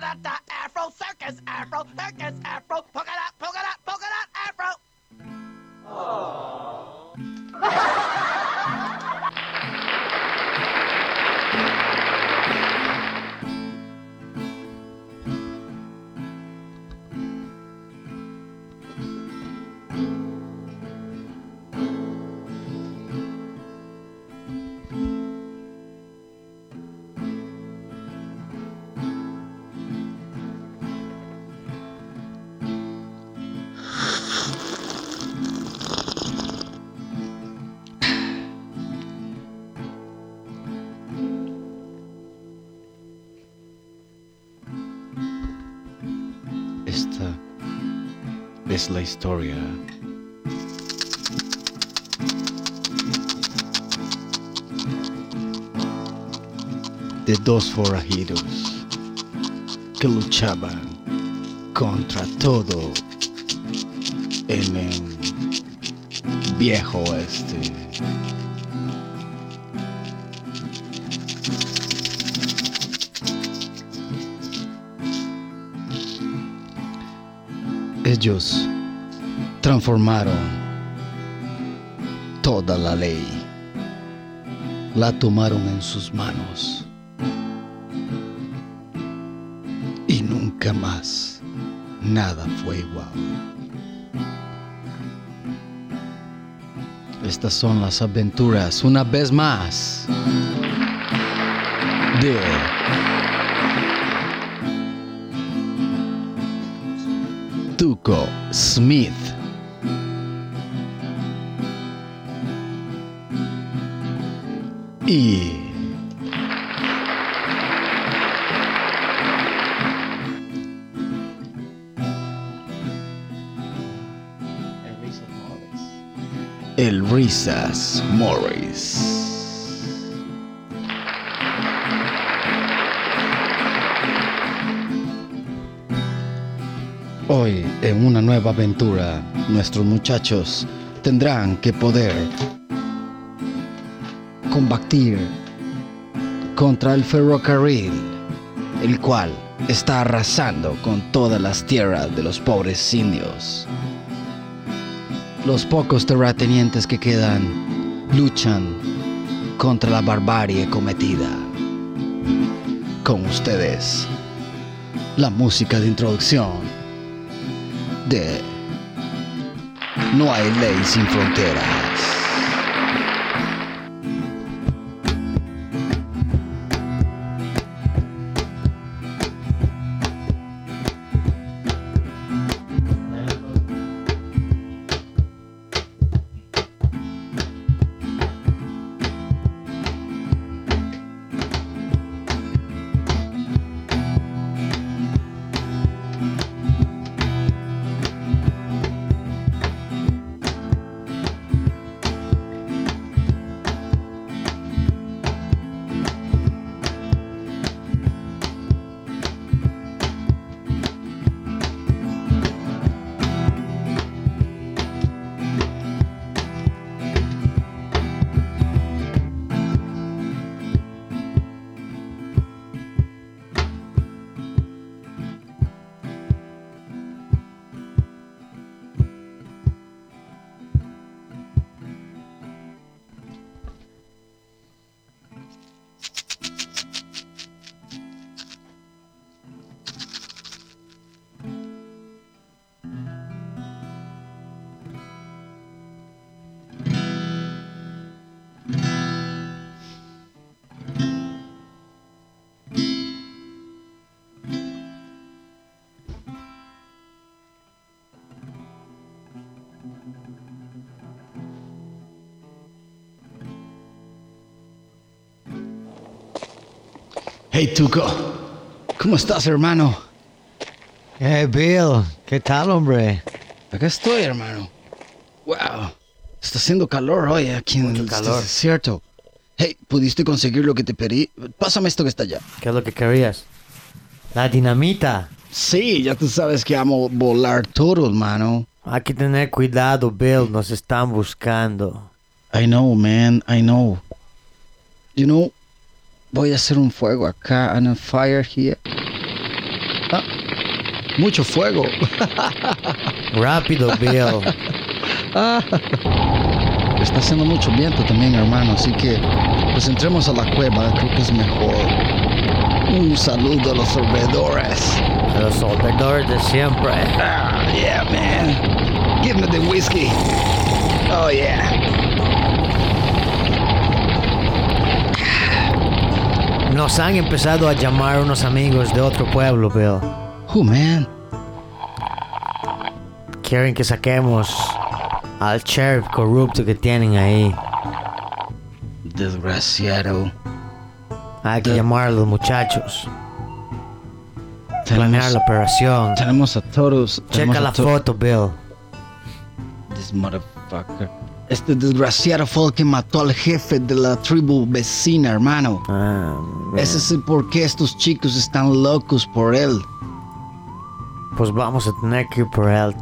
polka dot dot afro, circus afro, circus afro, la historia de dos forajidos que luchaban contra todo en el viejo oeste. Ellos transformaron toda la ley, la tomaron en sus manos y nunca más nada fue igual. Estas son las aventuras, una vez más, de Tuco Smith. En una nueva aventura, nuestros muchachos tendrán que poder combatir contra el ferrocarril, el cual está arrasando con todas las tierras de los pobres indios. Los pocos terratenientes que quedan luchan contra la barbarie cometida. Con ustedes, la música de introducción No hay ley sin fronteras. Hey Tuco, ¿cómo estás hermano? Hey Bill, ¿qué tal hombre? Acá estoy hermano. Wow, está haciendo calor hoy aquí en Mucho el calor. desierto. Hey, ¿pudiste conseguir lo que te pedí? Pásame esto que está allá. ¿Qué es lo que querías? La dinamita. Sí, ya tú sabes que amo volar todo, hermano. Hay que tener cuidado, Bill, nos están buscando. I know, man, I know. You know, voy a hacer un fuego acá, and a fire here. Mucho fuego. Rápido, Bill. Está haciendo mucho viento también, hermano, así que pues entremos a la cueva, creo que es mejor. Un saludo a los sorbedores. A los soldadores de siempre. Ah, yeah, man. Give me the whiskey. Oh, yeah. Nos han empezado a llamar unos amigos de otro pueblo, Bill. Who, man? Quieren que saquemos al sheriff corrupto que tienen ahí. Desgraciado. Hay que De- llamar a los muchachos. Planear Tenemos, la operación. tenemos a todos. tenemos Checa a la to- foto, Bill. This motherfucker. Este desgraciado fue el que mató al jefe de la tribu vecina, hermano. Ah, Ese es el por qué estos chicos están locos por él. pues vamos a tener que ir por él.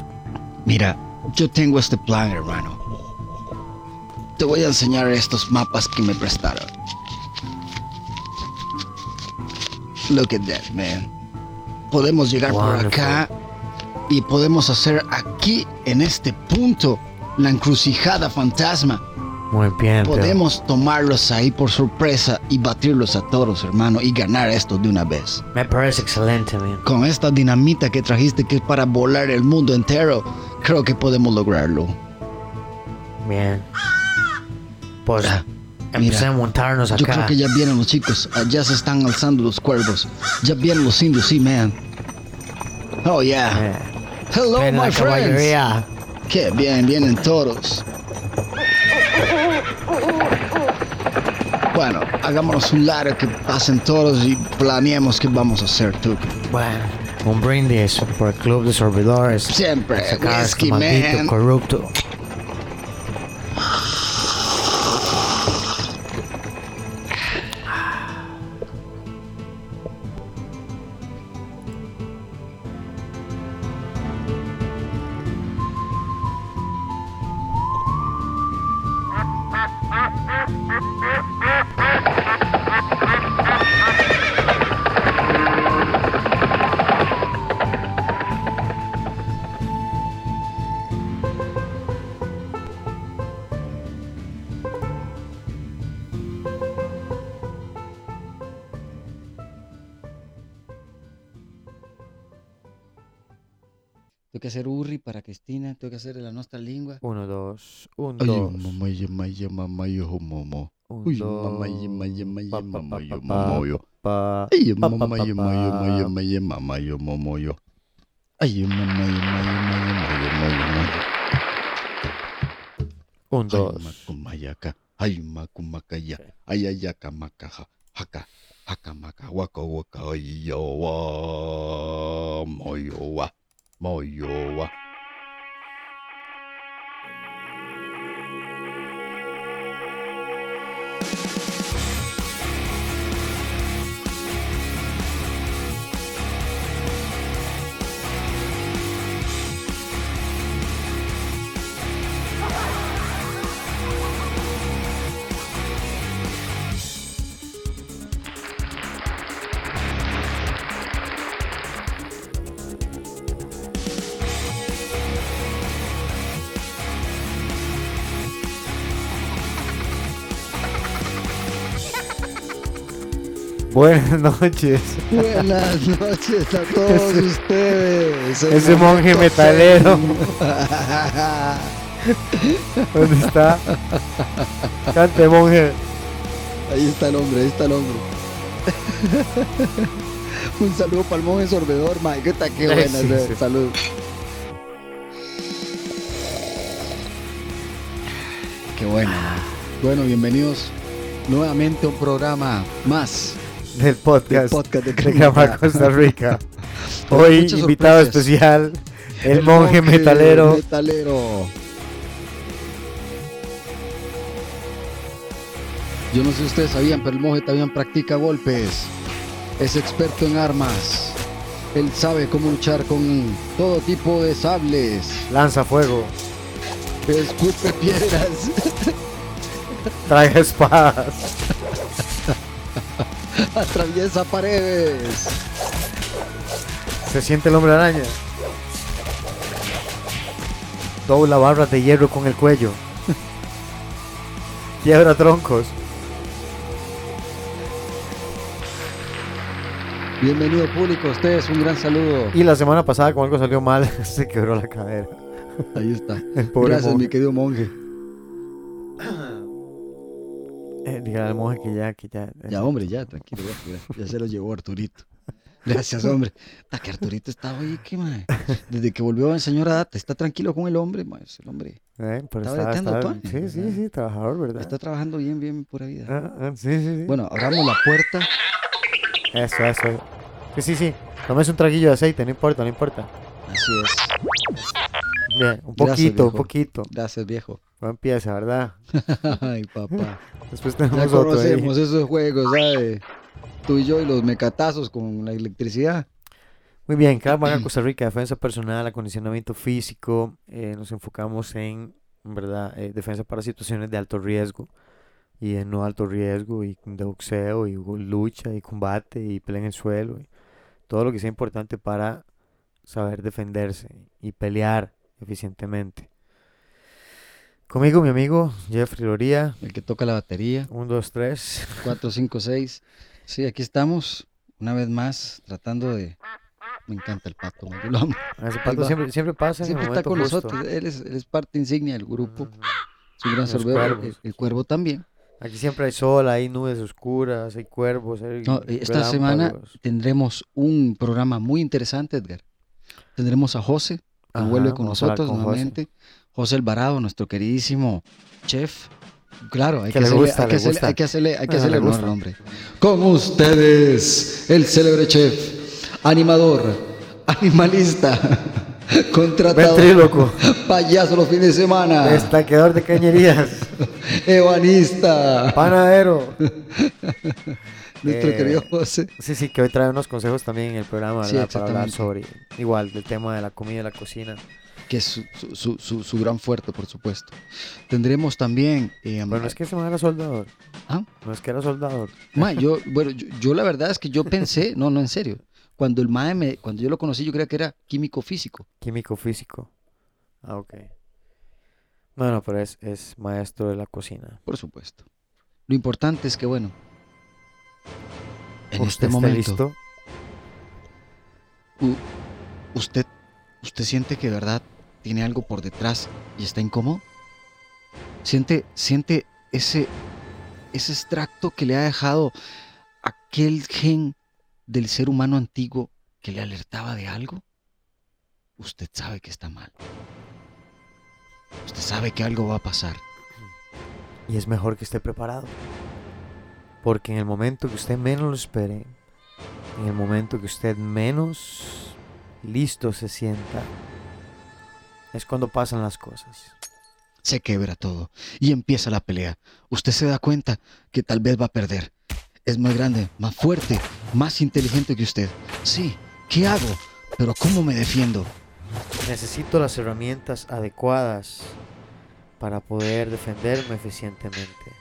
Mira, yo tengo este plan, hermano. Te voy a enseñar estos mapas que me prestaron. Look at that, man. Podemos llegar por acá y podemos hacer aquí, en este punto, la encrucijada fantasma. Muy bien. Podemos tomarlos ahí por sorpresa y batirlos a todos, hermano, y ganar esto de una vez. Me parece excelente, man. Con esta dinamita que trajiste que es para volar el mundo entero, creo que podemos lograrlo. Bien. Pues Ah, empecé mira, a montarnos Yo acá. creo que ya vienen los chicos, allá se están alzando los cuervos. Ya vienen los indios, sí, man. Oh, yeah. Eh, Hello, ven my la friends. caballería. Qué bien, vienen todos. Bueno, hagámonos un lado que pasen todos y planeemos qué vamos a hacer, tú. Bueno, un brindis por el club de sorbedores. Siempre, este whisky, maldito man. corrupto. Ya, mamá, ya, mamá, ya, mamá, ya, mamá. Un, Ay, dos. makumayaka. Ay, makumakaya. Ay, ayaka, makaja. Haka. Haka, maka, waka, waka, yo, wa. Moyo, wa. Moyo, wa. Buenas noches. Buenas noches a todos ustedes. El Ese monje metalero. ¿Dónde está? Cante, monje. Ahí está el hombre, ahí está el hombre. Un saludo para el monje sorbedor, Mike. ¿Qué? Qué Sí, buena. sí, eh. sí. Salud. Qué bueno. Bueno, bienvenidos nuevamente a un programa más Del podcast. podcast de de. Grama Costa Rica. Hoy, invitado sorpresas. especial, el, monje, metalero. metalero. Yo no sé si ustedes sabían, pero el monje también practica golpes. Es experto en armas. Él sabe cómo luchar con todo tipo de sables. Lanza fuego. Escupe piedras. Trae espadas. Atraviesa paredes. Se siente el hombre araña. Dobla barras de hierro con el cuello. Quiebra troncos. Bienvenido público, ustedes un gran saludo. Y la semana pasada, como algo salió mal, se quebró la cadera. Ahí está. Gracias, monje. mi querido monje. Eh, dígale al monje que ya, que ya. Ya, hombre, ya, tranquilo, ya, ya, se lo llevó Arturito. Gracias, hombre. Ta que Arturito está hoy, ¿qué, mae? Desde que volvió el señor Adata, está tranquilo con el hombre, mae. El hombre Eh, pero Está está, todo, Sí, sí, sí, trabajador, ¿verdad? está trabajando bien, bien, pura vida. Ah, ah, sí, sí, sí. Bueno, abramos la puerta. Eso, eso. Sí, sí, sí. Tómese un traguillo de aceite, no importa, no importa. Así es. Bien, un Gracias, poquito, un poquito. Gracias, viejo. No empieza, ¿verdad? Ay, papá. Después Ya tenemos otro ahí. conocemos esos juegos, ¿sabes? Tú y yo y los mecatazos con la electricidad. Muy bien, Krav Maga Costa Rica, defensa personal, acondicionamiento físico. eh, nos enfocamos en, en ¿verdad? eh, defensa para situaciones de alto riesgo y de no alto riesgo, y de boxeo, y lucha, y combate, y pelea en el suelo. y todo lo que sea importante para saber defenderse y pelear eficientemente. Conmigo, mi amigo Jeffrey Loría. El que toca la batería. 1, 2, 3. 4, 5, 6. Sí, aquí estamos. Una vez más, tratando de. Me encanta el pato, yo lo amo. Ese pato siempre, siempre pasa en Siempre el está con justo. nosotros. Él es, él es parte insignia del grupo. Es un gran. El, cuervo también. Aquí siempre hay sol, hay nubes oscuras, hay cuervos, hay No, esta semana tendremos un programa muy interesante, Edgar. Tendremos a José, Ajá, vuelve con nosotros con José. nuevamente. José Alvarado, nuestro queridísimo chef. Claro, hay Que que, le hacerle, gusta, hay que le hacerle- gusta. hay que hacerle, hay que Ah, hacerle le honor al hombre. Con ustedes, el célebre chef, animador, animalista, contratador, Ventríloco, payaso los fines de semana, destaqueador de cañerías, ebanista, panadero. Nuestro Eh, querido José. Sí, sí, que hoy trae unos consejos también en el programa, Sí. Para hablar sobre, igual, del tema de la comida y la cocina. que es su, su- su- su- su gran fuerte, por supuesto. Tendremos también... eh, Bueno, es que ese man era soldador. ¿Ah? No es que era soldador. Ma, yo, bueno, yo, yo la verdad es que yo pensé, no, no, en serio, cuando el mae me, cuando yo lo conocí, yo creía que era químico físico. Químico físico. Ah, ok. No, no, pero es, es maestro de la cocina. Por supuesto. Lo importante es que, bueno, en ¿Usted este está momento, listo? u- usted, usted siente que de verdad tiene algo por detrás y está incómodo. Siente, siente ese, ese extracto que le ha dejado aquel gen del ser humano antiguo que le alertaba de algo. Usted sabe que está mal. Usted sabe que algo va a pasar. Y es mejor que esté preparado. Porque en el momento que usted menos lo espere, en el momento que usted menos listo se sienta, es cuando pasan las cosas. Se quebra todo y empieza la pelea. Usted se da cuenta que tal vez va a perder. Es más grande, más fuerte, más inteligente que usted. Sí, ¿qué hago? Pero ¿cómo me defiendo? Necesito las herramientas adecuadas para poder defenderme eficientemente.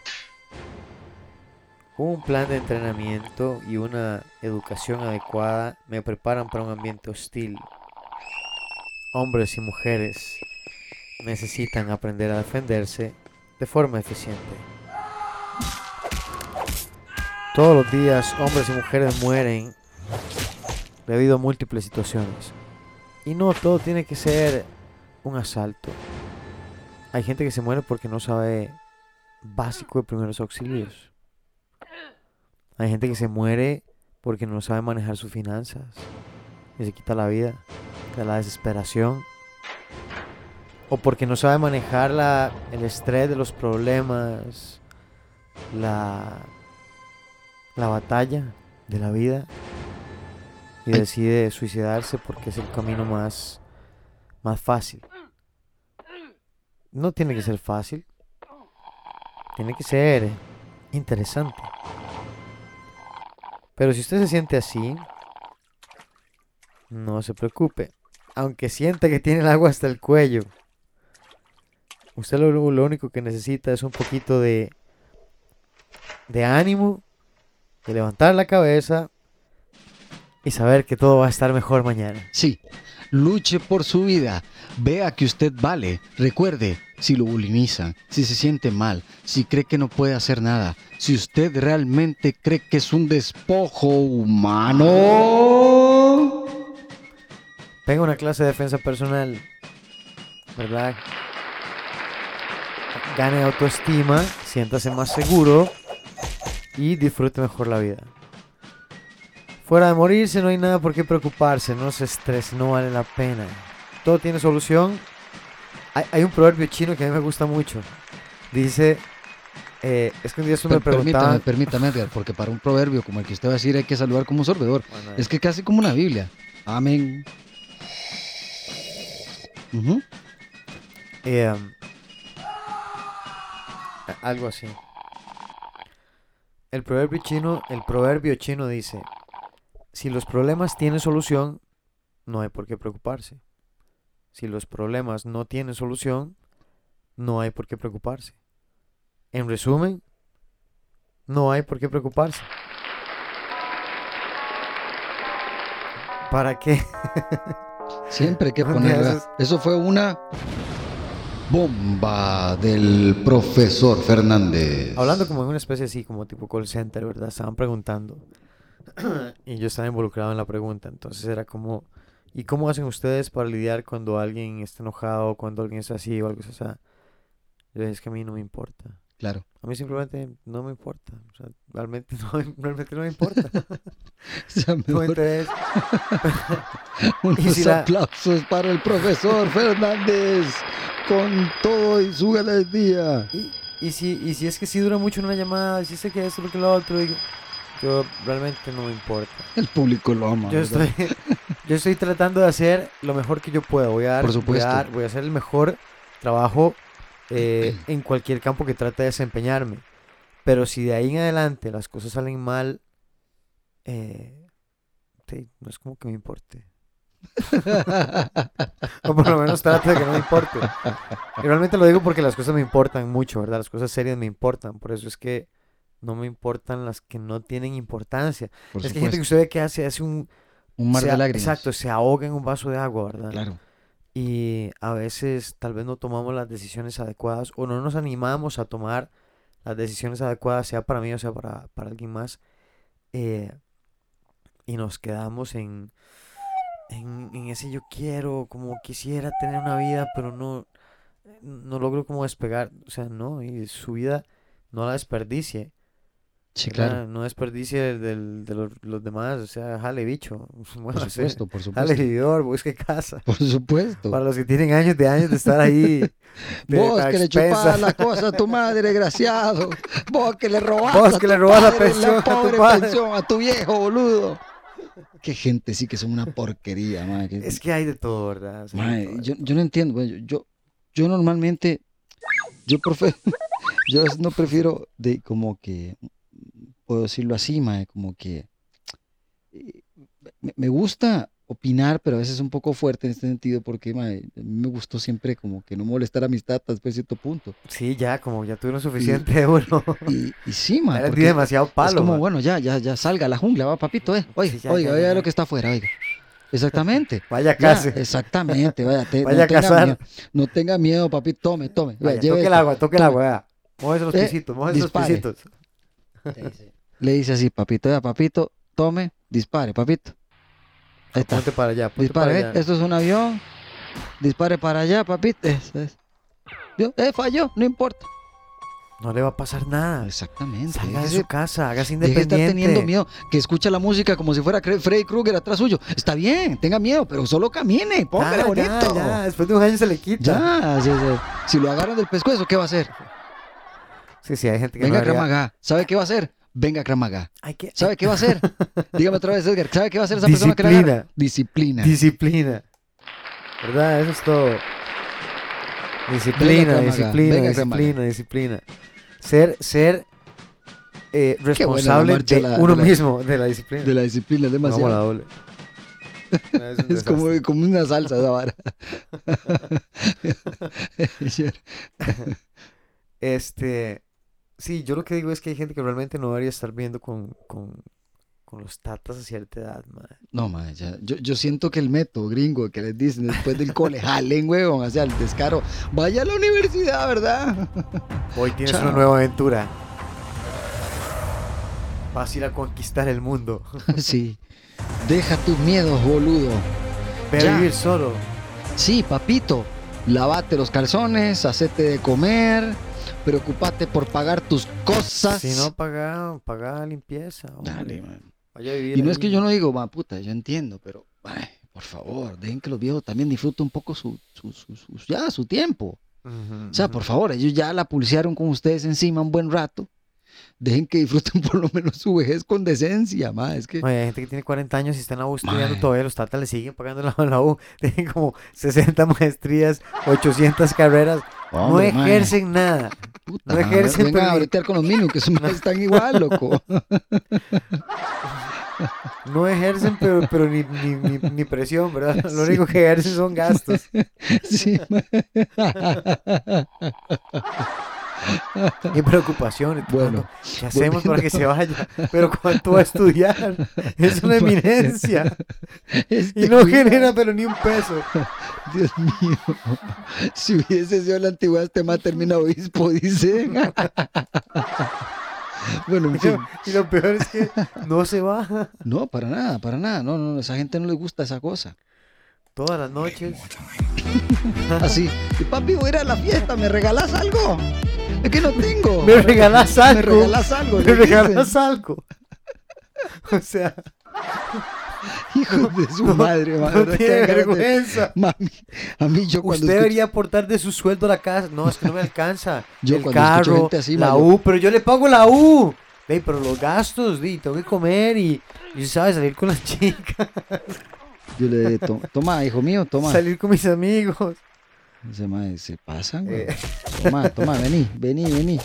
Un plan de entrenamiento y una educación adecuada me preparan para un ambiente hostil. Hombres y mujeres necesitan aprender a defenderse de forma eficiente. Todos los días hombres y mujeres mueren debido a múltiples situaciones. Y no todo tiene que ser un asalto. Hay gente que se muere porque no sabe básico de primeros auxilios. Hay gente que se muere porque no sabe manejar sus finanzas. Y se quita la vida de la desesperación. O porque no sabe manejar la, el estrés de los problemas. La, la batalla de la vida. Y decide suicidarse porque es el camino más, más fácil. No tiene que ser fácil. Tiene que ser interesante. Pero si usted se siente así, no se preocupe. Aunque sienta que tiene el agua hasta el cuello, usted lo, lo único que necesita es un poquito de, de ánimo, de levantar la cabeza y saber que todo va a estar mejor mañana. Sí, luche por su vida. Vea que usted vale. Recuerde, si lo bulimizan, si se siente mal, si cree que no puede hacer nada, si usted realmente cree que es un despojo humano. Tenga una clase de defensa personal, ¿verdad? Gane autoestima, siéntase más seguro y disfrute mejor la vida. Fuera de morirse no hay nada por qué preocuparse, no se estrese, no vale la pena. Todo tiene solución. Hay, hay un proverbio chino que a mí me gusta mucho. Dice, eh, es que un día eso me Per- permítame, preguntaba... permítame, Edgar, porque para un proverbio como el que usted va a decir hay que saludar como un sorbedor. Bueno, Es que casi como una Biblia. Amén. Ujú. Eh, um, algo así. El proverbio chino, el proverbio chino dice, si los problemas tienen solución, no hay por qué preocuparse. Si los problemas no tienen solución, no hay por qué preocuparse. En resumen, no hay por qué preocuparse. ¿Para qué? Siempre hay que ponerla. Eso fue una bomba del profesor Fernández. Hablando como en una especie así, como tipo call center, ¿verdad? Estaban preguntando. y yo estaba involucrado en la pregunta. Entonces era como, ¿y cómo hacen ustedes para lidiar cuando alguien está enojado, cuando alguien es así o algo así? O sea, yo dije, es que a mí no me importa. Claro. A mí simplemente no me importa. O sea, realmente no, realmente no me importa. No interesa. unos si la- aplausos para el profesor Fernández con todo y su galería. Y, y si, y si es que si dura mucho una llamada, si sé que esto, lo que lo otro, y- yo realmente no me importa. El público lo ama. Yo ¿verdad? estoy, yo estoy tratando de hacer lo mejor que yo pueda. Voy a dar, Por voy a supuesto. dar- voy a hacer el mejor trabajo eh, en cualquier campo que trate de desempeñarme. Pero si de ahí en adelante las cosas salen mal, eh, no es como que me importe. O por lo menos trate de que no me importe. Y realmente lo digo porque las cosas me importan mucho, ¿verdad? Las cosas serias me importan. Por eso es que no me importan las que no tienen importancia. Por es que hay gente que usted ve que hace, hace un, Un mar se de lágrimas. Exacto, se ahoga en un vaso de agua, ¿verdad? Claro. Y a veces tal vez no tomamos las decisiones adecuadas o no nos animamos a tomar las decisiones adecuadas, sea para mí o sea para, para alguien más. eh, y nos quedamos en, en, en ese yo quiero, como quisiera tener una vida, pero no, no logro como despegar. O sea, no, y su vida no la desperdicie. Sí, ¿verdad? claro. No desperdicie del, de los, los demás, o sea, jale bicho. Por supuesto, por Jale supuesto. vividor, busque casa. Por supuesto. Para los que tienen años de años de estar ahí. de- Vos a que le chupás la cosa a tu madre, desgraciado. Vos que le robás Vos a que tu le robás la pensión a tu pobre padre. pensión a tu viejo, boludo. Qué gente sí que son una porquería, Es que hay de todo, ¿verdad? O sea, hay de Mae, todo. yo, yo no entiendo, yo, yo, yo normalmente, yo, profe, yo no prefiero de como que, puedo decirlo así, mae, como que eh, me, gusta opinar, pero a veces es un poco fuerte en este sentido, porque mae, a mí me gustó siempre como que no molestar a mis tatas después de cierto punto. Sí, ya, como ya tuvieron suficiente de uno. Y, y sí, mae, porque demasiado palo. es como, bueno, ya, ya, ya salga a la jungla, va, papito, eh, oiga, Sí, ya, oiga, ya, oiga lo que está afuera, oiga. Exactamente. Vaya Ya, casi. exactamente, vaya, te- Vaya a tenga casar. miedo, no tenga miedo, papi, tome, tome. Vaya, toque el agua, toque el agua, vea. Móvese los Eh, pisitos, móvese los pisitos. Le dice así, papito, vea, papito, tome, dispare, papito. Ahí está, Ponte para allá, ponte dispare, para allá. esto es un avión, dispare para allá, papito. Eso es. ¿Vio? Eh, falló, no importa. No le va a pasar nada. Exactamente. Salga de su casa, hágase deje de estar independiente. teniendo miedo, que escucha la música como si fuera Freddy Krueger atrás suyo. Está bien, tenga miedo, pero solo camine, póngale Ya, bonito. ya, ya, después de un año se le quita. Ya, sí, sí. si lo agarran del pescuezo, ¿qué va a hacer? Sí, sí, hay gente que Venga no Kramaga. ¿Sabe qué va a hacer? Venga Kramaga. ¿Sabe qué va a hacer? Dígame otra vez, Edgar. ¿Sabe qué va a hacer esa persona que la agarra? Disciplina. Disciplina. Disciplina. ¿Verdad? Eso es todo. Disciplina, disciplina, venga, disciplina, disciplina. Ser, ser eh, responsable de la- uno de la- mismo, de la disciplina. De la disciplina, es Vamos a la demasiado. doble. Es como, como una salsa esa vara. Este, sí, yo lo que digo es que hay gente que realmente no debería estar viendo con, con, con los tatas a cierta edad, mae. No, mae, ya- yo, yo siento que el método gringo que les dicen después del cole, jalen, huevón, hacia el descaro, vaya a la universidad, ¿verdad? Hoy tienes Chao. una nueva aventura. Vas a ir a conquistar el mundo. sí. Deja tus miedos, boludo. Ya. vivir solo. Sí, papito, lavate los calzones, hacete de comer, preocupate por pagar tus cosas. Si no, paga, paga limpieza. hombre. Dale, man. Vaya a vivir Y no es que yo no digo, ma puta, yo entiendo, pero, ay, por favor, dejen que los viejos también disfruten un poco su, su, su- su- ya, su tiempo. O sea, por favor, ellos ya la pulsearon con ustedes encima un buen rato. Dejen que disfruten por lo menos su vejez con decencia, ma. Es que, Oye, hay gente que tiene 40 años y está en la U estudiando todavía. Los tatas le siguen pagando la, la U. Tienen como 60 maestrías, 800 carreras. hombre, no ejercen nada. Puta, no ejercen, Vengan pero a bretear con los minions, que maes están igual, loco. No ejercen, pero, pero ni, ni, ni, ni presión, ¿verdad? Lo único que ejercen son gastos. Sí, ma. Y preocupaciones. Bueno, ¿Qué hacemos para que se vaya? Pero ¿cuánto va a estudiar? Es una eminencia. Este Y no genera pero ni un peso. Dios mío. Si hubiese sido la antigüedad, este ma termina obispo, dice. bueno, en fin. Y lo peor es que no se va. No, para nada, para nada. No, no, a esa gente no le gusta esa cosa. Todas las noches. Así. Y papi, voy a ir a la fiesta, ¿me regalas algo? Es que no tengo. ¿Me regalas algo? ¿Me regalas algo? ¿Me le regalas algo? O sea. Hijos de su madre, ma, no tiene vergüenza. Mami, a mí yo cuando Usted escucho- debería aportar de su sueldo a la casa. No, es que no me alcanza. Yo el carro, así, la U, pero yo le pago la U. Ve, pero los gastos, di, tengo que comer y, y sabes, salir con las chicas, yo le to- toma, hijo mío, toma. salir con mis amigos. Ese ma, se pasan, güey. Eh. Toma, toma, vení, vení, vení.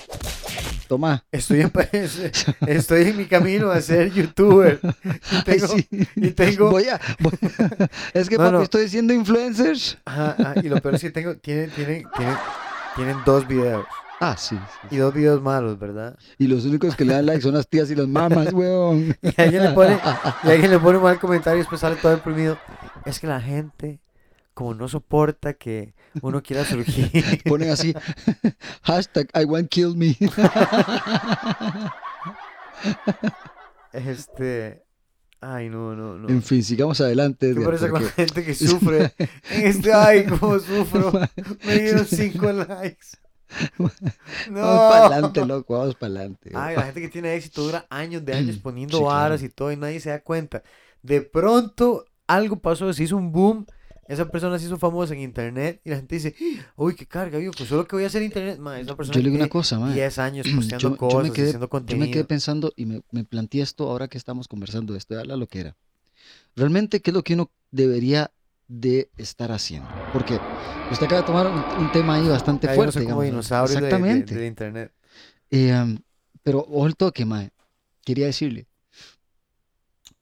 Toma. Estoy en, estoy en mi camino a ser youtuber. Y tengo, sí. y tengo Voy a, voy- Es que, No, papi, no. estoy siendo influencer. Ajá, ajá, y lo peor es que tengo, tienen, tienen, tienen, tienen dos videos. Ah, sí. sí. Y dos videos malos, ¿verdad? Y los únicos que le dan like son las tías y las mamás, weón. Y alguien le pone, y alguien le pone un mal comentario y después sale todo deprimido. Es que la gente, como no soporta que uno quiera surgir. Ponen así, hashtag I want kill me. Este. Ay, no, no, no. En fin, sigamos adelante. ¿Qué parece con la gente que sufre? En este, ay, cómo sufro. Me dieron cinco likes. No. Vamos para adelante, loco, vamos para adelante. Ay, la gente que tiene éxito dura años de años poniendo Sí, claro. y todo y nadie se da cuenta. De pronto algo pasó, se hizo un boom, esa persona se hizo famosa en internet y la gente dice, uy, qué carga, yo, pues solo que voy a hacer internet, ma, esa persona Yo le digo una cosa, man. 10 años Yo, posteando yo cosas, me quedé, haciendo yo contenido. me quedé pensando y me, me planteé esto ahora que estamos conversando de esto, de la lo que era. Realmente, ¿qué es lo que uno debería de estar haciendo? Porque usted acaba de tomar un, un tema ahí bastante fuerte. como de- de- Exactamente. del internet. Eh, um, pero ojo el toque, mae. Quería decirle.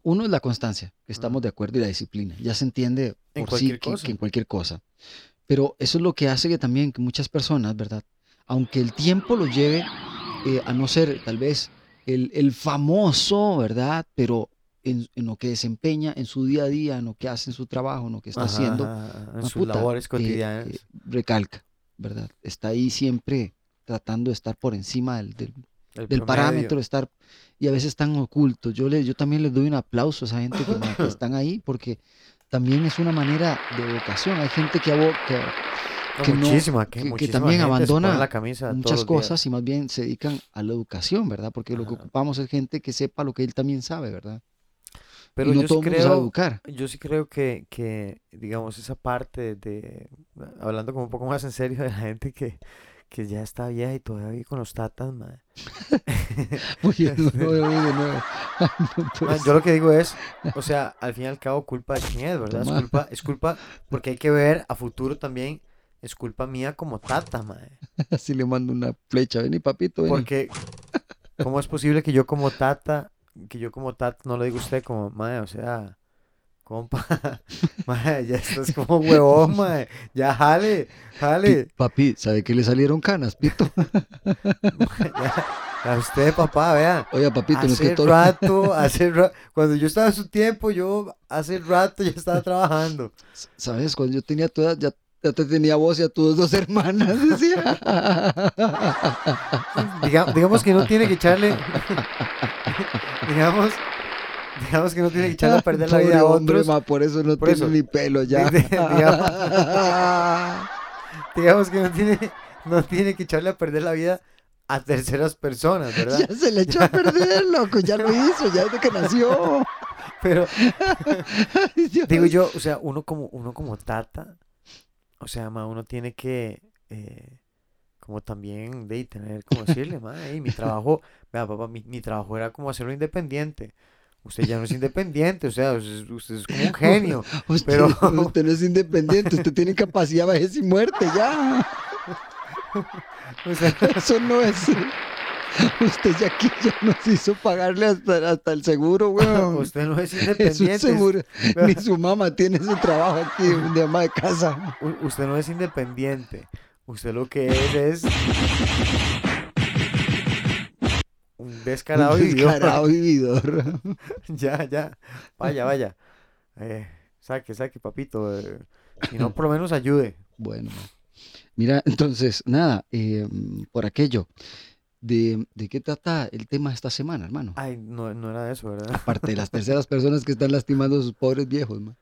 Uno es la constancia, que estamos de acuerdo, y la disciplina. Ya se entiende En por sí cualquier que, cosa. que en cualquier cosa. Pero eso es lo que hace que también que muchas personas, ¿verdad? Aunque el tiempo los lleve eh, a no ser tal vez el, el famoso, ¿verdad? Pero en, en lo que desempeña en su día a día, en lo que hace en su trabajo, en lo que está Ajá, haciendo, ajá, en Ah, sus puta, labores eh, cotidianas. eh, recalca, ¿verdad? Está ahí siempre tratando de estar por encima del, del, el del parámetro, estar y a veces están ocultos. Yo, le, yo también les doy un aplauso a esa gente que, están ahí porque también es una manera de vocación. Hay gente que, abo- que No, que no- muchísima, que- también abandona la camisa todos muchas cosas y más bien se dedican a la educación, ¿verdad? Porque lo que ocupamos es gente que sepa lo que él también sabe, ¿verdad? Pero y no yo todo sí creo, educar. yo sí creo que, que, digamos, esa parte de, hablando como un poco más en serio de la gente que, que ya está vieja y todavía vive con los tatas, madre. Uy, no puede Man, yo lo que digo es, o sea, al fin y al cabo, culpa de quién es, ¿verdad? Es culpa, es culpa, porque hay que ver a futuro también, es culpa mía como tata, madre. Así le mando una flecha. Vení, papito, vení. Porque, ¿cómo es posible que yo como tata, que yo como tata, no lo digo a usted como, madre, o sea, compa, ya estás como huevón, madre, ya jale, jale, Papi, ¿sabe que le salieron canas, pito? ya, A usted, papá, vea. Oiga, papito, no es que Hace todo... rato, hace ra- cuando yo estaba en su tiempo, yo hace rato ya estaba trabajando. ¿Sabes? Cuando yo tenía tu edad, ya, ya te tenía vos y a tus dos hermanas, decía. Diga- digamos que no tiene que echarle, digamos, digamos que no tiene que echarle a perder la vida a hombre, otros. ma, por eso no Por tiene eso. ni pelo ya. Di- di- digamos que no tiene, no tiene que echarle a perder la vida a terceras personas, ¿verdad? ya se le echó a perder, loco, ya lo hizo, ya desde que nació. Pero digo yo, o sea, uno como, uno como tata, o sea, ma, uno tiene que, eh, como también de tener, como decirle, ma, "Ey, mi trabajo, vea, papá, mi, mi trabajo era como hacerlo independiente. Usted ya no es independiente, o sea, usted, es como un genio. Usted, pero- usted no es independiente, usted tiene capacidad, vejez y muerte, ya. O sea, Eso no es. Usted ya aquí ya nos hizo pagarle hasta, hasta el seguro, weón. usted no es Es independiente. seguro. Ni su mamá tiene ese trabajo aquí de ama de casa. U- usted no es independiente. Usted lo que es es un descarado Un idiota. descarado vividor. Ya, ya. Vaya, vaya. Eh, saque, saque, papito. eh, si no, por lo menos ayude. Bueno, mira, entonces, nada, eh, por aquello, de, ¿de qué trata el tema esta semana, hermano? Ay, no, no era eso, ¿verdad? Aparte de las terceras personas que están lastimando a sus pobres viejos, man.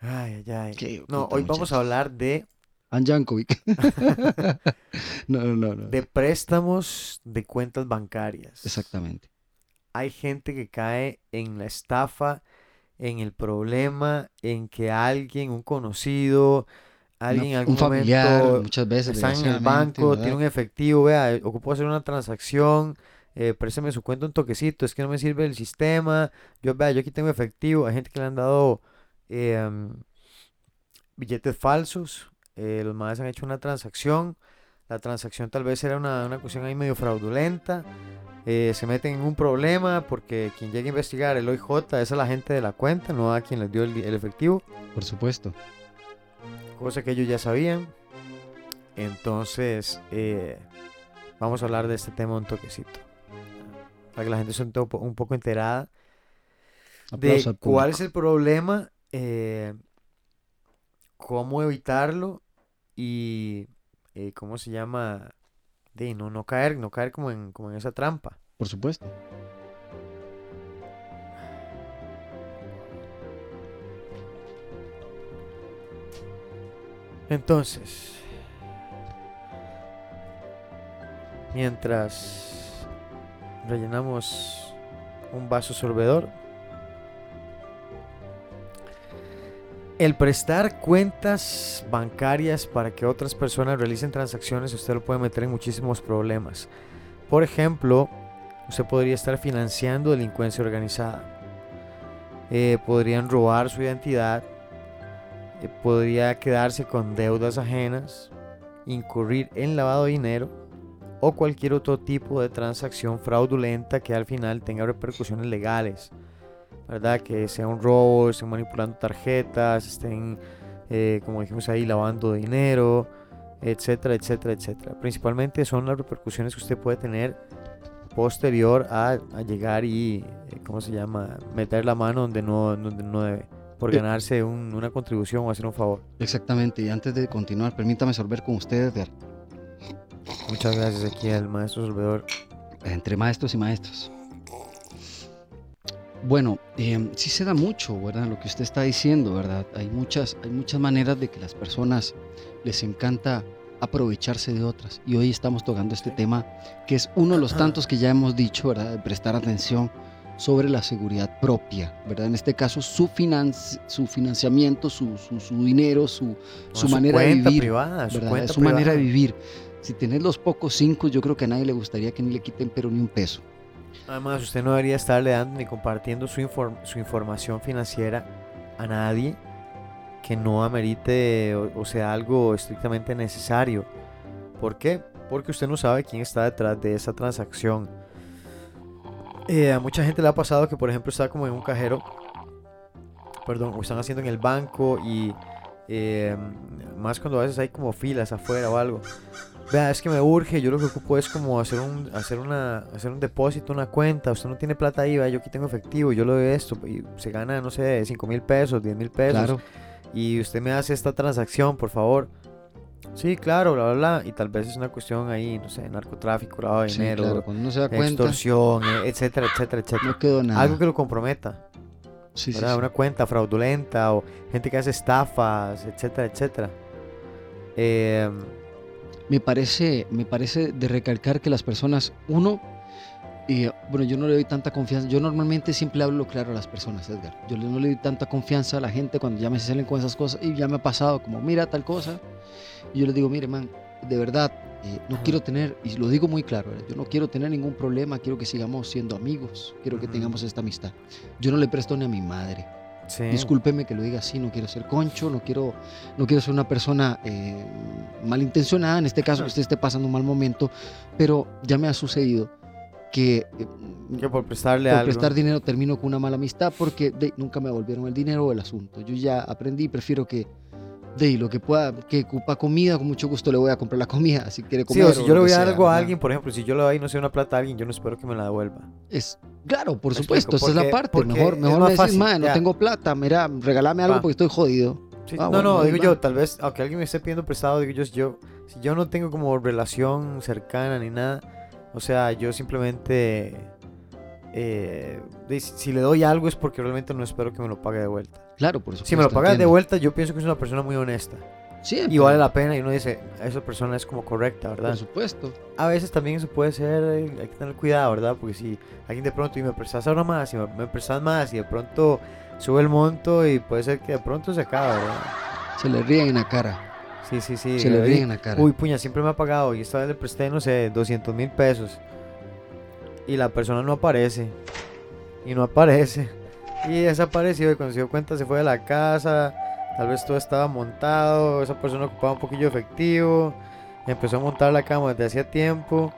Ay, ay, ay. Qué No, puta, hoy vamos a hablar de, Ann Jankovic. no, no, no, no. de préstamos de cuentas bancarias. Exactamente. Hay gente que cae en la estafa, en el problema, en que alguien, un conocido, alguien en Una- algún un familiar, momento muchas veces. está en el banco, ¿verdad? tiene un efectivo, vea, ocupo hacer una transacción, eh, préstame su cuenta un toquecito, es que no me sirve el sistema, yo vea, yo aquí tengo efectivo, hay gente que le han dado eh, am, billetes falsos, eh, los más han hecho una transacción, la transacción tal vez era una, una cuestión ahí medio fraudulenta, eh, se meten en un problema porque quien llegue a investigar el OIJ, es la gente de la cuenta, no a quien les dio el, el efectivo Por supuesto. cosa que ellos ya sabían. Entonces, eh, vamos a hablar de este tema un toquecito. Para que la gente esté un, topo- un poco enterada de cuál es el problema, eh, cómo evitarlo y eh, cómo se llama, de no, no caer, no caer como en, como en esa trampa. Por supuesto. Entonces, mientras rellenamos un vaso sorbedor, el prestar cuentas bancarias para que otras personas realicen transacciones, usted lo puede meter en muchísimos problemas. Por ejemplo, usted podría estar financiando delincuencia organizada. Eh, podrían robar su identidad eh, podría quedarse con deudas ajenas, incurrir en lavado de dinero o cualquier otro tipo de transacción fraudulenta que al final tenga repercusiones legales, ¿verdad? Que sea un robo, estén manipulando tarjetas, estén, eh, como dijimos ahí, lavando dinero, etcétera, etcétera, etcétera. Principalmente son las repercusiones que usted puede tener posterior a, a llegar y, eh, ¿cómo se llama?, meter la mano donde no, donde no debe por ganarse un- una contribución o hacer un favor. Exactamente. Y antes de continuar, permítame sorber con ustedes, Edgar. Muchas gracias aquí al maestro Salvador. entre maestros y maestros. Bueno, eh, sí se da mucho, ¿verdad? Lo que usted está diciendo, ¿verdad? Hay muchas, hay muchas maneras de que las personas les encanta aprovecharse de otras. Y hoy estamos tocando este tema que es uno de los tantos que ya hemos dicho, ¿verdad? De prestar atención sobre la seguridad propia, ¿verdad? En este caso, su, financi- su financiamiento, su, su- su dinero, su, su manera de cuenta vivir. privada, su cuenta su manera de vivir. Si tenés los pocos cinco, yo creo que a nadie le gustaría que ni le quiten pero ni un peso. Además, usted no debería estarle dando ni compartiendo su, inform- su información financiera a nadie que no amerite o, sea algo estrictamente necesario. ¿Por qué? Porque usted no sabe quién está detrás de esa transacción. Eh, a mucha gente le ha pasado que, por ejemplo, está como en un cajero, perdón, o están haciendo en el banco y eh, más cuando a veces hay como filas afuera o algo. Vea, es que me urge, yo lo que ocupo es como hacer un, hacer una, hacer un depósito, una cuenta, usted no tiene plata ahí, vea, yo aquí tengo efectivo, yo lo de esto, y se gana, no sé, 5 mil pesos, 10 mil pesos, Claro. y usted me hace esta transacción, por favor. Sí, claro, bla, bla, bla, y tal vez es una cuestión ahí, no sé, narcotráfico, lavado de Sí, dinero, claro. Cuando uno se da cuenta, extorsión, eh, etcétera, etcétera, etcétera. no quedó nada. Algo que lo comprometa, Sí, sí. Una cuenta fraudulenta o gente que hace estafas, etcétera, etcétera. Eh, Me parece, me parece de recalcar que las personas, uno, y bueno, yo no le doy tanta confianza. Yo normalmente siempre hablo claro a las personas, Edgar. Yo no le doy tanta confianza a la gente cuando ya me salen con esas cosas y ya me ha pasado como, mira tal cosa. Y yo les digo, mire, man, de verdad, eh, no Ajá. quiero tener, y lo digo muy claro, ¿verdad? yo no quiero tener ningún problema, quiero que sigamos siendo amigos, quiero que tengamos esta amistad. Yo no le presto ni a mi madre. Sí. Discúlpeme que lo diga así, no quiero ser concho, no quiero, no quiero ser una persona eh, malintencionada, en este caso que usted esté pasando un mal momento, pero ya me ha sucedido que eh, Que por prestarle por algo. prestar dinero termino con una mala amistad porque de, nunca me devolvieron el dinero o el asunto. Yo ya aprendí, prefiero que de lo que pueda, que ocupa comida, con mucho gusto le voy a comprar la comida, si quiere Sí, comer. o si yo le voy a dar algo a alguien, por ejemplo, si yo le doy, no sé, una plata a alguien, yo no espero que me la devuelva. Es, claro, por supuesto, esa es la parte. Mejor, mejor me decís, fácil, "Mae, no tengo plata, mira, regálame algo porque estoy jodido. Sí, Ah, no, bueno, no, digo va. yo, tal vez, aunque alguien me esté pidiendo prestado, digo yo, si yo, si yo no tengo como relación cercana ni nada, o sea, yo simplemente, eh, si le doy algo es porque realmente no espero que me lo pague de vuelta. Claro, por supuesto. Si me lo pagas de vuelta, yo pienso que es una persona muy honesta Siempre, y vale la pena y uno dice, esa persona es como correcta, ¿verdad? Por supuesto. A veces también eso puede ser, eh, hay que tener cuidado, ¿verdad? Porque si alguien de pronto y me prestas ahora más y me, me prestas más y de pronto sube el monto y puede ser que de pronto se acabe, ¿verdad? Se le ríen en la cara. Sí, sí, sí. se le ríen en la cara. Uy, puña, siempre me ha pagado y esta vez le presté, no sé, 200 mil pesos. Y la persona no aparece. Y no aparece. Y desapareció y cuando se dio cuenta se fue de la casa. Tal vez todo estaba montado. Esa persona ocupaba un poquillo de efectivo. Empezó a montar la cama desde hacía tiempo.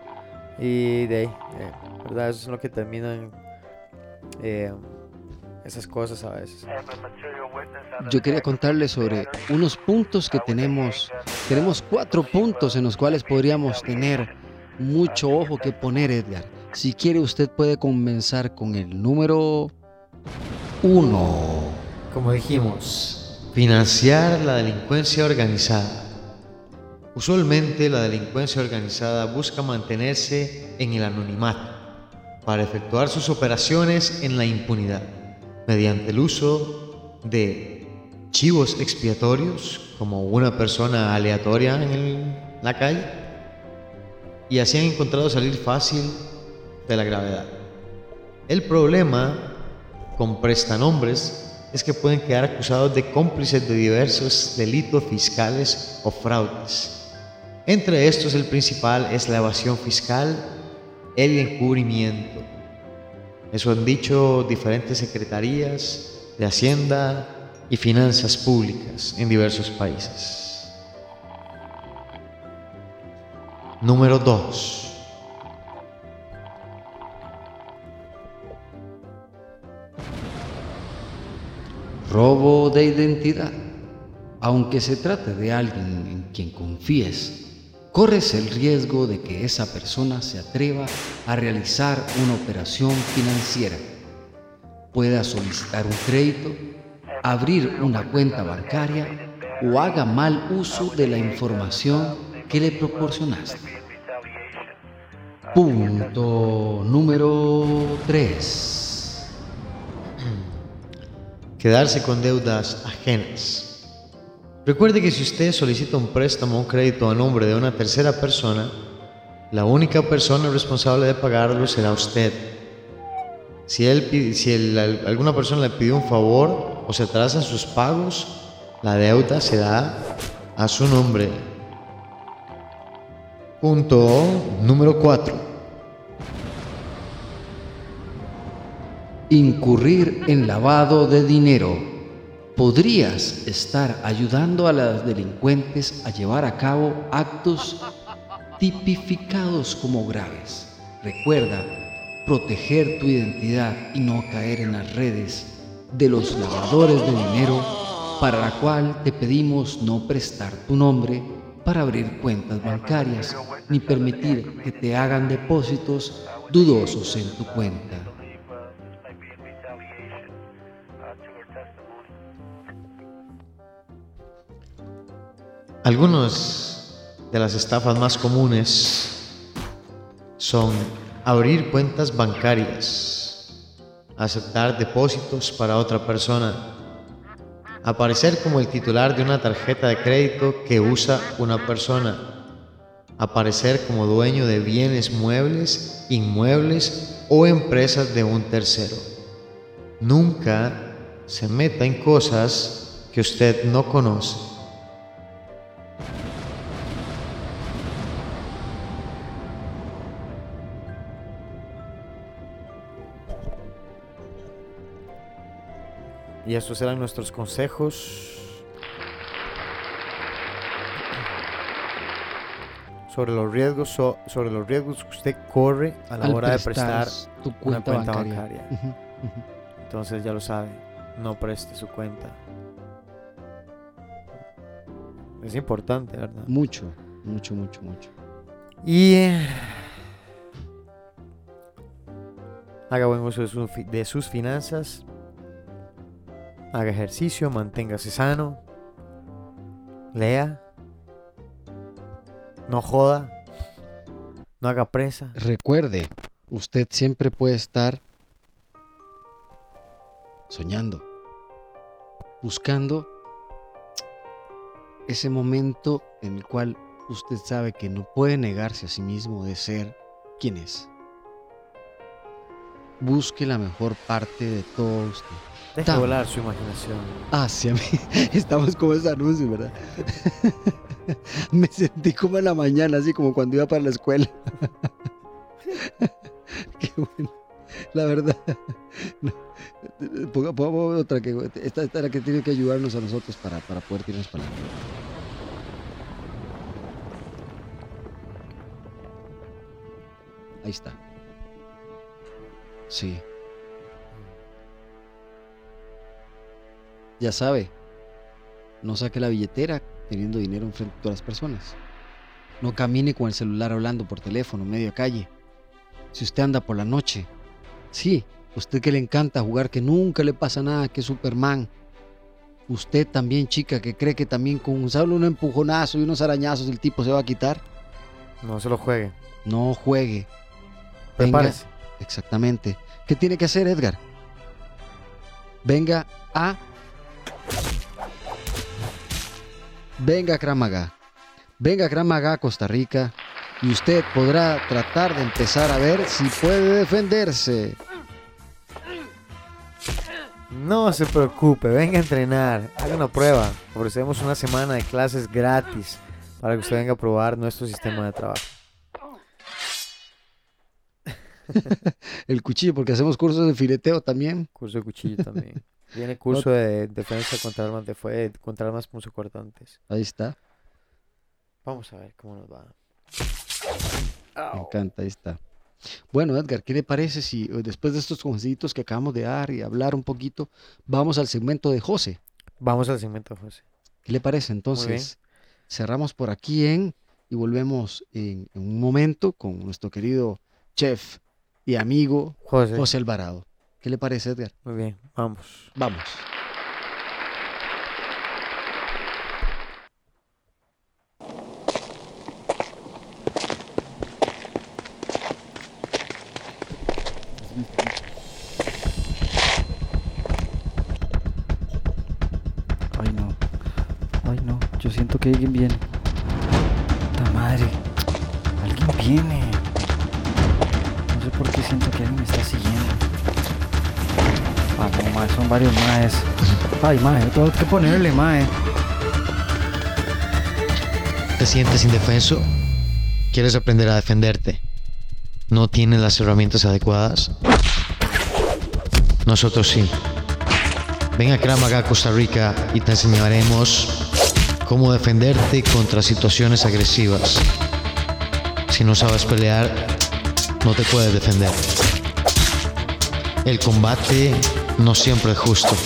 Y de ahí, eh, ¿verdad? Eso es lo que terminan eh, esas cosas a veces. Yo quería contarles sobre unos puntos que tenemos. Tenemos cuatro puntos en los cuales podríamos tener mucho ojo que poner, Edgar. Si quiere, usted puede comenzar con el número uno. Como dijimos, financiar la delincuencia organizada. Usualmente la delincuencia organizada busca mantenerse en el anonimato para efectuar sus operaciones en la impunidad mediante el uso de chivos expiatorios como una persona aleatoria en el- la calle y así han encontrado salir fácil de la gravedad. El problema con prestanombres es que pueden quedar acusados de cómplices de diversos delitos fiscales o fraudes. Entre estos el principal es la evasión fiscal, el encubrimiento. Eso han dicho diferentes secretarías de Hacienda y Finanzas Públicas en diversos países. Número 2. Robo de identidad. Aunque se trate de alguien en quien confíes, corres el riesgo de que esa persona se atreva a realizar una operación financiera, pueda solicitar un crédito, abrir una cuenta bancaria o haga mal uso de la información que le proporcionaste. Punto número 3. Quedarse con deudas ajenas. Recuerde que si usted solicita un préstamo o un crédito a nombre de una tercera persona, la única persona responsable de pagarlo será usted. Si, alguna persona le pidió un favor o se atrasan sus pagos, la deuda se da a su nombre. Punto número 4. Incurrir en lavado de dinero. Podrías estar ayudando a los delincuentes a llevar a cabo actos tipificados como graves. Recuerda proteger tu identidad y no caer en las redes de los lavadores de dinero para la cual te pedimos no prestar tu nombre para abrir cuentas bancarias ni permitir que te hagan depósitos dudosos en tu cuenta. Algunas de las estafas más comunes son abrir cuentas bancarias, aceptar depósitos para otra persona, aparecer como el titular de una tarjeta de crédito que usa una persona, aparecer como dueño de bienes muebles, inmuebles o empresas de un tercero. Nunca se meta en cosas que usted no conoce. Y estos eran nuestros consejos sobre los riesgos so- sobre los riesgos que usted corre a la Al hora de prestar tu una cuenta, bancaria. Entonces ya lo sabe, no preste su cuenta. Es importante, ¿verdad? Mucho, mucho, mucho, mucho. Y eh, haga buen uso de, su fi- de sus finanzas. Haga ejercicio, manténgase sano. Lea. No joda. No haga presa. Recuerde, usted siempre puede estar soñando, buscando ese momento en el cual usted sabe que no puede negarse a sí mismo de ser quien es. Busque la mejor parte de todo usted. Deje Tam. volar su imaginación. Hacia mí. Estamos como ese anuncio, ¿verdad? Me sentí como en la mañana, así como cuando iba para la escuela. Qué bueno. La verdad. No. Ponga- otra que esta, esta es la que tiene que ayudarnos a nosotros para, para poder tirarnos para adelante. Ahí está. Sí. Ya sabe, no saque la billetera teniendo dinero enfrente de todas las personas. No camine con el celular hablando por teléfono, medio calle. Si usted anda por la noche, sí, usted que le encanta jugar, que nunca le pasa nada, que es Superman. Usted también, chica, que cree que también con un solo un empujonazo y unos arañazos el tipo se va a quitar. No se lo juegue. No juegue. Venga, Prepárese. Exactamente. ¿Qué tiene que hacer Edgar? Venga a... Venga Kramaga. Venga a Kramaga, Costa Rica. Y usted podrá tratar de empezar a ver si puede defenderse. No se preocupe, venga a entrenar, haga una prueba. Ofrecemos una semana de clases gratis para que usted venga a probar nuestro sistema de trabajo. El cuchillo, porque hacemos cursos de fileteo también. Curso de cuchillo también. Viene curso de defensa contra armas de fuego, contra armas punzocortantes. Ahí está. Vamos a ver cómo nos va. Me encanta, ahí está. Bueno, Edgar, ¿qué le parece si eh, después de estos consejitos que acabamos de dar y hablar un poquito, vamos al segmento de José? Vamos al segmento, José. ¿Qué le parece? Entonces, cerramos por aquí en y volvemos en, en un momento con nuestro querido chef y amigo José. José Alvarado. ¿Qué le parece, Edgar? Muy bien, vamos. Vamos. Ay, no. Ay, no. Yo siento que alguien viene. ¡Ta madre! Alguien viene. No sé por qué siento que alguien me está siguiendo. Ah, mae, son varios maes. Ay, yo tengo que ponerle, mae. ¿Te sientes indefenso? ¿Quieres aprender a defenderte? ¿No tienes las herramientas adecuadas? Nosotros sí. Ven a Kramaga, Costa Rica y te enseñaremos cómo defenderte contra situaciones agresivas. Si no sabes pelear, no te puedes defender. El combate no siempre es justo.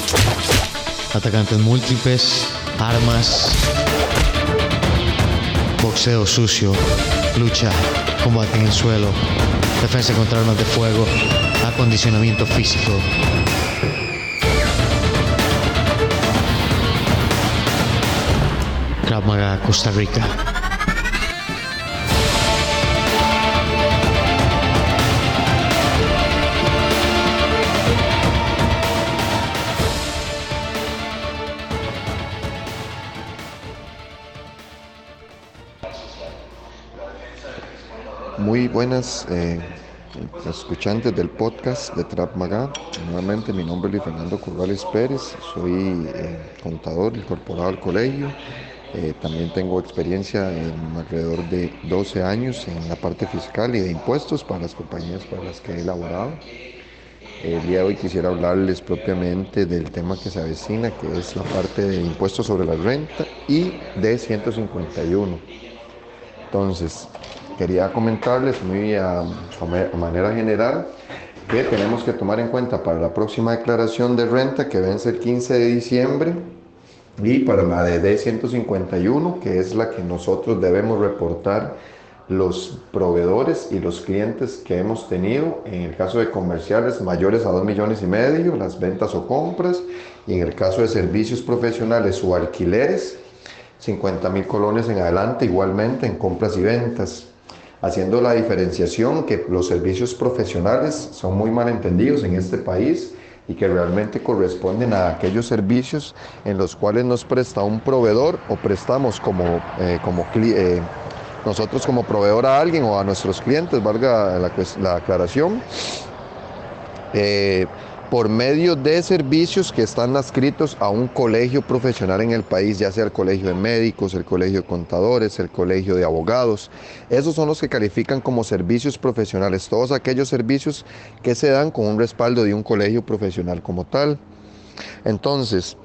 Atacantes múltiples, armas, boxeo sucio, lucha, combate en el suelo, defensa contra armas de fuego, acondicionamiento físico. Krav Maga, Costa Rica. Muy buenas eh, escuchantes del podcast de Trap Maga. Nuevamente mi nombre es Luis Fernando Corrales Pérez, soy eh, contador incorporado al colegio. Eh, también tengo experiencia en alrededor de 12 años en la parte fiscal y de impuestos para las compañías para las que he elaborado. El día de hoy quisiera hablarles propiamente del tema que se avecina, que es la parte de impuestos sobre la renta y de 151. Entonces, quería comentarles muy a, a manera general que tenemos que tomar en cuenta para la próxima declaración de renta que vence el 15 de diciembre y para la de D151, que es la que nosotros debemos reportar los proveedores y los clientes que hemos tenido, en el caso de comerciales mayores a 2 millones y medio, las ventas o compras, y en el caso de servicios profesionales o alquileres, 50 mil colones en adelante, igualmente en compras y ventas haciendo la diferenciación que los servicios profesionales son muy mal entendidos en este país y que realmente corresponden a aquellos servicios en los cuales nos presta un proveedor o prestamos como, eh, como eh, nosotros como proveedor a alguien o a nuestros clientes, valga la, la aclaración. Eh, por medio de servicios que están adscritos a un colegio profesional en el país, ya sea el colegio de médicos, el colegio de contadores, el colegio de abogados. Esos son los que califican como servicios profesionales, todos aquellos servicios que se dan con un respaldo de un colegio profesional como tal. Entonces,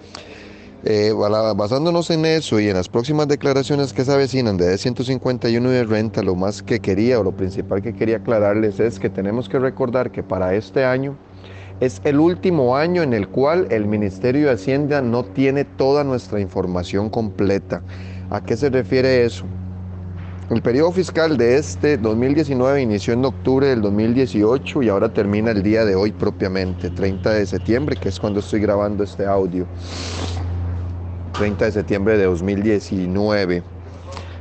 eh, basándonos en eso y en las próximas declaraciones que se avecinan de 151 de renta, lo más que quería o lo principal que quería aclararles es que tenemos que recordar que para este año es el último año en el cual el Ministerio de Hacienda no tiene toda nuestra información completa. ¿A qué se refiere eso? El periodo fiscal de este 2019 inició en octubre del 2018 y ahora termina el día de hoy propiamente, 30 de septiembre, que es cuando estoy grabando este audio. 30 de septiembre de 2019.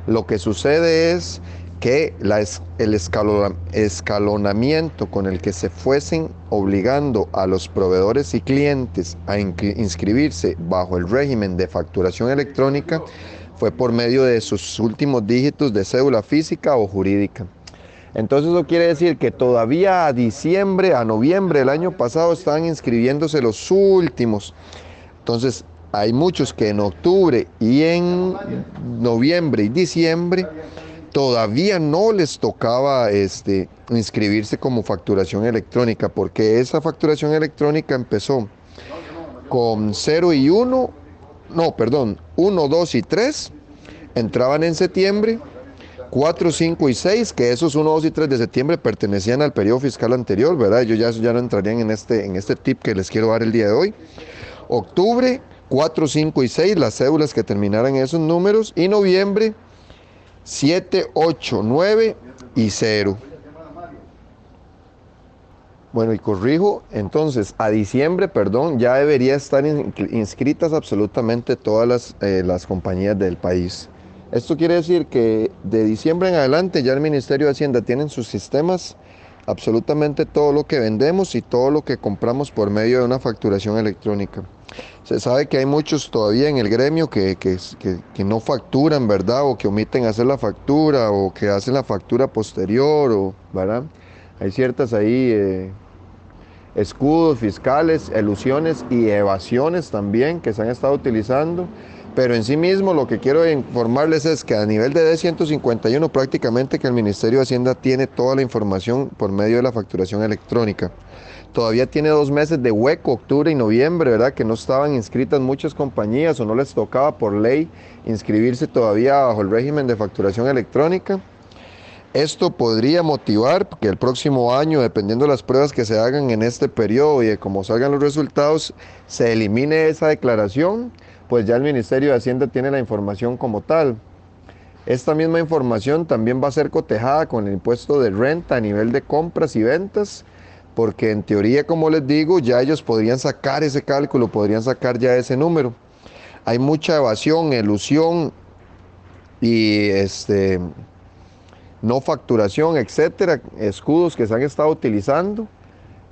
Lo que sucede es que el escalonamiento con el que se fuesen obligando a los proveedores y clientes a inscribirse bajo el régimen de facturación electrónica fue por medio de sus últimos dígitos de cédula física o jurídica. Entonces eso quiere decir que todavía a diciembre, a noviembre del año pasado estaban inscribiéndose los últimos. Entonces hay muchos que en octubre y en noviembre y diciembre todavía no les tocaba este, inscribirse como facturación electrónica, porque esa facturación electrónica empezó con 0 y 1, no, perdón, 1, 2 y 3, entraban en septiembre, 4, 5 y 6, que esos 1, 2 y 3 de septiembre pertenecían al periodo fiscal anterior, ¿verdad? Ya, ya no entrarían en este, en este tip que les quiero dar el día de hoy. Octubre, 4, 5 y 6, las cédulas que terminaran esos números, y noviembre, 7, 8, 9 y 0. Bueno, y corrijo, entonces a diciembre, perdón, ya debería estar inscritas absolutamente todas las, eh, las compañías del país. Esto quiere decir que de diciembre en adelante ya el Ministerio de Hacienda tiene en sus sistemas absolutamente todo lo que vendemos y todo lo que compramos por medio de una facturación electrónica. Se sabe que hay muchos todavía en el gremio que, que, no facturan, ¿verdad? O que omiten hacer la factura o que hacen la factura posterior, o, ¿verdad? Hay ciertas ahí eh, escudos fiscales, elusiones y evasiones también que se han estado utilizando pero en sí mismo lo que quiero informarles es que a nivel de D151 prácticamente que el Ministerio de Hacienda tiene toda la información por medio de la facturación electrónica. Todavía tiene dos meses de hueco, octubre y noviembre, ¿verdad? Que no estaban inscritas muchas compañías o no les tocaba por ley inscribirse todavía bajo el régimen de facturación electrónica. Esto podría motivar que el próximo año, dependiendo de las pruebas que se hagan en este periodo y de cómo salgan los resultados, se elimine esa declaración pues ya el Ministerio de Hacienda tiene la información como tal. Esta misma información también va a ser cotejada con el impuesto de renta a nivel de compras y ventas, porque en teoría, como les digo, ya ellos podrían sacar ese cálculo, podrían sacar ya ese número. Hay mucha evasión, elusión y este no facturación, etcétera, escudos que se han estado utilizando,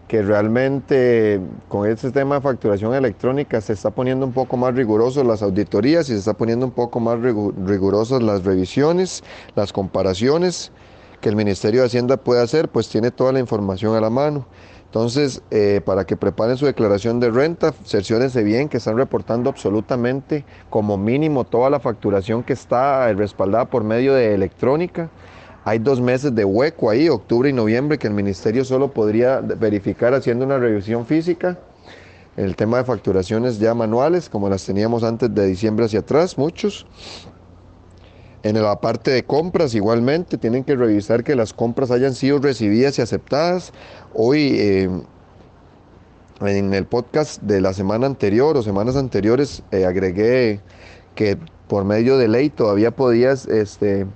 que realmente con este tema de facturación electrónica se está poniendo un poco más rigurosos las auditorías y se está poniendo un poco más rigu- rigurosas las revisiones, las comparaciones que el Ministerio de Hacienda puede hacer, pues tiene toda la información a la mano. Entonces, eh, para que preparen su declaración de renta, cerciórense bien que están reportando absolutamente como mínimo toda la facturación que está respaldada por medio de electrónica. Hay dos meses de hueco ahí, octubre y noviembre, que el ministerio solo podría verificar haciendo una revisión física. El tema de facturaciones ya manuales, como las teníamos antes de diciembre hacia atrás, muchos. En la parte de compras igualmente, tienen que revisar que las compras hayan sido recibidas y aceptadas. Hoy eh, en el podcast de la semana anterior o semanas anteriores eh, agregué que por medio de ley todavía podías este,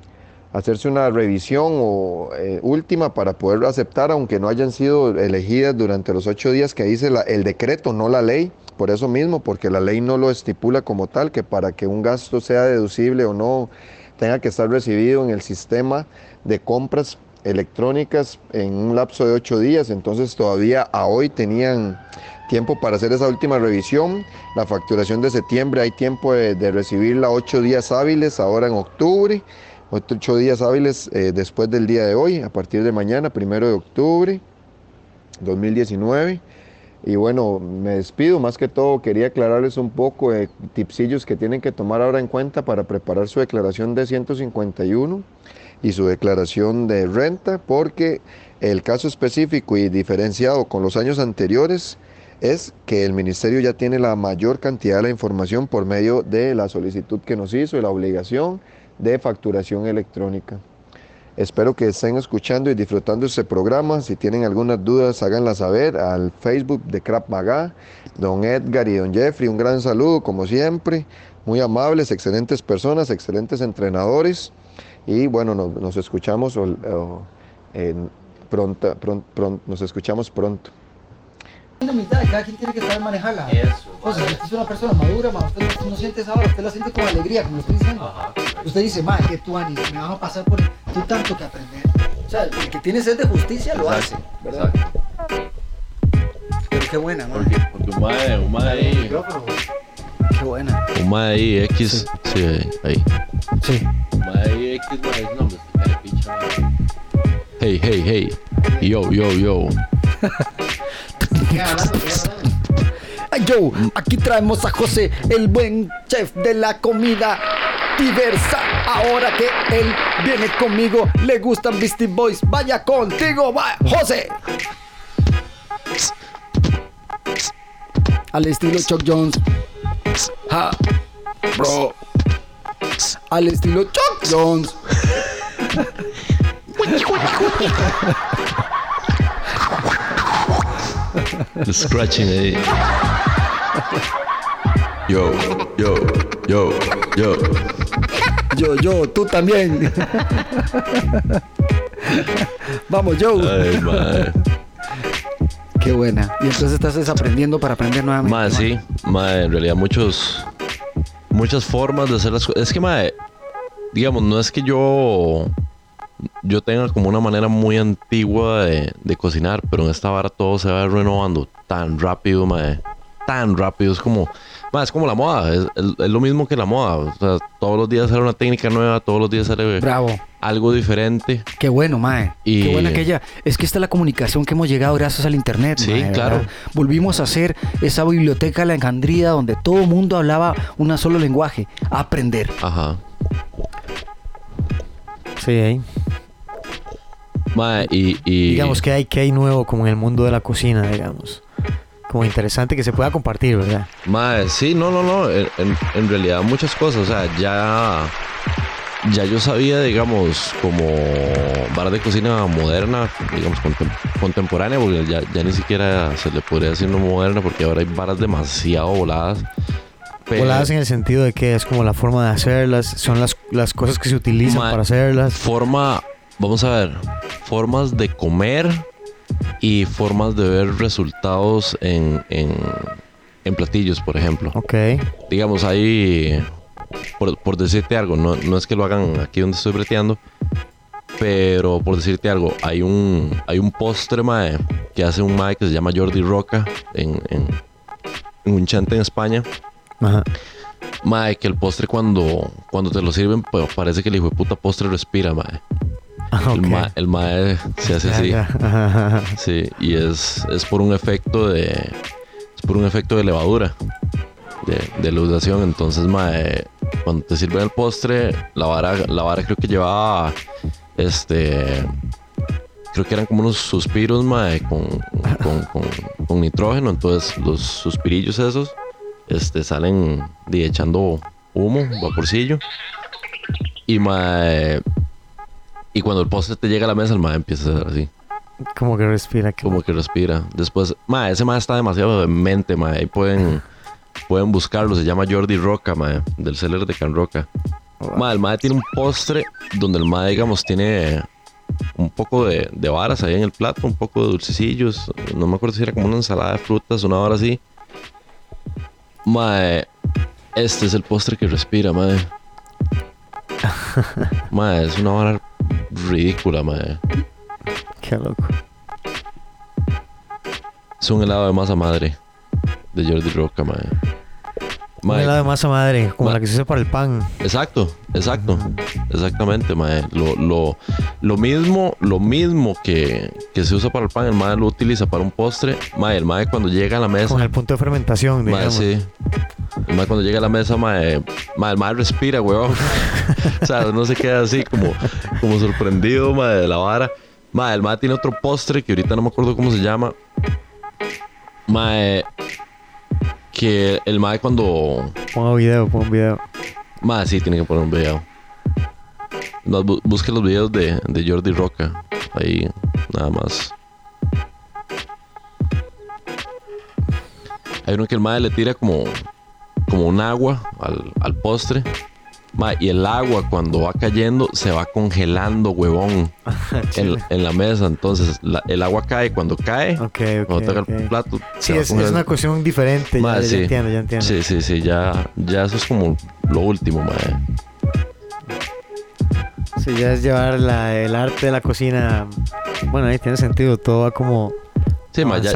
hacerse una revisión o, eh, última para poder aceptar, aunque no hayan sido elegidas durante los ocho días que dice el decreto, no la ley. Por eso mismo, porque la ley no lo estipula como tal, que para que un gasto sea deducible o no, tenga que estar recibido en el sistema de compras electrónicas en un lapso de ocho días. Entonces todavía a hoy tenían tiempo para hacer esa última revisión. La facturación de septiembre hay tiempo de, recibirla ocho días hábiles ahora en octubre. Ocho días hábiles eh, después del día de hoy, a partir de mañana, primero de octubre 2019. Y bueno, me despido. Más que todo, quería aclararles un poco de tipsillos que tienen que tomar ahora en cuenta para preparar su declaración de 151 y su declaración de renta, porque el caso específico y diferenciado con los años anteriores es que el ministerio ya tiene la mayor cantidad de la información por medio de la solicitud que nos hizo y la obligación de facturación electrónica. Espero que estén escuchando y disfrutando este programa. Si tienen algunas dudas, háganlas saber al Facebook de Crap Maga, don Edgar y don Jeffrey. Un gran saludo, como siempre. Muy amables, excelentes personas, excelentes entrenadores. Y bueno, nos, escuchamos o- o, en pronta- pron- pron- nos escuchamos pronto. Humildad, cada quien tiene que saber manejarla. O sea, usted es una persona madura, ma, usted no, no siente esa hora, usted la siente con alegría, como lo estoy diciendo. Usted dice, ma, que tú, Ani, me vas a pasar por tú tanto que aprender. O sea, el que tiene sed de justicia lo hace, ¿verdad? Pero qué buena, ma. Porque, porque un mae, un mae ahí, Qué buena. un mae ahí, X, sí, ahí, ahí. Sí. Un mae ahí, X, mae, no, me está de. Hey, hey, hey. Yo, yo, yo. Ay, yo, aquí traemos a José, el buen chef de la comida diversa. Ahora que él viene conmigo, le gustan Beastie Boys. Vaya contigo, va, José. Al estilo Chuck Jones. Ja, bro. Al estilo Chuck Jones. The scratching ahí. Yo, yo, yo, yo. Yo, yo, tú también. Vamos, Joe. Ay, mae. Qué buena. Y entonces estás desaprendiendo para aprender nuevamente. Mae, sí, mae, en realidad muchos, muchas formas de hacer las cosas. Es que, mae, digamos, no es que yo, yo tenga como una manera muy antigua de, de cocinar, pero en esta vara todo se va renovando tan rápido, mae, tan rápido. Es como, mae, es como la moda, es, es- es lo mismo que la moda. O sea, todos los días sale una técnica nueva, todos los días sale Bravo. algo diferente. Qué bueno, Mae. Y- Qué buena aquella. Es que esta es la comunicación que hemos llegado gracias al Internet. Sí, mae, claro. ¿verdad? Volvimos a hacer esa biblioteca Alejandría donde todo el mundo hablaba un solo lenguaje. Aprender. Ajá. Sí, ahí. Mae, y, y Digamos que hay, que hay nuevo como en el mundo de la cocina, digamos. Como interesante que se pueda compartir, ¿verdad? Mae, sí, no, no, no. En, en- en realidad muchas cosas. O sea, ya. Ya yo sabía, digamos, como bar de cocina moderna, digamos, contem- contemporánea, porque ya, ya ni siquiera se le podría decir no moderna, porque ahora hay varas demasiado voladas. Voladas en el sentido de que es como la forma de hacerlas, son las, las cosas que se utilizan Ma- para hacerlas. Forma, vamos a ver, formas de comer y formas de ver resultados en, en, en platillos, por ejemplo. Ok. Digamos, ahí, por, por decirte algo, no, no es que lo hagan aquí donde estoy breteando, pero por decirte algo, hay un, hay un postre, mae, que hace un mae que se llama Jordi Roca en, en, en un chante en España. Ajá. Mae, que el postre cuando, cuando te lo sirven, pues parece que el hijo de puta postre respira, mae. Ah, El, ma- el mae se hace así. Sí, y es, es por un efecto de. Es por un efecto de levadura. De, de. Entonces, mae, cuando te sirven el postre, la vara, la vara creo que llevaba. Este. Creo que eran como unos suspiros, mae, con, con, con- con nitrógeno. Entonces, los suspirillos esos este, salen de, echando humo, vaporcillo. Y, mae. Y cuando el postre te llega a la mesa, el mae empieza a hacer así. Como que respira. Como que respira. Después, ma, ese ma está demasiado demente, ma. Ahí pueden, pueden buscarlo. Se llama Jordi Roca, ma, del seller de Can Roca. Ma, el ma tiene un postre donde el ma, digamos, tiene un poco de, de varas ahí en el plato, un poco de dulcecillos. No me acuerdo si era como una ensalada de frutas, una vara así. Ma, este es el postre que respira, ma. Ma, es una vara ridícula, ma. Qué loco. Es un helado de masa madre de Jordi Roca, mae. Un Mae, helado de masa madre, como la que se usa para el pan. Exacto, exacto. Exactamente, mae. Lo, lo, lo mismo, lo mismo que, que se usa para el pan, el mae lo utiliza para un postre. Mae, el mae cuando llega a la mesa. Con el punto de fermentación, Mae, digamos. sí. El mae cuando llega a la mesa, mae, mae, el mae respira, weón. o sea, no se queda así como, como sorprendido, mae, de la vara. Mae, el mae tiene otro postre que ahorita no me acuerdo cómo se llama. Mae, que el mae cuando... Ponga video, ponga un video. Mae, sí, tiene que poner un video. No, bu- busque los videos de, de Jordi Roca. Ahí, nada más. Hay uno que el mae le tira como, como un agua al, al postre. Mae, y el agua cuando va cayendo se va congelando, huevón, en, en la mesa. Entonces la- el agua cae. Cuando cae, Ok, ok. cuando toca ok. el plato, Sí, es, una cuestión diferente. ya- Ma, ya, sí. entiendo, ya entiendo. Sí, sí, sí, ya, ya eso es como lo último, mae. Sí, ya es llevar la- el arte de la cocina. Bueno, ahí tiene sentido. Todo va como Sí, ma, ya,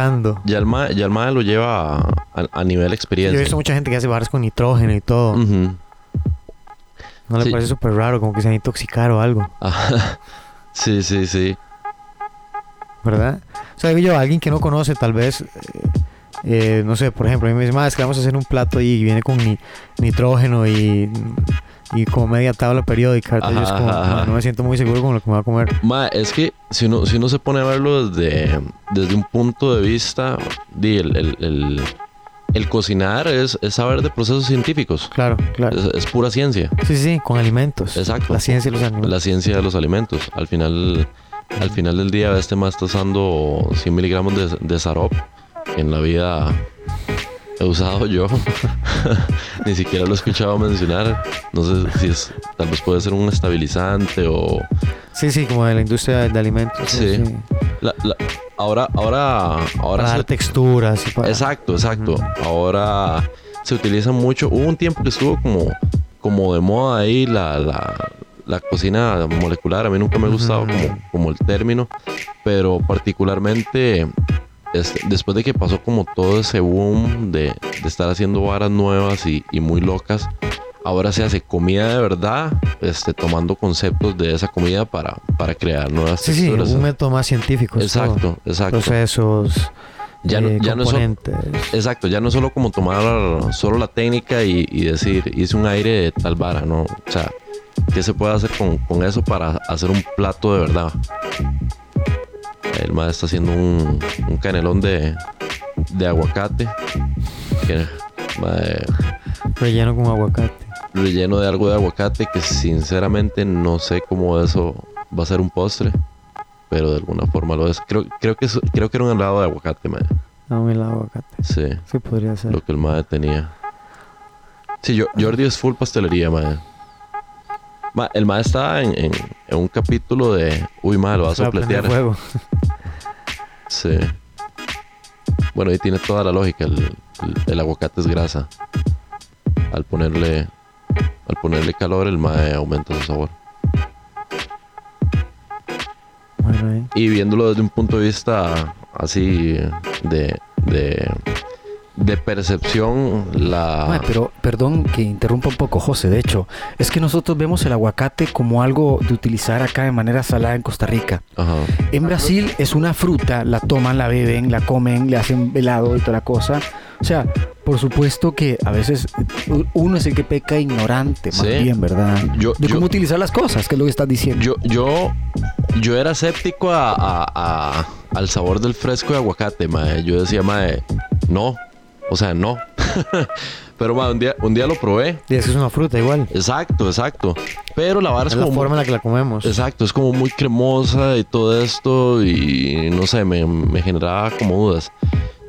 ya el mae, ya el mae lo lleva a, a- a nivel Yo he experiencia. visto mucha gente que hace barras con nitrógeno y todo. Ujú. ¿No le Sí. parece súper raro? Como que se va a intoxicar o algo. Ajá. Sí, sí, sí. ¿Verdad? O sea, digo yo, alguien que no conoce, tal vez. eh, eh, no sé, por ejemplo, a mí me dice, "Ma, es que vamos a hacer un plato y viene con ni- nitrógeno y, y como media tabla periódica. Yo Ajá, como, ajá, "Ma, ajá. no me siento muy seguro con lo que me va a comer. Ma, es que si uno, si uno se pone a verlo desde, desde un punto de vista, di, el, el, el- el cocinar es, es saber de procesos científicos. Claro, claro. Es, es pura ciencia. Sí, sí, con alimentos. Exacto. La ciencia de los alimentos. La ciencia de los alimentos. Al final, al final del día, este más está usando 100 miligramos de, de Sarop. En la vida he usado yo. Ni siquiera lo he escuchado mencionar. No sé si es, tal vez puede ser un estabilizante o Sí, sí, como de la industria de alimentos. Sí. La- la- ahora, ahora, ahora Para se- dar texturas y para... exacto, exacto. Ahora se utiliza mucho. Hubo un tiempo que estuvo como, como de moda ahí la, la, la cocina molecular. A mí nunca me ha gustado como, como el término, pero particularmente este, después de que pasó como todo ese boom de, de estar haciendo varas nuevas y, y muy locas. Ahora se hace comida de verdad, este, tomando conceptos de esa comida para, para crear nuevas Sí, sí, texturas. un método más científico. es todo. Exacto, exacto. Procesos, Ya no- eh, ya no solo-. Exacto, ya no es solo como tomar solo la técnica y, y decir, hice un aire de tal vara, ¿no? O sea, ¿qué se puede hacer con, con eso para hacer un plato de verdad? El madre está haciendo un, un canelón de, de aguacate, que, Relleno con aguacate. relleno de algo de aguacate, que sinceramente no sé cómo eso va a ser un postre, pero de alguna forma lo es. Creo, creo, que, es- creo que era un helado de aguacate, madre. No, el aguacate. Sí, Sí, podría ser. lo que el madre tenía. Sí, yo, Jordi es full pastelería, mae. Ma, el mae está en, en- en un capítulo de. Uy, mae, lo vas a sopletear. fuego. Sí. Bueno, ahí tiene toda la lógica. El, el- el aguacate es grasa. Al ponerle. Al ponerle calor, el mae aumenta su sabor. Bueno, eh. Y viéndolo desde un punto de vista así de. de. De percepción, la. Pero perdón que interrumpa un poco, José. De hecho, es que nosotros vemos el aguacate como algo de utilizar acá de manera salada en Costa Rica. Ajá. En Brasil es una fruta, la toman, la beben, la comen, le hacen helado y toda la cosa. O sea, por supuesto que a veces uno es el que peca ignorante, más Sí. bien, ¿verdad? Yo- de yo- cómo utilizar las cosas, que es lo que estás diciendo. Yo, yo, yo era escéptico a, a- a- al sabor del fresco de aguacate, mae. Yo decía, mae, no. O sea, no. Pero, mae, un día, un día lo probé. Y es que es una fruta igual. Exacto, exacto. Pero la vara es Es la como... forma en la que la comemos. Exacto, es como muy cremosa y todo esto y no sé, me, me generaba como dudas.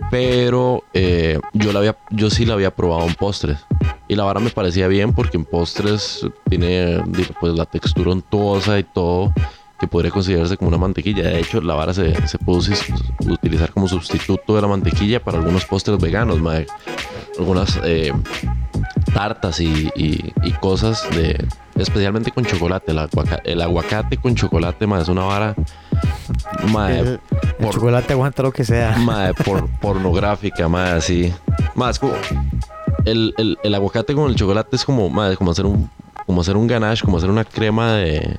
Pero eh, yo, la había, yo sí la había probado en postres. Y la vara me parecía bien porque en postres tiene pues, la textura untuosa y todo que podría considerarse como una mantequilla. De hecho, la vara se, se puede utilizar como sustituto de la mantequilla para algunos postres veganos, mae. Algunas eh, tartas y, y- y cosas de especialmente con chocolate el, aguaca- el aguacate con chocolate más es una vara mae, el, el por- chocolate aguanta lo que sea. mae, por, pornográfica más así más como el, el- el aguacate con el chocolate es como mae, como hacer un como hacer un ganache como hacer una crema de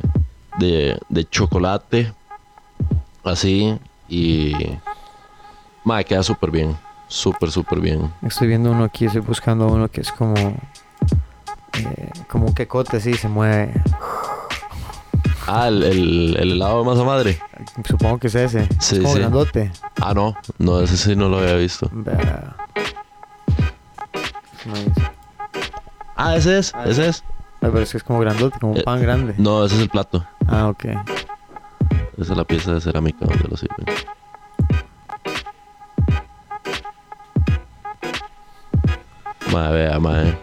de, de chocolate así y mae, queda súper bien súper súper bien Estoy viendo uno aquí, estoy buscando uno que es como. eh, como un quecote, sí, se mueve. ah el, el, el helado de masa madre Supongo que es ese. Sí, es como sí. grandote. Ah, no. No, ese sí no lo había visto. Ah, ese es. Ese es. Ah, pero es que es como grandote, como un Eh, pan grande. No, ese es el plato. Ah, ok. Esa es la pieza de cerámica donde lo sirven. Madre, vea, madre.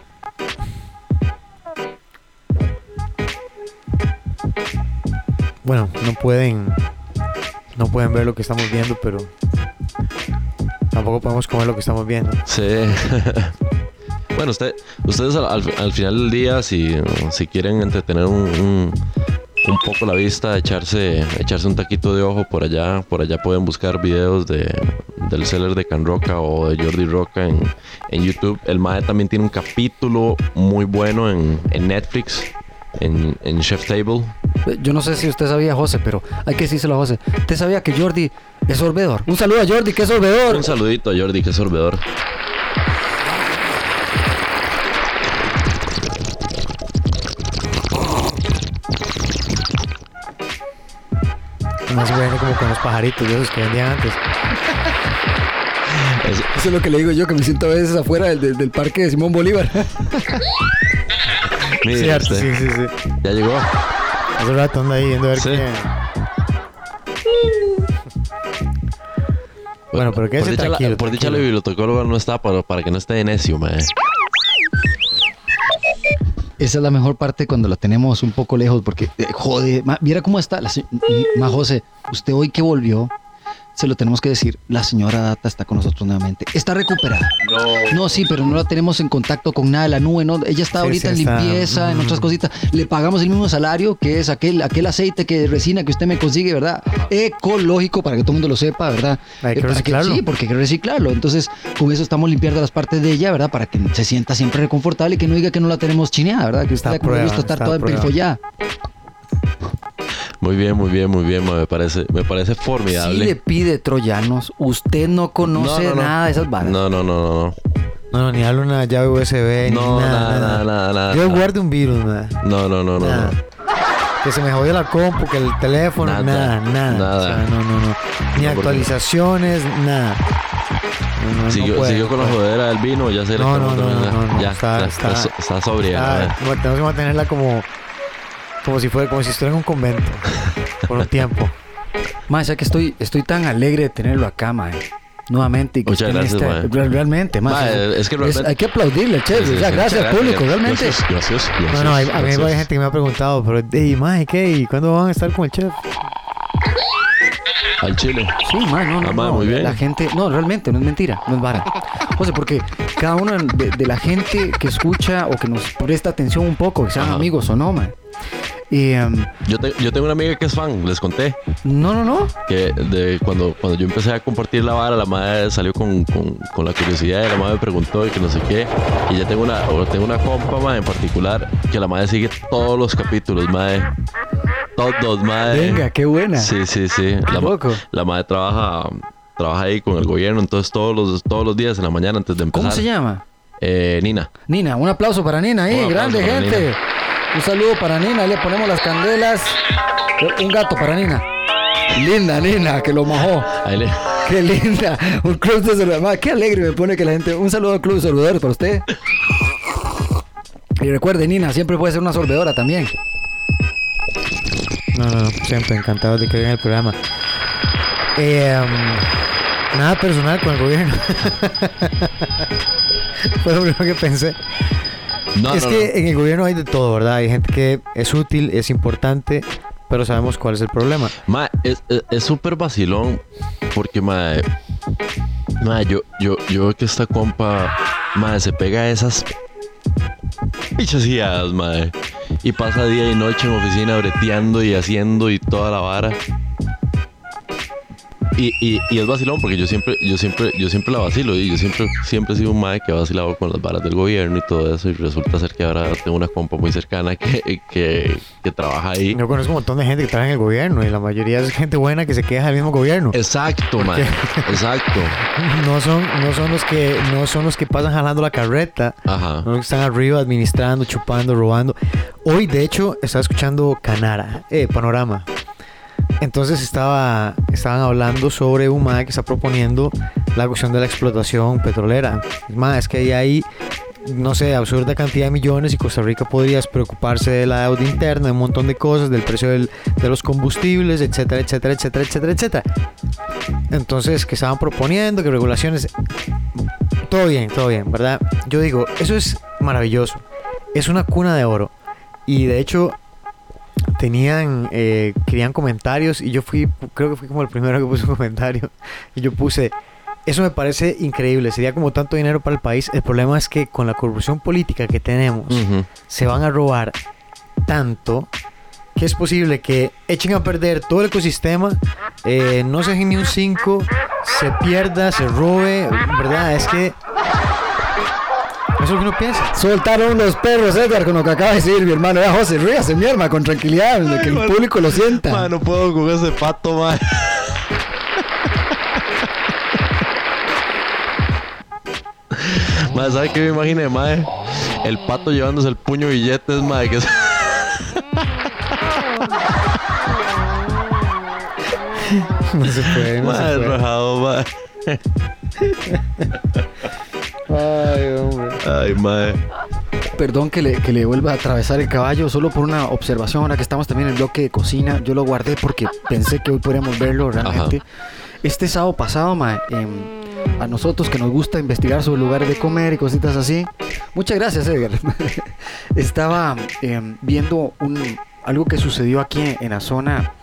Bueno, no pueden. No pueden ver lo que estamos viendo, pero. Tampoco podemos comer lo que estamos viendo. Sí. bueno, usted, ustedes al, al- al final del día, si, si quieren entretener un, un, un poco la vista, echarse, echarse un taquito de ojo por allá, por allá pueden buscar videos de, del seller de Can Roca o de Jordi Roca en, en YouTube. El Mae también tiene un capítulo muy bueno en, en Netflix, en, en Chef Table. Eh, Yo no sé si usted sabía, José, pero hay que decírselo a José. ¿Usted sabía que Jordi es sorbedor? Un saludo a Jordi, que es sorbedor. Un saludito a Jordi, que es sorbedor. Más bueno como con los pajaritos de esos que vendían antes. Es- Eso es lo que le digo yo, que me siento a veces afuera del, del- del parque de Simón Bolívar. Cierto, sí, sí, sí. ya llegó. Hace rato anda ahí viendo a ver Sí. qué. Bueno, pero quédese por dicha, la- por dicha la bibliotecóloga no está para, para que no esté de necio, mae. Esa es la mejor parte cuando la tenemos un poco lejos, porque, eh, joder, ma- viera cómo está. La, ma José, usted hoy que volvió, se lo tenemos que decir, la señora Data está con nosotros nuevamente. Está recuperada. No, sí, pero no la tenemos en contacto con nada de la nube, ¿no? Ella está ahorita sí, en está. limpieza, en otras cositas. Le pagamos el mismo salario, que es aquel, aquel aceite que resina que usted me consigue, ¿verdad? Ecológico, para que todo el mundo lo sepa, ¿verdad? Hay que Eh, para reciclarlo. sí, porque hay que reciclarlo. Entonces, con eso estamos limpiando las partes de ella, ¿verdad? Para que se sienta siempre reconfortable y que no diga que no la tenemos chineada, ¿verdad? Que Está usted a como le prueba, gusta estar está toda prueba. emperifollada. Muy bien, muy bien, muy bien. Me parece, me parece Si formidable. le pide troyanos, usted no conoce No, no, no. nada de esas varas. No, no, no, no, no. Ni hablo una llave USB, No, ni nada, nada, nada. nada, nada, Yo nada. guardo un virus, nada. No, no, no, no, Nada. no. Que se me jodió la compu, que el teléfono, Nada, nada, nada. nada. O sea, no, no, no. Ni No, porque- actualizaciones, nada. No, no, no Siguió, con la jodera del vino, ya se le No, no, no, también, no, no, Ya, está- está- está, está sobria. Tenemos que mantenerla como como si fuera como si estuviera en un convento por un tiempo. Mae, sé que estoy, estoy tan alegre de tenerlo acá, mae. nuevamente. y que Muchas esté en gracias, esta- mae. real- realmente, más. Mae, es que realmente- hay que aplaudirle, che. O sea, gracias, muchas público, gracias, realmente. Gracias, gracias. No, gracias, no, hay- a mí gracias. hay gente que me ha preguntado, pero, hey, mae, ¿qué? ¿Y cuándo van a estar con el chef? Al chile. Sí, mae, no, no, Ah, mae, no, muy bien. La gente, no, realmente, no es mentira, no es vara. José, porque cada uno de, de la gente que escucha o que nos presta atención un poco, que sean Ajá. amigos o no, man. Y, em, Yo, te- yo tengo una amiga que es fan, les conté. no, no, no. que de cuando, cuando yo empecé a compartir la vara, la madre salió con, con, con la curiosidad y la madre me preguntó y que no sé qué. Y ya tengo una, o tengo una compa, madre, en particular, que la madre sigue todos los capítulos, madre. Todos, madre. Venga, qué buena. Sí, sí, sí. La, loco. la madre trabaja, trabaja ahí con el gobierno, entonces todos los, todos los días en la mañana antes de empezar. ¿Cómo se llama? Eh, Nina. Nina, un aplauso para Nina ahí, grande gente. Nina. Un saludo para Nina, ahí le ponemos las candelas. Un gato para Nina. Linda Nina, que lo mojó. Ahí le- Qué linda. Un club de saludadores. Qué alegre me pone que la gente. Un saludo al club de saludadores para usted. Y recuerde, Nina, siempre puede ser una sorbedora también. No, no, no, siempre encantado de que vengan el programa. Eh, um, nada personal con el gobierno. Fue lo primero que pensé. No, es no, que no. en el gobierno hay de todo, ¿verdad? Hay gente que es útil, es importante, pero sabemos cuál es el problema. Ma, es súper vacilón porque, ma, ma, yo, yo, yo veo que esta compa, ma, se pega a esas pichaseadas, ma, y pasa día y noche en oficina breteando y haciendo y toda la vara. Y, y, y es vacilón porque yo siempre, yo siempre, yo siempre la vacilo y yo siempre, siempre he sido un mae que ha vacilado con las varas del gobierno y todo eso y resulta ser que ahora tengo una compa muy cercana que, que, que trabaja ahí. Yo conozco un montón de gente que trabaja en el gobierno y la mayoría es gente buena que se queja del mismo gobierno. Exacto, mae. Exacto. No son, no son los que, no son los que pasan jalando la carreta. Ajá. No los que están arriba administrando, chupando, robando. Hoy, de hecho, estaba escuchando Canara, eh, Panorama. Entonces estaba, estaban hablando sobre un MAE que está proponiendo la cuestión de la explotación petrolera. Más es que ahí hay, no sé, absurda cantidad de millones y Costa Rica podría preocuparse de la deuda interna, de un montón de cosas, del precio del- de los combustibles, etcétera, etcétera, etcétera, etcétera, etcétera. Entonces, que estaban proponiendo, que regulaciones... Todo bien, todo bien, ¿verdad? Yo digo, eso es maravilloso. Es una cuna de oro. Y de hecho, tenían, eh, querían comentarios y yo fui, creo que fui como el primero que puso un comentario. Y yo puse, eso me parece increíble, sería como tanto dinero para el país. El problema es que con la corrupción política que tenemos, se van a robar tanto que es posible que echen a perder todo el ecosistema, eh, no se dejen ni un 5, se pierda, se robe, ¿verdad? Es que... Eso es lo que uno piensa. Soltaron los perros, Edgar, con lo que acaba de decir mi hermano. Ya, José, ríase, mi hermano, con tranquilidad, que el man. público lo sienta. No puedo con ese pato, ma. Ma, ¿sabe qué me imaginé, mae? El pato llevándose el puño de billetes, mae. Que es- No se puede, no se puede. rajado, mae. Ay, hombre. Ay, mae. Perdón que le, que le vuelva a atravesar el caballo, solo por una observación, ahora que estamos también en el bloque de cocina. Yo lo guardé porque pensé que hoy podríamos verlo realmente. Este sábado pasado, ma, em, a nosotros que nos gusta investigar sobre lugares de comer y cositas así. Muchas gracias, Edgar. Estaba em, viendo un, algo que sucedió aquí en, en la zona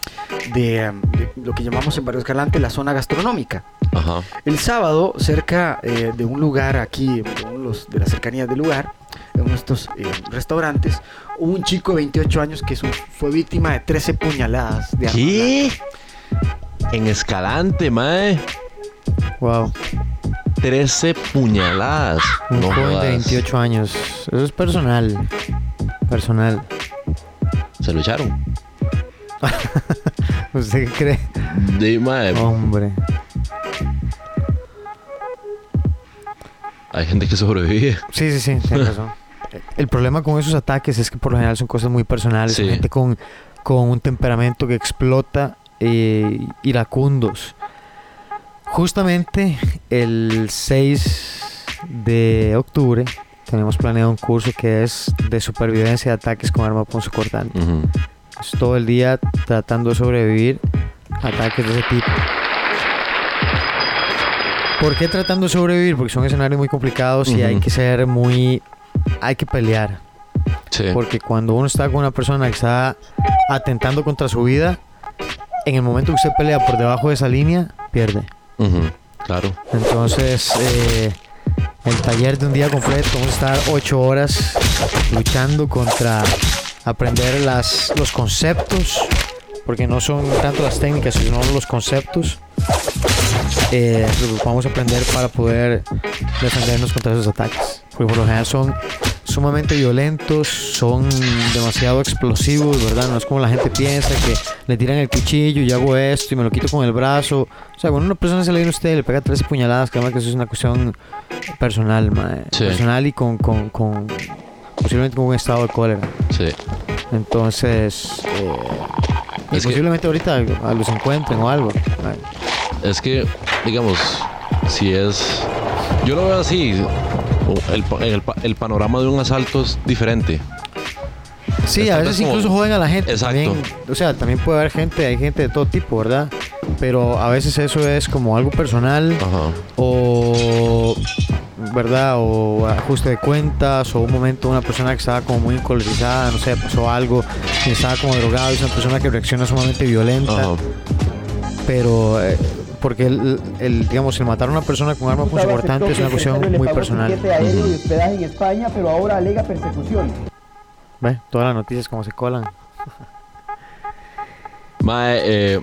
de, em, de lo que llamamos en Barrio Escalante la zona gastronómica. Ajá. El sábado, cerca eh, de un lugar aquí, de, uno de los- de las cercanías del lugar, en uno de estos eh, restaurantes, hubo un chico de 28 años que su- fue víctima de 13 puñaladas de ¿Qué? En Escalante, mae. Wow. 13 puñaladas. Un No joven de jodas. 28 años. Eso es personal. Personal. Se lo echaron. ¿Usted qué cree? De, mae. Hombre. Hay gente que sobrevive. Sí, sí, sí, tienes razón. El problema con esos ataques es que por lo general son cosas muy personales. son Sí. gente con, con un temperamento que explota eh, iracundos. Justamente el 6 de octubre tenemos planeado un curso que es de supervivencia de ataques con arma punzocortante. Ujú. Es todo el día tratando de sobrevivir a ataques de ese tipo. ¿Por qué tratando de sobrevivir? Porque son escenarios muy complicados y hay que ser muy... Hay que pelear. Sí. Porque cuando uno está con una persona que está atentando contra su vida, en el momento que usted pelea por debajo de esa línea, pierde. Claro. Entonces, eh, el taller de un día completo, vamos a estar ocho horas luchando contra aprender las, los conceptos, porque no son tanto las técnicas, sino los conceptos. Eh, que vamos a aprender para poder defendernos contra esos ataques. Porque por lo general son sumamente violentos, son demasiado explosivos, ¿verdad? No es como la gente piensa que le tiran el cuchillo y hago esto y me lo quito con el brazo. O sea, cuando una persona se le viene a usted y le pega tres puñaladas, créeme que eso es una cuestión personal, mae. Sí. Personal y con, con, con- posiblemente con un estado de cólera. Sí. Entonces, eh, y Es que- posiblemente ahorita a- los encuentren o algo. mae. Es que, digamos, si es. Yo lo veo así. El, el pa- el panorama de un asalto es diferente. Sí, a veces como- incluso joden a la gente. Exacto. También, o sea, también puede haber gente, hay gente de todo tipo, ¿verdad? Pero a veces eso es como algo personal Ajá. o, ¿verdad? O ajuste de cuentas o un momento una persona que estaba como muy encolerizada, no sé, pasó algo y estaba como drogado y es una persona que reacciona sumamente violenta. Ajá. Pero, eh, porque el, el, digamos, el matar a una persona con arma punzo cortante es una cuestión muy personal. Ujú. y hospedaje en España, pero ahora alega persecución. ¿Ve? Todas las noticias como se colan. Mae, eh,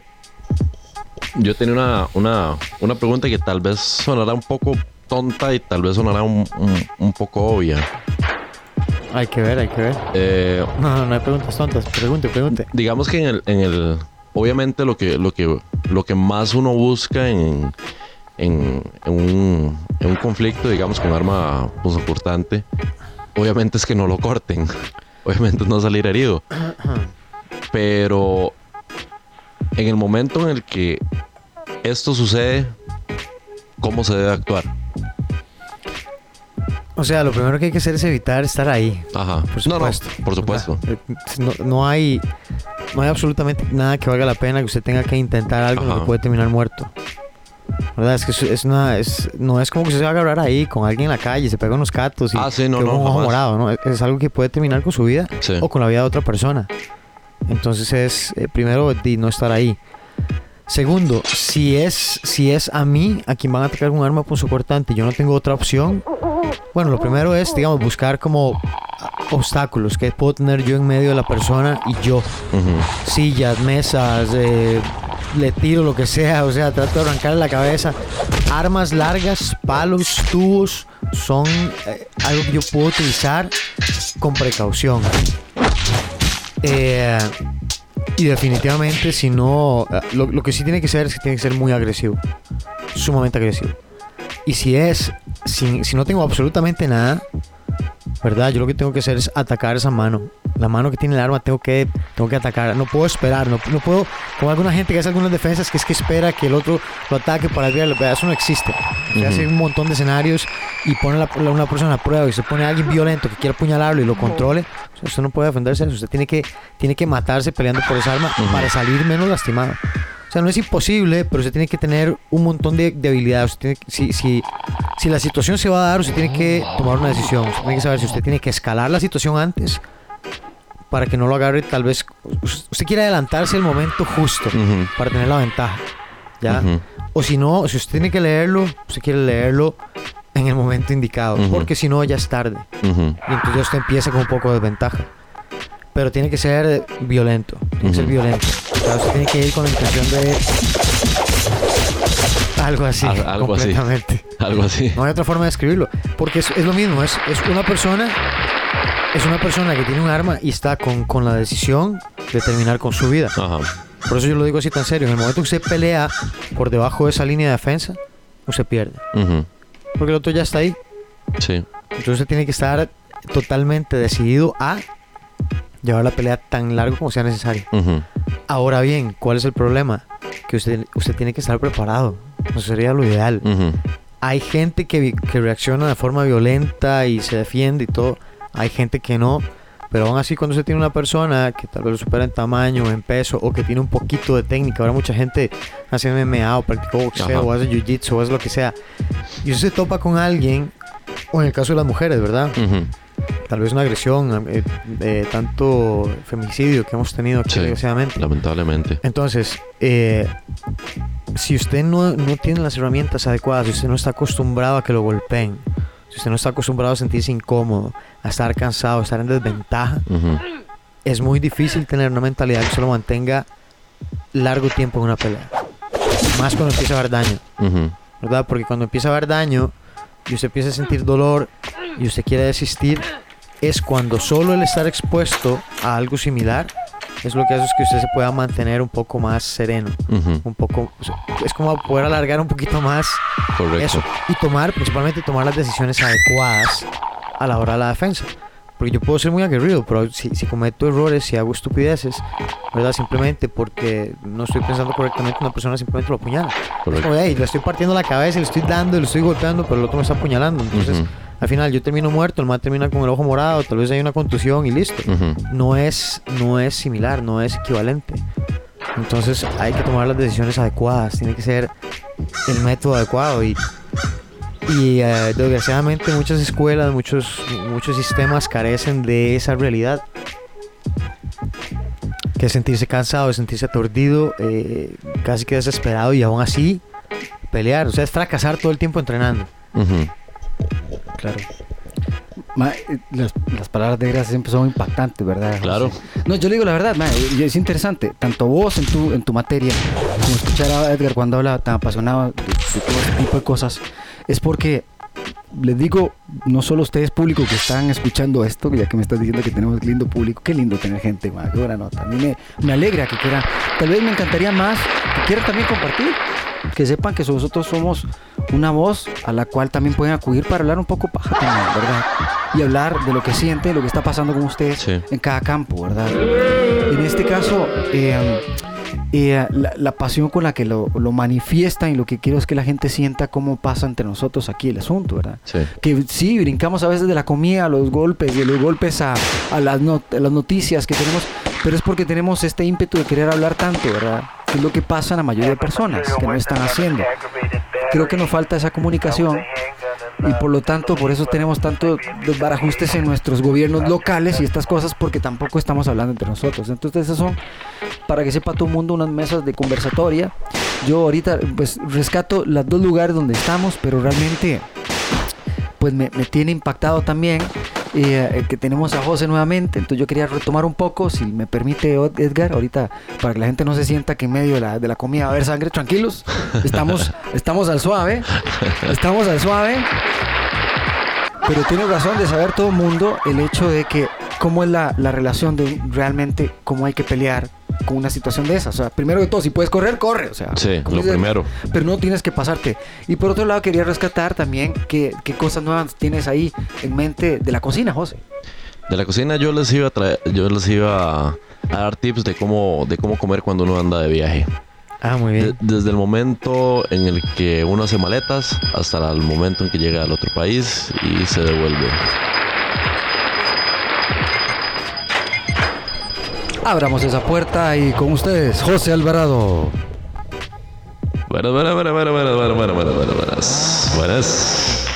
yo tenía una, una, una pregunta que tal vez sonará un poco tonta y tal vez sonará un, un- un poco obvia. Hay que ver, hay que ver. Eh, No, no, no hay preguntas tontas. Pregunte, pregunte. digamos que en el, en el obviamente lo que, lo que, lo que más uno busca en, en, un, en un conflicto, digamos, con arma punzocortante, obviamente es que no lo corten. Obviamente no salir herido. Pero en el momento en el que esto sucede, ¿cómo se debe actuar? O sea, lo primero que hay que hacer es evitar estar ahí. Ajá. Por no, no, supuesto. por supuesto. Eh, No, no hay no hay absolutamente nada que valga la pena que usted tenga que intentar algo Ajá. que puede terminar muerto. ¿Verdad? Es que es, una es, no es como que usted se va a agarrar ahí con alguien en la calle, se pega unos catos y Ah, sí, no, no, un ojo morado, ¿no? Es, es algo que puede terminar con su vida Sí. o con la vida de otra persona. Entonces es eh, primero de no estar ahí. Segundo, si es si es a mí a quien van a atacar con un arma punzocortante y yo no tengo otra opción, bueno, lo primero es, digamos, buscar como obstáculos que puedo tener yo en medio de la persona y yo. Ujú. Sillas, mesas, eh, le tiro lo que sea, o sea, trato de arrancarle la cabeza. Armas largas, palos, tubos, son eh, algo que yo puedo utilizar con precaución. Eh, y definitivamente, si no, eh, lo, lo que sí tiene que ser es que tiene que ser muy agresivo, sumamente agresivo. Y si es, si, si no tengo absolutamente nada, ¿verdad? Yo lo que tengo que hacer es atacar esa mano. La mano que tiene el arma tengo que, tengo que atacar. No puedo esperar, no, no puedo, como alguna gente que hace algunas defensas que es que espera que el otro lo ataque para ver, eso no existe. Se hace un montón de escenarios y pone la- una persona a prueba y se pone a alguien violento que quiera apuñalarlo y lo controle. usted no puede defenderse. Usted tiene que, tiene que matarse peleando por esa arma para salir menos lastimado. O sea, no es imposible, pero usted tiene que tener un montón de, de habilidades. Tiene si, si, si la situación se va a dar, usted tiene que tomar una decisión. Usted tiene que saber si usted tiene que escalar la situación antes para que no lo agarre tal vez... Usted quiere adelantarse el momento justo para tener la ventaja. ¿Ya? O si no, si usted tiene que leerlo, usted quiere leerlo en el momento indicado. Porque si no, ya es tarde. Y entonces usted empieza con un poco de ventaja. Pero tiene que ser violento. Tiene que ser violento. O sea, usted tiene que ir con la intención de. Algo así. Al- algo así. completamente. Algo así. No hay otra forma de describirlo. Porque es, es lo mismo. Es, es una persona. Es una persona que tiene un arma y está con, con la decisión de terminar con su vida. Ajá. Por eso yo lo digo así tan serio. En el momento que usted pelea por debajo de esa línea de defensa, usted pierde. Ujú. Porque el otro ya está ahí. Sí. Entonces usted tiene que estar totalmente decidido a llevar la pelea tan largo como sea necesario. Ujú. Ahora bien, ¿cuál es el problema? Que usted, usted tiene que estar preparado. Eso sería lo ideal. Ujú. Hay gente que, que reacciona de forma violenta y se defiende y todo. Hay gente que no. Pero aún así, cuando usted tiene una persona que tal vez lo supera en tamaño, en peso, o que tiene un poquito de técnica, ahora mucha gente hace MMA o practica boxeo Ajá. o hace jiu-jitsu o hace lo que sea, y usted se topa con alguien, o en el caso de las mujeres, ¿verdad? Ujú. Tal vez una agresión, eh, eh, tanto femicidio que hemos tenido aquí, Sí, desgraciadamente. lamentablemente. Entonces, eh, si usted no, no tiene las herramientas adecuadas, si usted no está acostumbrado a que lo golpeen, si usted no está acostumbrado a sentirse incómodo, a estar cansado, a estar en desventaja, es muy difícil tener una mentalidad que solo mantenga largo tiempo en una pelea. Más cuando empieza a haber daño. ¿verdad? Porque cuando empieza a haber daño y usted empieza a sentir dolor y usted quiere desistir, es cuando solo el estar expuesto a algo similar es lo que hace es que usted se pueda mantener un poco más sereno, Ujú. un poco, es como poder alargar un poquito más Correcto. eso y tomar, principalmente tomar las decisiones adecuadas a la hora de la defensa. Porque yo puedo ser muy aguerrido, pero si, si cometo errores, si hago estupideces, ¿verdad? Simplemente porque no estoy pensando correctamente, una persona simplemente lo apuñala. Correcto. como, "Ey, le estoy partiendo la cabeza, le estoy dando, le estoy golpeando, pero el otro me está apuñalando. Entonces, al final yo termino muerto, el man termina con el ojo morado, tal vez hay una contusión y listo. No es, no es similar, no es equivalente. Entonces hay que tomar las decisiones adecuadas, tiene que ser el método adecuado y, y eh, desgraciadamente muchas escuelas, muchos, muchos sistemas carecen de esa realidad. Que es sentirse cansado, es sentirse aturdido, eh, casi que desesperado y aún así pelear, o sea, es fracasar todo el tiempo entrenando. Ujú. Claro. Ma, eh, las, las palabras de Gracia siempre son impactantes, ¿verdad? Claro. No, yo le digo la verdad, ma, es interesante, tanto vos en tu, en tu materia, como escuchar a Edgar cuando habla tan apasionado de, de todo este tipo de cosas, es porque les digo, no solo ustedes público que están escuchando esto, ya que me estás diciendo que tenemos lindo público, qué lindo tener gente, ma, qué buena nota. A mí me, me alegra que quieran, tal vez me encantaría más que quieran también compartir, que sepan que nosotros somos una voz a la cual también pueden acudir para hablar un poco paja también, ¿verdad? Y hablar de lo que sienten, lo que está pasando con ustedes Sí. en cada campo, ¿verdad? En este caso, eh, eh, la, la pasión con la que lo, lo manifiestan y lo que quiero es que la gente sienta cómo pasa entre nosotros aquí el asunto, ¿verdad? Sí. Que sí, brincamos a veces de la comida a los golpes, de los golpes a, a las, not- a las noticias que tenemos, pero es porque tenemos este ímpetu de querer hablar tanto, ¿verdad? Que es lo que pasa en la mayoría de personas que no están haciendo. Creo que nos falta esa comunicación y por lo tanto por eso tenemos tanto desbarajustes en nuestros gobiernos locales y estas cosas porque tampoco estamos hablando entre nosotros. Entonces esas son, para que sepa todo el mundo, unas mesas de conversatoria. Yo ahorita pues rescato los dos lugares donde estamos, pero realmente pues me, me tiene impactado también eh, eh, que tenemos a José nuevamente. Entonces yo quería retomar un poco, si me permite Edgar, ahorita para que la gente no se sienta que en medio de la, de la comida va a haber sangre, tranquilos. Estamos, estamos al suave, estamos al suave. Pero tiene razón de saber todo el mundo el hecho de que cómo es la, la relación de realmente cómo hay que pelear con una situación de esa. O sea, primero de todo, si puedes correr, corre. O sea, Sí, lo primero. pero no tienes que pasarte. Y por otro lado, quería rescatar también qué, qué cosas nuevas tienes ahí en mente de la cocina, José. De la cocina yo les iba a traer, yo les iba a, dar tips de cómo, de cómo comer cuando uno anda de viaje. Ah, muy De- bien. desde el momento en el que uno hace maletas hasta el momento en que llega al otro país y se devuelve. Abramos esa puerta y con ustedes, José Alvarado. Buenas, buenas, buenas, buenas, buenas, buenas, buenas, buenas, buenas, buenas. Buenas.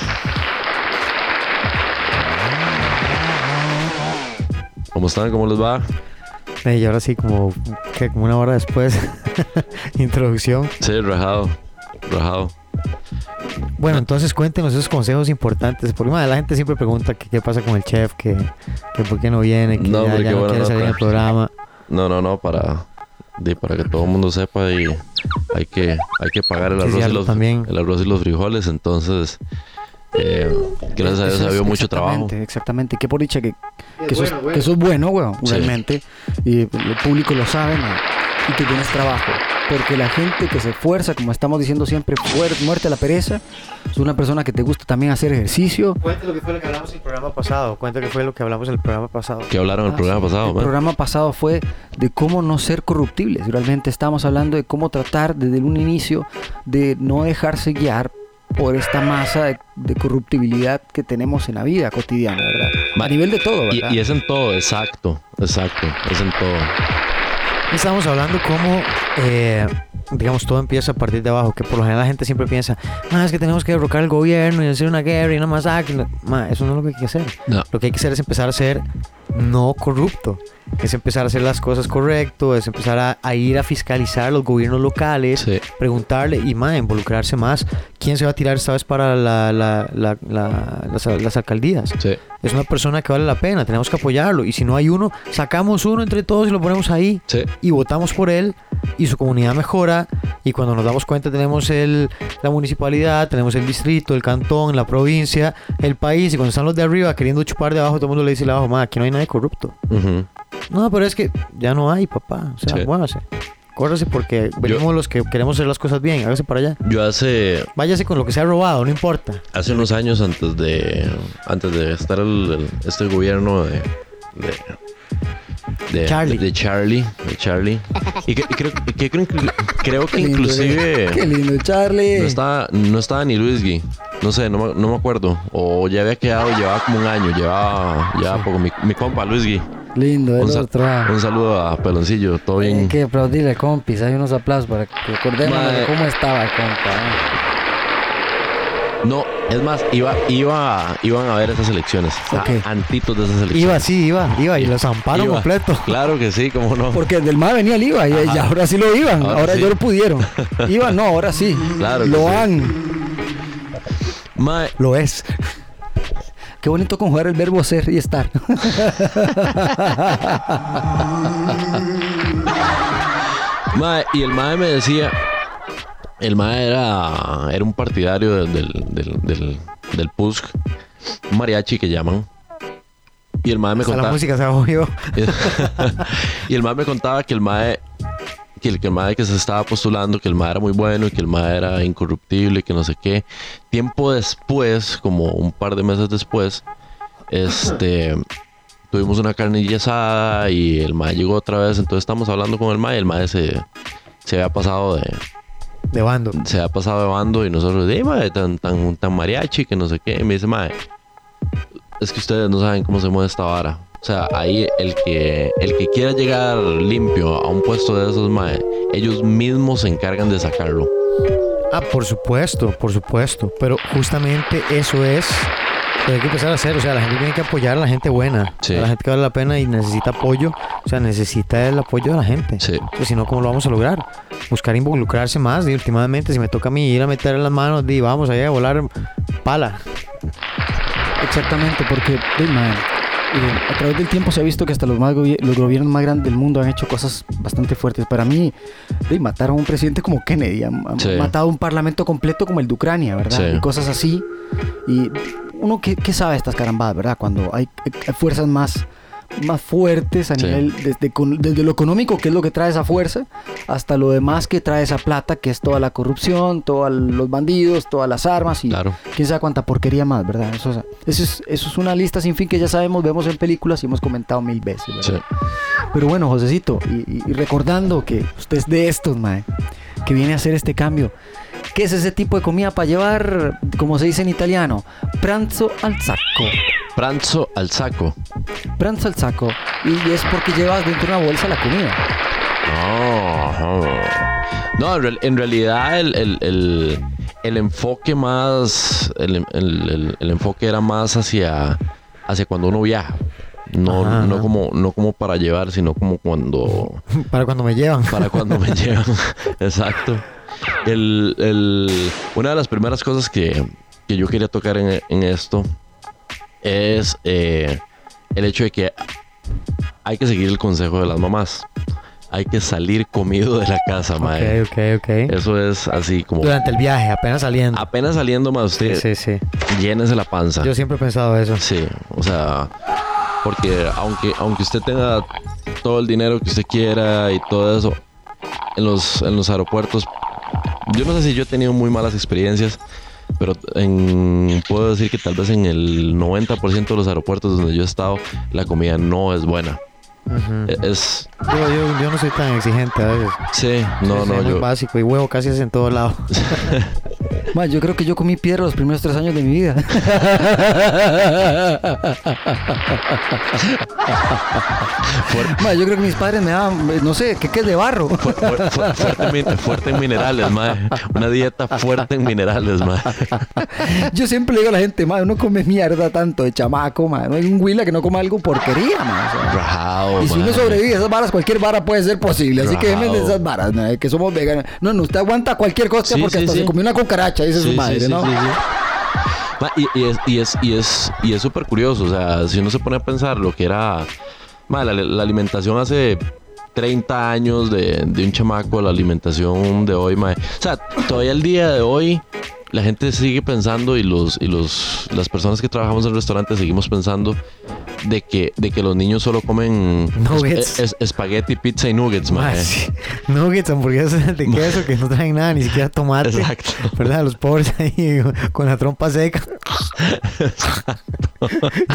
¿Cómo están? ¿Cómo les va? Y ahora sí, como, que como una hora después, introducción. Sí, rajado. Rajado. Bueno, entonces cuéntenos esos consejos importantes. Porque la gente siempre pregunta que qué pasa con el chef, que, que por qué no viene, que No, ya, no quiere salir en el programa. No, no, no, para, para que todo el mundo sepa y hay que, hay que pagar el arroz, y los, el arroz y los frijoles. Entonces, eh, gracias a Dios ha habido mucho trabajo. Exactamente, exactamente. Qué por dicha que, que, eso, es, que eso es bueno, weón, Sí. realmente. Y el público lo sabe, ma, y que tienes trabajo. Porque la gente que se esfuerza, como estamos diciendo siempre, muerte a la pereza, es una persona que te gusta también hacer ejercicio. Cuente lo que fue lo que hablamos en el programa pasado. Cuenta que fue lo que hablamos en el programa pasado. ¿Qué hablaron el Ah, programa sí. pasado? El man? programa pasado fue de cómo no ser corruptibles. Realmente estábamos hablando de cómo tratar desde un inicio de no dejarse guiar por esta masa de, de corruptibilidad que tenemos en la vida cotidiana, ¿verdad? A nivel de todo, y, ¿verdad? y es en todo, exacto, exacto, es en todo. Estamos hablando cómo, eh, digamos, todo empieza a partir de abajo, que por lo general la gente siempre piensa, "Ma, es que tenemos que derrocar el gobierno y hacer una guerra y una masacre. Ma, eso no es lo que hay que hacer. No. Lo que hay que hacer es empezar a ser no corrupto, es empezar a hacer las cosas correcto, es empezar a, a ir a fiscalizar los gobiernos locales, Sí. preguntarle y más, involucrarse más. ¿Quién se va a tirar esta vez para la- la- la- la- las, las alcaldías? Sí. Es una persona que vale la pena, tenemos que apoyarlo. Y si no hay uno, sacamos uno entre todos y lo ponemos ahí Sí. y votamos por él y su comunidad mejora y cuando nos damos cuenta tenemos el, la municipalidad, tenemos el distrito, el cantón, la provincia, el país y cuando están los de arriba queriendo chupar de abajo, todo el mundo le dice abajo, "Ma, aquí no hay nadie corrupto. No, pero es que ya no hay, papá. O sea, Sí. muévase. Córrase porque venimos los que queremos hacer las cosas bien, hágase para allá. Yo hace Váyase con lo que se ha robado, no importa. hace unos años antes de antes de estar el, el- este gobierno de de, de Charlie. de Charlie, de Charlie. Y, que- y creo, que creo, que- creo que Qué lindo, inclusive Qué lindo, Charlie. no estaba no estaba ni Luis Gui. No sé, no, me- no me acuerdo. O ya había quedado, llevaba como un año, llevaba, llevaba poco. Mi, mi compa Luis Gui. Lindo, el Un, otro. un saludo a Peloncillo, todo Hay bien. que aplaudirle, compis. Hay unos aplausos para que recordemos de cómo estaba el compa. ah. No, es más, iba, iba, iban a ver esas elecciones. A- Antitos de esas elecciones. Iba, sí, iba, iba y lo zamparon Iba. completo. Claro que sí, cómo no. Porque del MAE venía el IVA y, y ahora sí lo iban. Ahora Ahora, sí. yo lo pudieron. Iba no, ahora sí. Claro que Lo sí. han. Mae, Lo es. Qué bonito conjugar el verbo ser y estar. mae, y el mae me decía, el mae era, era un partidario del, del, del, del, PUSC, un mariachi que llaman. Y el mae me Hasta la contaba, música se ahogió. y el mae me contaba que el mae que el, que el mae que se estaba postulando, que el mae era muy bueno y que el mae era incorruptible, que no sé qué. Tiempo después, como un par de meses después, este tuvimos una carnilla asada y el mae llegó otra vez, entonces estamos hablando con el mae, y el mae se, se había pasado de De bando. se había pasado de bando y nosotros, de mae, tan, tan, tan mariachi que no sé qué. Y me dice, mae, es que ustedes no saben cómo se mueve esta vara. O sea, ahí el que, el que quiera llegar limpio a un puesto de esos, mae, ellos mismos se encargan de sacarlo. Ah, por supuesto, por supuesto. Pero justamente eso es lo que hay que empezar a hacer. O sea, la gente tiene que apoyar a la gente buena. Sí. A la gente que vale la pena y necesita apoyo. O sea, necesita el apoyo de la gente. Sí. Sea, si no, ¿cómo lo vamos a lograr? Buscar involucrarse más. Y últimamente, si me toca a mí ir a meter las manos, di, vamos allá a volar pala. Exactamente, porque mae, eh, a través del tiempo se ha visto que hasta los, más gobi- los gobiernos más grandes del mundo han hecho cosas bastante fuertes. Para mí, sí, matar a un presidente como Kennedy, han, han Sí. matado a un parlamento completo como el de Ucrania, ¿verdad? Sí. Y cosas así. Y uno que, sabe estas carambadas, ¿verdad? Cuando hay, hay fuerzas más, más fuertes a Sí. nivel, desde, desde lo económico, que es lo que trae esa fuerza, hasta lo demás que trae esa plata, que es toda la corrupción, todos los bandidos, todas las armas y Claro. quién sabe cuánta porquería más, ¿verdad? Eso, o sea, eso, es, eso es una lista sin fin que ya sabemos, vemos en películas y hemos comentado mil veces, ¿verdad? Sí. Pero bueno, Josecito, y, y- y recordando que usted es de estos, mae, que viene a hacer este cambio. ¿Qué es ese tipo de comida para llevar, como se dice en italiano? Pranzo al sacco. Pranzo al saco. Pranzo al sacco. Y es porque llevas dentro de una bolsa la comida. No, no en, real- en realidad el, el- el- el enfoque más, el, el- el- el enfoque era más hacia, hacia cuando uno viaja. No, Ajá, no, ajá. como, no como para llevar, sino como cuando, Para cuando me llevan. para cuando me llevan. Exacto. El, el- una de las primeras cosas que, que yo quería tocar en, en esto es eh, el hecho de que hay que seguir el consejo de las mamás. Hay que salir comido de la casa, mae. Ok, ok, ok. Eso es así como Durante el viaje, apenas saliendo. apenas saliendo más usted Sí, sí. llénese la panza. Yo siempre he pensado eso. Sí, o sea, porque aunque, aunque usted tenga todo el dinero que usted quiera y todo eso, en los, en los aeropuertos, yo no sé si yo he tenido muy malas experiencias, pero en- puedo decir que tal vez en el 90% de los aeropuertos donde yo he estado, la comida no es buena. E- Es, Yo, yo, yo no soy tan exigente a veces. sí, no, no, muy yo, básico y huevo casi es en todos lados. Ma, yo creo que yo comí piedra los primeros tres años de mi vida. Yo creo que mis padres me daban, no sé, ¿qué, qué es de barro? Fu- fu- fu- fuerte, fuerte en minerales, mae. Una dieta fuerte en minerales, mae. Yo siempre le digo a la gente, ma, uno come mierda tanto de chamaco, ma. No hay un huila que no coma algo porquería, ma. o sea. Rajao, y si uno sobrevive a esas varas, cualquier vara puede ser posible. Así que déjenme de esas varas, ma, que somos veganos. No, no, usted aguanta cualquier cosa Sí, porque sí, hasta sí. se comió una cucaracha, dice Sí, su madre, sí, ¿no? sí, y, y es y es y es y es súper curioso, o sea, si uno se pone a pensar lo que era ma, la, la alimentación hace 30 años de, de un chamaco, la alimentación de hoy, ma. o sea, todavía el día de hoy la gente sigue pensando y los y los las personas que trabajamos en restaurantes seguimos pensando de que de que los niños solo comen Nuggets. es- es- espagueti, pizza y nuggets, ma. Ma, sí. Nuggets, hamburguesas de queso que no traen nada, ni siquiera tomate. Exacto. ¿Verdad? Los pobres ahí con la trompa seca.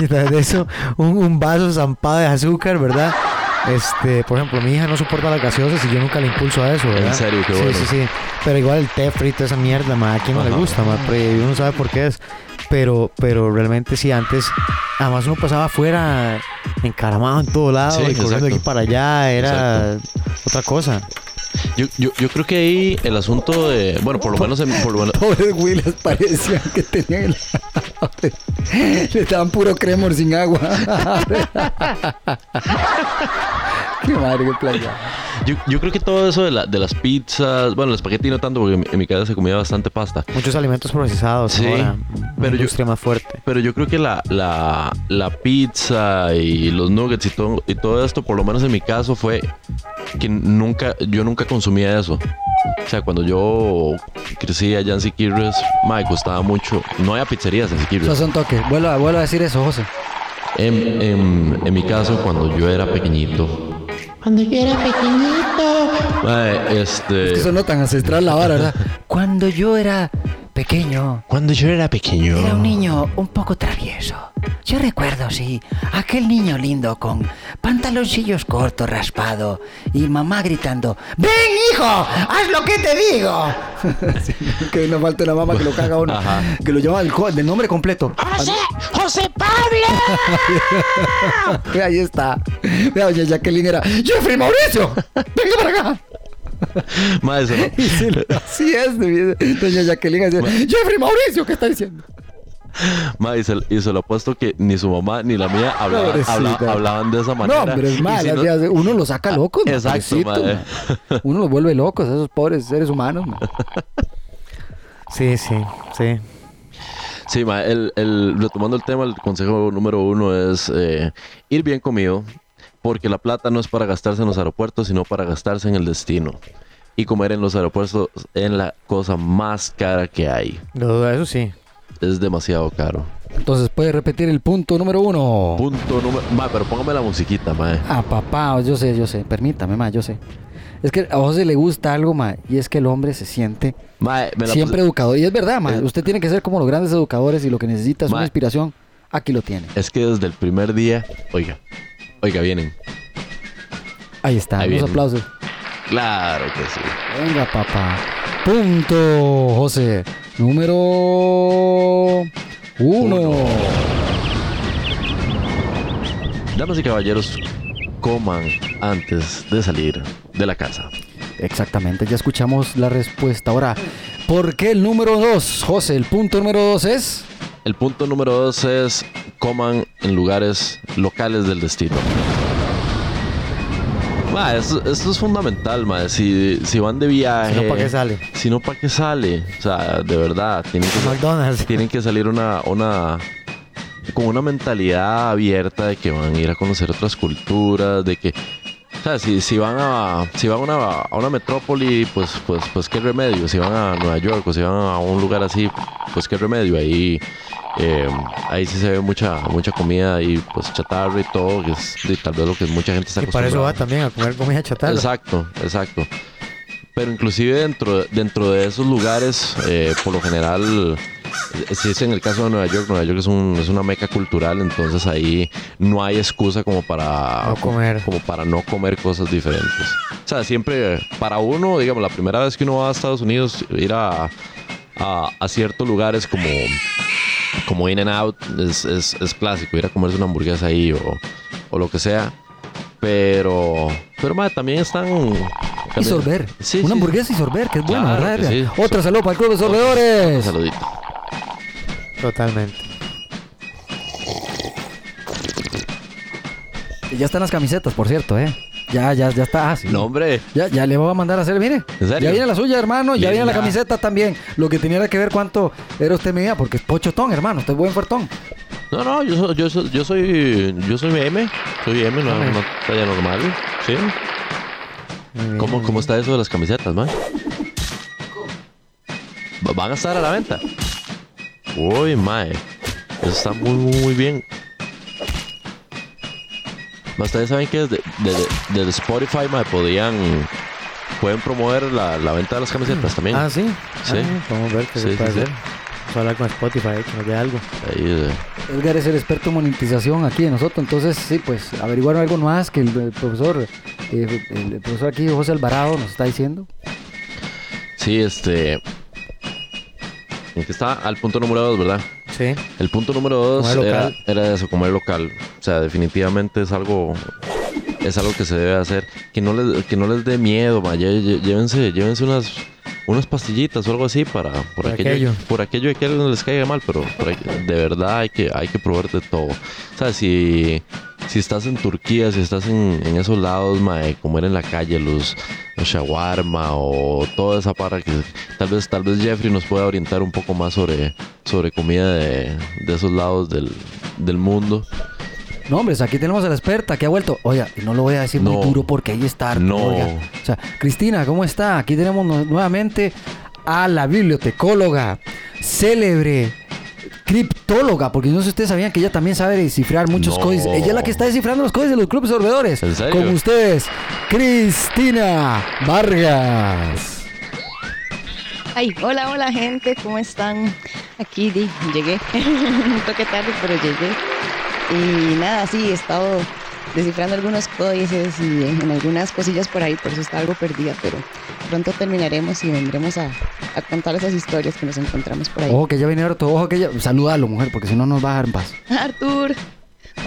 y tras de eso, un, un vaso zampado de azúcar, ¿verdad? Este, por ejemplo, mi hija no soporta las gaseosas y yo nunca le impulso a eso, ¿verdad? En serio, qué sí, bueno. Sí, sí, Pero igual el té frito, esa mierda, ma, a quién no le gusta, pero uno sabe por qué es. Pero, pero realmente sí, antes, además uno pasaba afuera encaramado en todo lado Sí, y corriendo exacto. aquí para allá, era otra cosa. Yo, yo, yo creo que ahí el asunto de, bueno, por lo menos en, por lo menos, Pobres Willas parecían que tenían el... Le daban puro cremor sin agua. qué madre, qué playa. Yo, yo creo que todo eso de, la- de las pizzas, bueno, el espagueti no tanto porque en, mi- en mi casa se comía bastante pasta. Muchos alimentos procesados Sí, ahora. pero yo- más fuerte. Pero yo creo que la, la, la pizza y los nuggets y todo, y todo esto, por lo menos en mi caso, fue que nunca, yo nunca consumía eso. O sea, cuando yo crecí allá en Siquirres, me costaba mucho. No había pizzerías en Eso Siquirres. es un toque. Vuelvo, a- vuelvo a decir eso, José. En, en, en mi caso, cuando yo era pequeñito, Cuando yo era pequeñito. mae, este... Es que sonó tan ancestral la vara, ¿verdad? Cuando yo era pequeño, Cuando yo era pequeño. Era un niño un poco travieso. Yo recuerdo, sí, aquel niño lindo con pantaloncillos cortos, raspado, y mamá gritando, ¡Ven, hijo! ¡Haz lo que te digo! que no falta una mamá que lo caga uno. Ajá. Que lo llama del, del nombre completo. ¡José! ¡José Pablo! Ahí está. Vea, doña Jacqueline era Jeffrey Mauricio. Venga para acá. Eso no- sí, así es. Doña Jacqueline decía, Jeffrey Mauricio, ¿qué está diciendo? mae, y se, y se lo apuesto que ni su mamá ni la mía habla- hablaban de esa manera. No, pero es si no- uno lo saca loco. ¿no? Exacto, Pobrecito, man. Uno los vuelve locos, esos pobres seres humanos. man. Sí, sí, sí. Sí, ma, el, el- retomando el tema, el consejo número uno es eh, ir bien comido, porque la plata no es para gastarse en los aeropuertos, sino para gastarse en el destino. Y comer en los aeropuertos es la cosa más cara que hay. No duda, eso sí. Es demasiado caro. Entonces, ¿puede repetir el punto número uno? Punto número... Ma, pero póngame la musiquita, ma. Ah, papá, yo sé, yo sé. Permítame, ma, yo sé. Es que a José le gusta algo, ma, y es que el hombre se siente Ma, me la siempre puse- educador. Y es verdad, ma. Eh. Usted tiene que ser como los grandes educadores y lo que necesita es una inspiración. Aquí lo tiene. Es que desde el primer día... Oiga, oiga, vienen. Ahí está, Ahí viene. aplausos. Claro que sí. Venga, papá. Punto, José. Número uno. Damas y caballeros, coman antes de salir de la casa. Exactamente, ya escuchamos la respuesta. Ahora, ¿por qué el número dos, José? El punto número dos es. El punto número dos es coman en lugares locales del destino. Ma, esto, esto es fundamental, ma. Si, si van de viaje. Si no, ¿para qué sale? Si no, ¿para qué sale? O sea, de verdad, tienen que, McDonald's. tienen que salir una, una, con una mentalidad abierta de que van a ir a conocer otras culturas, de que, o sea, si, si van a, si van a una, a una metrópoli, pues, pues, pues qué remedio. Si van a Nueva York o si van a un lugar así, pues qué remedio. Ahí, eh, ahí sí se ve mucha, mucha comida y pues chatarra y todo, que es de- tal vez lo que mucha gente está Y para eso va acostumbrada. también a comer comida chatarra. Exacto, exacto. Pero inclusive dentro, dentro de esos lugares, eh, por lo general, si es en el caso de Nueva York, Nueva York es, un- es una meca cultural, entonces ahí no hay excusa como para No comer. como para no comer cosas diferentes. O sea, siempre para uno, digamos, la primera vez que uno va a Estados Unidos, ir a a, a ciertos lugares como, como In and Out, es, es, es clásico ir a comerse una hamburguesa ahí o, o lo que sea. Pero, pero mae, también están. Y sorber. Sí, Una sí. hamburguesa y sorber, que es bueno, Claro ¿verdad? sí. Otro saludo para el Club de Sorbedores. Un saludito. Totalmente. Y ya están las camisetas, por cierto, ¿eh? Ya, ya, ya está. Ah, sí. No, hombre. Ya, ya le voy a mandar a hacer, mire. ¿En serio? Ya viene la suya, hermano. Ya viene la camiseta también. Lo que tenía que ver cuánto era usted medida, porque es pochotón, hermano. Usted es buen fuertón. No, no, yo soy, yo soy, yo soy, yo soy M, soy M, no, no talla normal, sí. ¿Cómo, ¿Cómo está eso de las camisetas, man? Va- ¿Van a estar a la venta? Uy, mae. Eso está muy, muy bien. Ma, Ustedes saben que desde, desde, desde Spotify, mae, podían... Pueden promover la, la venta de las camisetas también. Ah, sí. Sí. Ah, vamos a ver qué Sí, se puede sí, sí. hacer. Vamos a hablar con Spotify, eh, que nos dé algo. Ahí, eh, Edgar es el experto en monetización aquí de nosotros. Entonces, sí, pues averiguaron algo más que el, el profesor, eh, el, el profesor aquí, José Alvarado, nos está diciendo. Sí, este. En que está al punto número dos, ¿verdad? Sí. El punto número dos era, era eso, comer local. O sea, definitivamente es algo. Es algo que se debe hacer. Que no les, que no les dé miedo, ma. Llévense, llévense unas, unas pastillitas o algo así para. Por, Por aquello, aquello. Por aquello de que alguien les caiga mal, pero por de verdad hay que, hay que probar de todo. O sea, si. Si estás en Turquía, si estás en, en esos lados, ma, de comer en la calle los, los shawarma o toda esa para que tal vez tal vez Jeffrey nos pueda orientar un poco más sobre, sobre comida de, de esos lados del, del mundo. No, hombres, aquí tenemos a la experta que ha vuelto. Oiga, y no lo voy a decir No. muy duro porque ahí está. No. oiga. O sea, Cristina, ¿cómo está? Aquí tenemos nu- nuevamente a la bibliotecóloga, célebre, criptóloga, porque no sé si ustedes sabían que ella también sabe descifrar muchos No. códices. Ella es la que está descifrando los códices de los clubes sorbedores. ¿En serio? Con ustedes, Cristina Vargas. Ay, hola, hola gente, ¿cómo están? Aquí di, llegué, un toque tarde, pero llegué. Y nada, sí, he estado descifrando algunos códices y en algunas cosillas por ahí, por eso está algo perdida, pero pronto terminaremos y vendremos a, a contar esas historias que nos encontramos por ahí. Ojo que ya viene harto, ojo que ya. Salúdalo, mujer, porque si no nos va a dar en paz. Artur,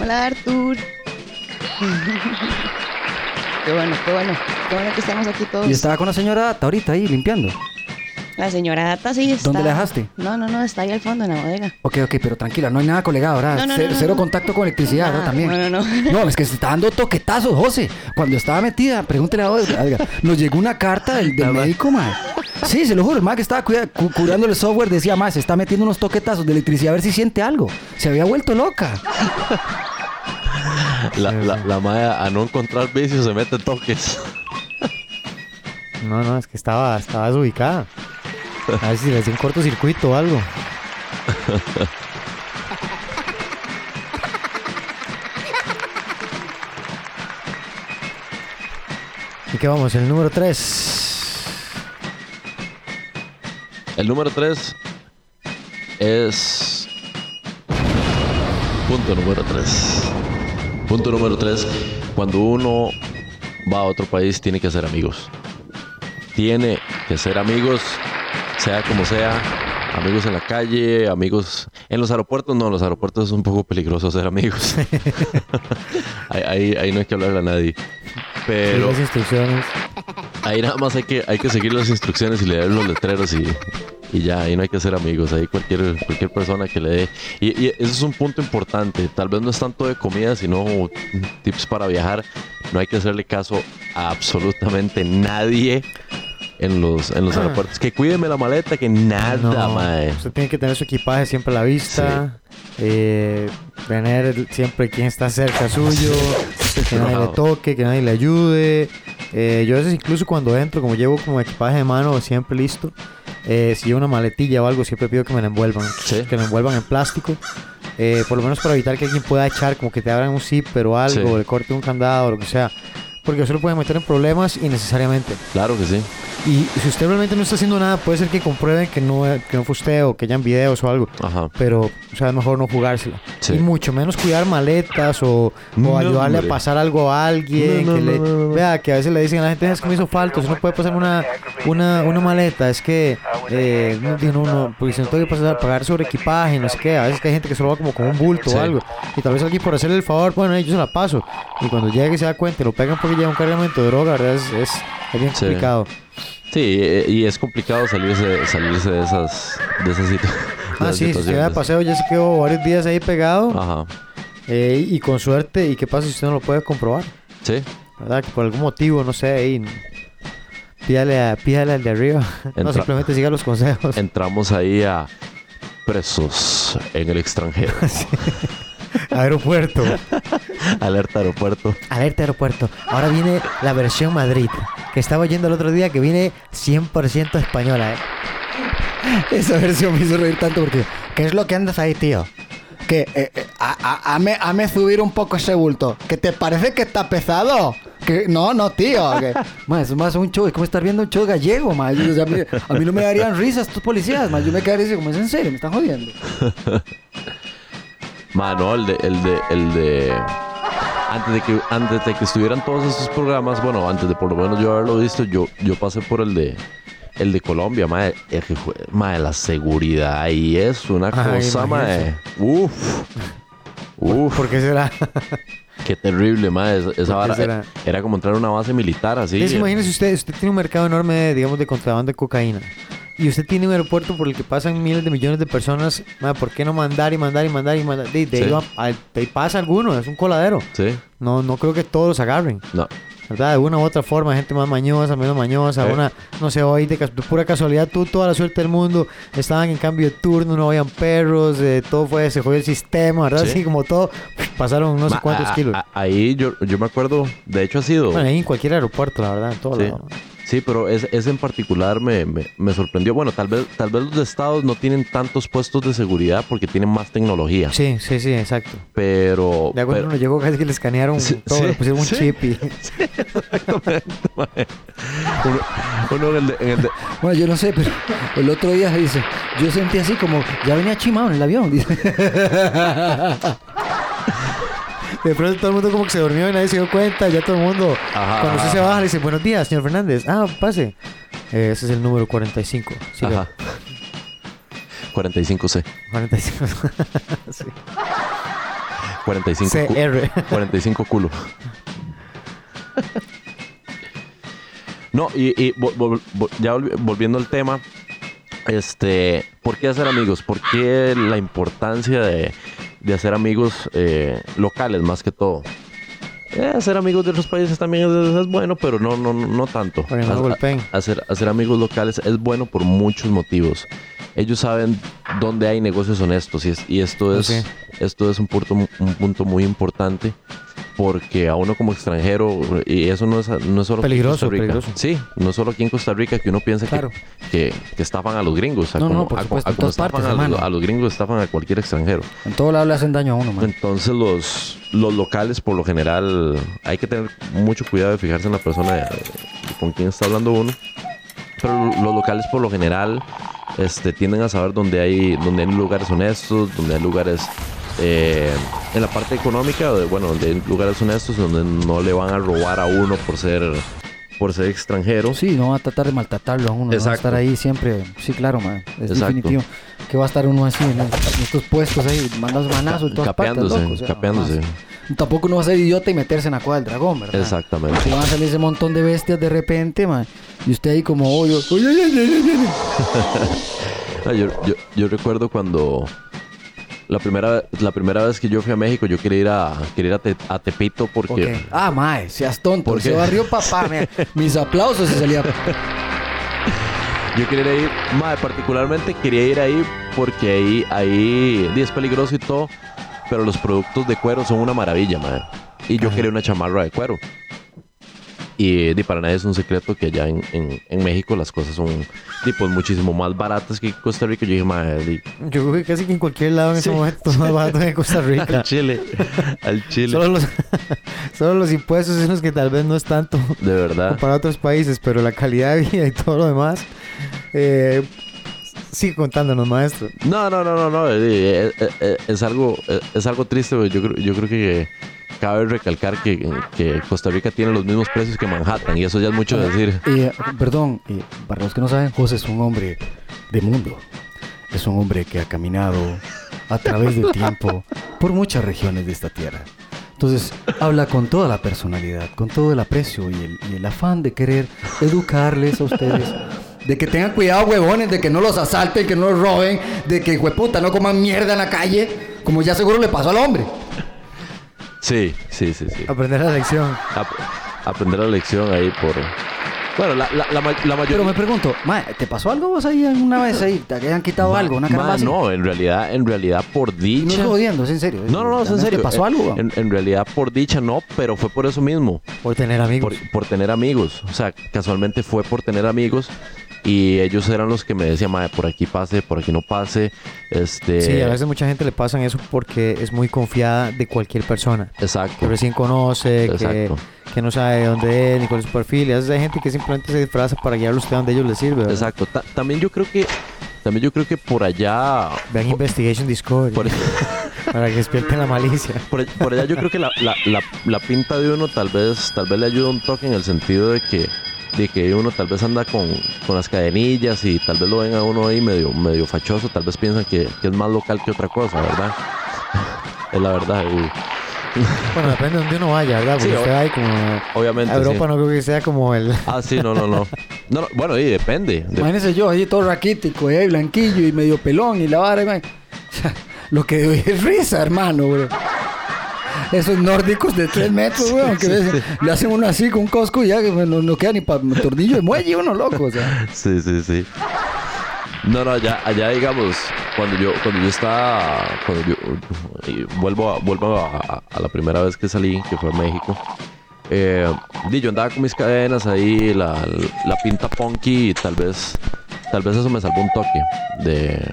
hola Artur. qué bueno, qué bueno, qué bueno que estamos aquí todos. Y estaba con la señora Data ahorita ahí limpiando. La señora Data sí está. ¿Dónde la dejaste? No, no, no, está ahí al fondo en la bodega. Ok, ok, pero tranquila, no hay nada colegado, ¿verdad? No, no, cero, no, no, cero no. contacto con electricidad, ¿verdad? Ah, También. no, no, no. No, es que se está dando toquetazos, José. Cuando estaba metida, pregúntele a Edgar, nos llegó una carta del, del médico, man. Sí, se lo juro, el man que estaba cuida- cu- curando el software decía, más se está metiendo unos toquetazos de electricidad a ver si siente algo. Se había vuelto loca. La, la, la mae a no encontrar vicios se mete toques. No, no, es que estaba, estaba desubicada. A ver si le hacía un cortocircuito o algo. ¿Y qué vamos? El número 3. El número 3 es. Punto número 3. Punto número 3. Cuando uno va a otro país, tiene que hacer amigos. Tiene que ser amigos, sea como sea. Amigos en la calle, amigos. En los aeropuertos, no, en los aeropuertos es un poco peligroso ser amigos. ahí, ahí- ahí no hay que hablarle a nadie. Pero. las instrucciones. Ahí nada más hay que, hay que seguir las instrucciones y leer los letreros y, y ya, ahí no hay que ser amigos, ahí cualquier, cualquier persona que le dé. Y, y eso es un punto importante, tal vez no es tanto de comida, sino tips para viajar. No hay que hacerle caso a absolutamente nadie en los, en los Ah. aeropuertos. Que cuídeme la maleta, que nada, No, mae. Usted tiene que tener su equipaje siempre a la vista. eh, tener siempre quien está cerca suyo. Que nadie le toque, que nadie le ayude. Eh, yo a veces incluso cuando entro, como llevo como equipaje de mano siempre listo, eh, si llevo una maletilla o algo, siempre pido que me la envuelvan. Que me envuelvan en plástico. eh, por lo menos para evitar que alguien pueda echar, como que te abran un zipper o algo, Sí. o le corte un candado o lo que sea. Porque eso lo puede meter en problemas innecesariamente. Claro que sí. Y si usted realmente no está haciendo nada, puede ser que comprueben que no, que no fue usted o que hayan videos o algo. Pero, o sea, es mejor no jugársela. Sí. Y mucho menos cuidar maletas o, o No, ayudarle hombre. a pasar algo a alguien. No, no, que le-. Vea, que a veces le dicen a la gente, es que me hizo falta, usted no puede pasar una, una, una maleta, es que eh, no, no, porque si no tengo que pasar, pagar sobre equipaje, no sé qué, a veces que hay gente que solo va como con un bulto Sí. o algo, y tal vez alguien por hacerle el favor, bueno, yo se la paso, y cuando llegue y se da cuenta y lo pegan lleva un cargamento de droga, ¿verdad? Es, es, es bien Sí. complicado. Sí, eh, y es complicado salirse, salirse de esas, de esas, situ- de Ah, esas sí, si de situaciones. paseo ya se quedó varios días ahí pegado, Ajá. eh, y con suerte, ¿y qué pasa si usted no lo puede comprobar? Sí. ¿Verdad? Que por algún motivo, no sé, ahí... Pídale, a, pídale al de arriba. no, simplemente siga los consejos. Entramos ahí a presos en el extranjero. Aeropuerto. Alerta aeropuerto. Alerta aeropuerto. Ahora viene la versión Madrid, que estaba oyendo el otro día que viene 100% española. ¿eh? Esa versión me hizo reír tanto porque. ¿Qué es lo que andas ahí, tío? Que. Eh, eh, a- a- hame, hame subir un poco ese bulto. ¿Que te parece que está pesado? Que, no, no, tío. Que, eso es más un show. Es como estar viendo un show gallego. Yo- o sea, a, mí, a mí no me darían risas estos policías, ma. Yo me quedaría así como, ¿es en serio? ¿Me están jodiendo? Mano, el de, el de, el de. Antes de que, antes de que estuvieran todos esos programas, bueno, antes de por lo menos yo haberlo visto, yo, yo pasé por el de el de Colombia, madre, el que fue- madre, la seguridad ahí es una Ay, cosa, madre. Uf. Uf. ¿Por qué será? Qué terrible, madre. Esa- Esa ¿Por vara era como entrar a una base militar así. Es, imagínese usted, usted tiene un mercado enorme, digamos, de contrabando de cocaína. Y usted tiene un aeropuerto por el que pasan miles de millones de personas. ma, ¿Por qué no mandar y mandar y mandar y mandar? De, de Sí. ahí, va- a- de ahí pasa alguno, es un coladero. Sí. No, no creo que todos los agarren. No. ¿Verdad? De una u otra forma, gente más mañosa, menos mañosa, Sí. una, no sé, hoy de, de pura casualidad, tú, toda la suerte del mundo, estaban en cambio de turno, no habían perros, eh, todo fue, se jodió el sistema, ¿verdad? Sí. Así como todo, pasaron no sé Ma- cuántos a- kilos. a- ahí yo, yo me acuerdo, de hecho ha sido. Bueno, ahí en cualquier aeropuerto, la verdad, en todo Sí. lado. Sí, pero ese, ese en particular me, me, me sorprendió. Bueno, tal vez, tal vez los de estados no tienen tantos puestos de seguridad porque tienen más tecnología. Sí, sí, sí, exacto. Pero. Cuando pero- uno llegó casi que le escanearon Sí, todo, sí, le pusieron un sí. chip y... uno, uno en el de- en el de- Bueno, yo no sé, pero el otro día dice, yo sentí así como, ya venía chimado en el avión. Dice. De pronto todo el mundo como que se durmió y nadie se dio cuenta, ya todo el mundo... Ajá, cuando usted se baja le dice, buenos días, señor Fernández. Ah, pase. Eh, ese es el número 45. Siga. Ajá. 45C. 45. sí. 45 cu- CR. 45 culo. No, y, y vol- vol- vol- ya volvi- volviendo al tema, este, ¿por qué hacer amigos? ¿Por qué la importancia de, de hacer amigos eh, locales más que todo? Eh, hacer amigos de otros países también es, es bueno, pero no, no, no, tanto. Hacer, hacer amigos locales es bueno por muchos motivos. Ellos saben dónde hay negocios honestos y, es- y esto es, Sí. esto es un punto, un punto muy importante porque a uno como extranjero, y eso no es, no es solo aquí en Peligroso, Costa Rica. peligroso. Sí, no es solo aquí en Costa Rica que uno piensa que- Claro. que, que estafan a los gringos. A No, no, por a- supuesto, a en como todas estafan partes, a, los, hermano. a los gringos, estafan a cualquier extranjero. En todo lado le hacen daño a uno, man. Entonces los, los locales por lo general hay que tener mucho cuidado de fijarse en la persona con quien está hablando uno. Pero los locales por lo general este, tienden a saber dónde hay, dónde hay lugares honestos, donde hay lugares eh, en la parte económica, bueno, donde hay lugares honestos donde no le van a robar a uno por ser por ser extranjero. Sí, no va a tratar de maltratarlo a uno. no Va a Exacto. estar ahí siempre. Sí, claro, man. Es Exacto. definitivo. Que va a estar uno así en, estos puestos ahí, mandas manazos en todas partes, loco, o sea, capeándose. Tampoco uno va a ser idiota y meterse en la cueva del dragón, ¿verdad? Exactamente. Si van a salir ese montón de bestias de repente, man. Y usted ahí como, oye, oye, oye, oye, oye, oye". Ah, yo, yo, yo recuerdo cuando la primera, la primera vez que yo fui a México, yo quería ir a, quería ir a, Te- a Tepito porque... Ok. Ah, mae, seas tonto. ¿Por Se barrió papá, mira. Mis aplausos se salía. Yo quería ir, madre, particularmente quería ir ahí porque ahí, ahí es peligroso y todo, pero los productos de cuero son una maravilla, madre. Y yo quería una chamarra de cuero. Y di, para nadie es un secreto que allá en, en- en México las cosas son di, pues, muchísimo más baratas que en Costa Rica. Yo dije, madre, Yo creo que casi que en cualquier lado en ese momento más barato que en Costa Rica. al Chile, al Chile. Solo los, solo los impuestos son los que tal vez no es tanto De verdad. comparado a otros países, pero la calidad de vida y todo lo demás. Eh, sigue contándonos, maestro. No, no, no, no, no. eh, eh, eh, eh, Es, algo, es algo triste. güey. Yo creo, yo creo que cabe recalcar que, que Costa Rica tiene los mismos precios que Manhattan y eso ya es mucho decir. Eh, perdón, eh, para los que no saben, José es un hombre de mundo. Es un hombre que ha caminado a través del tiempo por muchas regiones de esta tierra. Entonces, habla con toda la personalidad, con todo el aprecio y el, y el afán de querer educarles a ustedes. De que tengan cuidado, huevones, de que no los asalten, que no los roben, de que, hueputa, no coman mierda en la calle, como ya seguro le pasó al hombre. Sí, sí, sí, sí. Aprender la lección. Ap- aprender la lección ahí por... Bueno, la, la, la, ma- la mayoría... Pero me pregunto, ma, ¿te pasó algo vos ahí alguna vez ahí? ¿Te hayan quitado algo? ¿Una Ma, no, en realidad, en realidad por No dicha... estoy jodiendo, es en serio. No, no, no, es en ¿Realmente serio. ¿Te pasó Eh, algo? En, en realidad, por dicha no, pero fue por eso mismo. Por tener amigos. Por, por tener amigos. O sea, casualmente fue por tener amigos. Y ellos eran los que me decían, madre, por aquí pase, por aquí no pase. Este. Sí, a veces mucha gente le pasan eso porque es muy confiada de cualquier persona. Exacto. Que recién conoce, que, que no sabe dónde es ni cuál es su perfil. Y a veces hay gente que simplemente se disfraza para guiarlo usted donde ellos le sirve. ¿verdad? Exacto. Ta- también yo creo que. También yo creo que por allá. Vean Investigation Discovery. Por, para que despierten la malicia. por, por allá yo creo que la, la, la, la pinta de uno tal vez, tal vez le ayuda un toque en el sentido de que, de que uno tal vez anda con, con las cadenillas y tal vez lo ven a uno ahí medio, medio fachoso, tal vez piensan que, que es más local que otra cosa, ¿verdad? es la verdad. y- Bueno, depende de dónde uno vaya, ¿verdad? Porque Sí, usted hay como... obviamente, a Europa sí. no creo que sea como el... Ah, sí, no, no, no. No, no, bueno, y depende. de- Imagínese yo ahí todo raquítico, ahí blanquillo y medio pelón y la vara, sea, Lo que doy es risa, hermano, bro. Esos nórdicos de 3 metros, weón, que ves, le hacen uno así con un cosco y ya no, no queda ni para tornillo de muelle, uno loco, o sea. Sí, sí, sí. No, no, allá, allá digamos, cuando yo, cuando yo estaba, cuando yo y vuelvo, a, vuelvo a, a la primera vez que salí, que fue a México, eh, yo andaba con mis cadenas ahí, la, la pinta punky y tal vez, tal vez eso me salvó un toque de,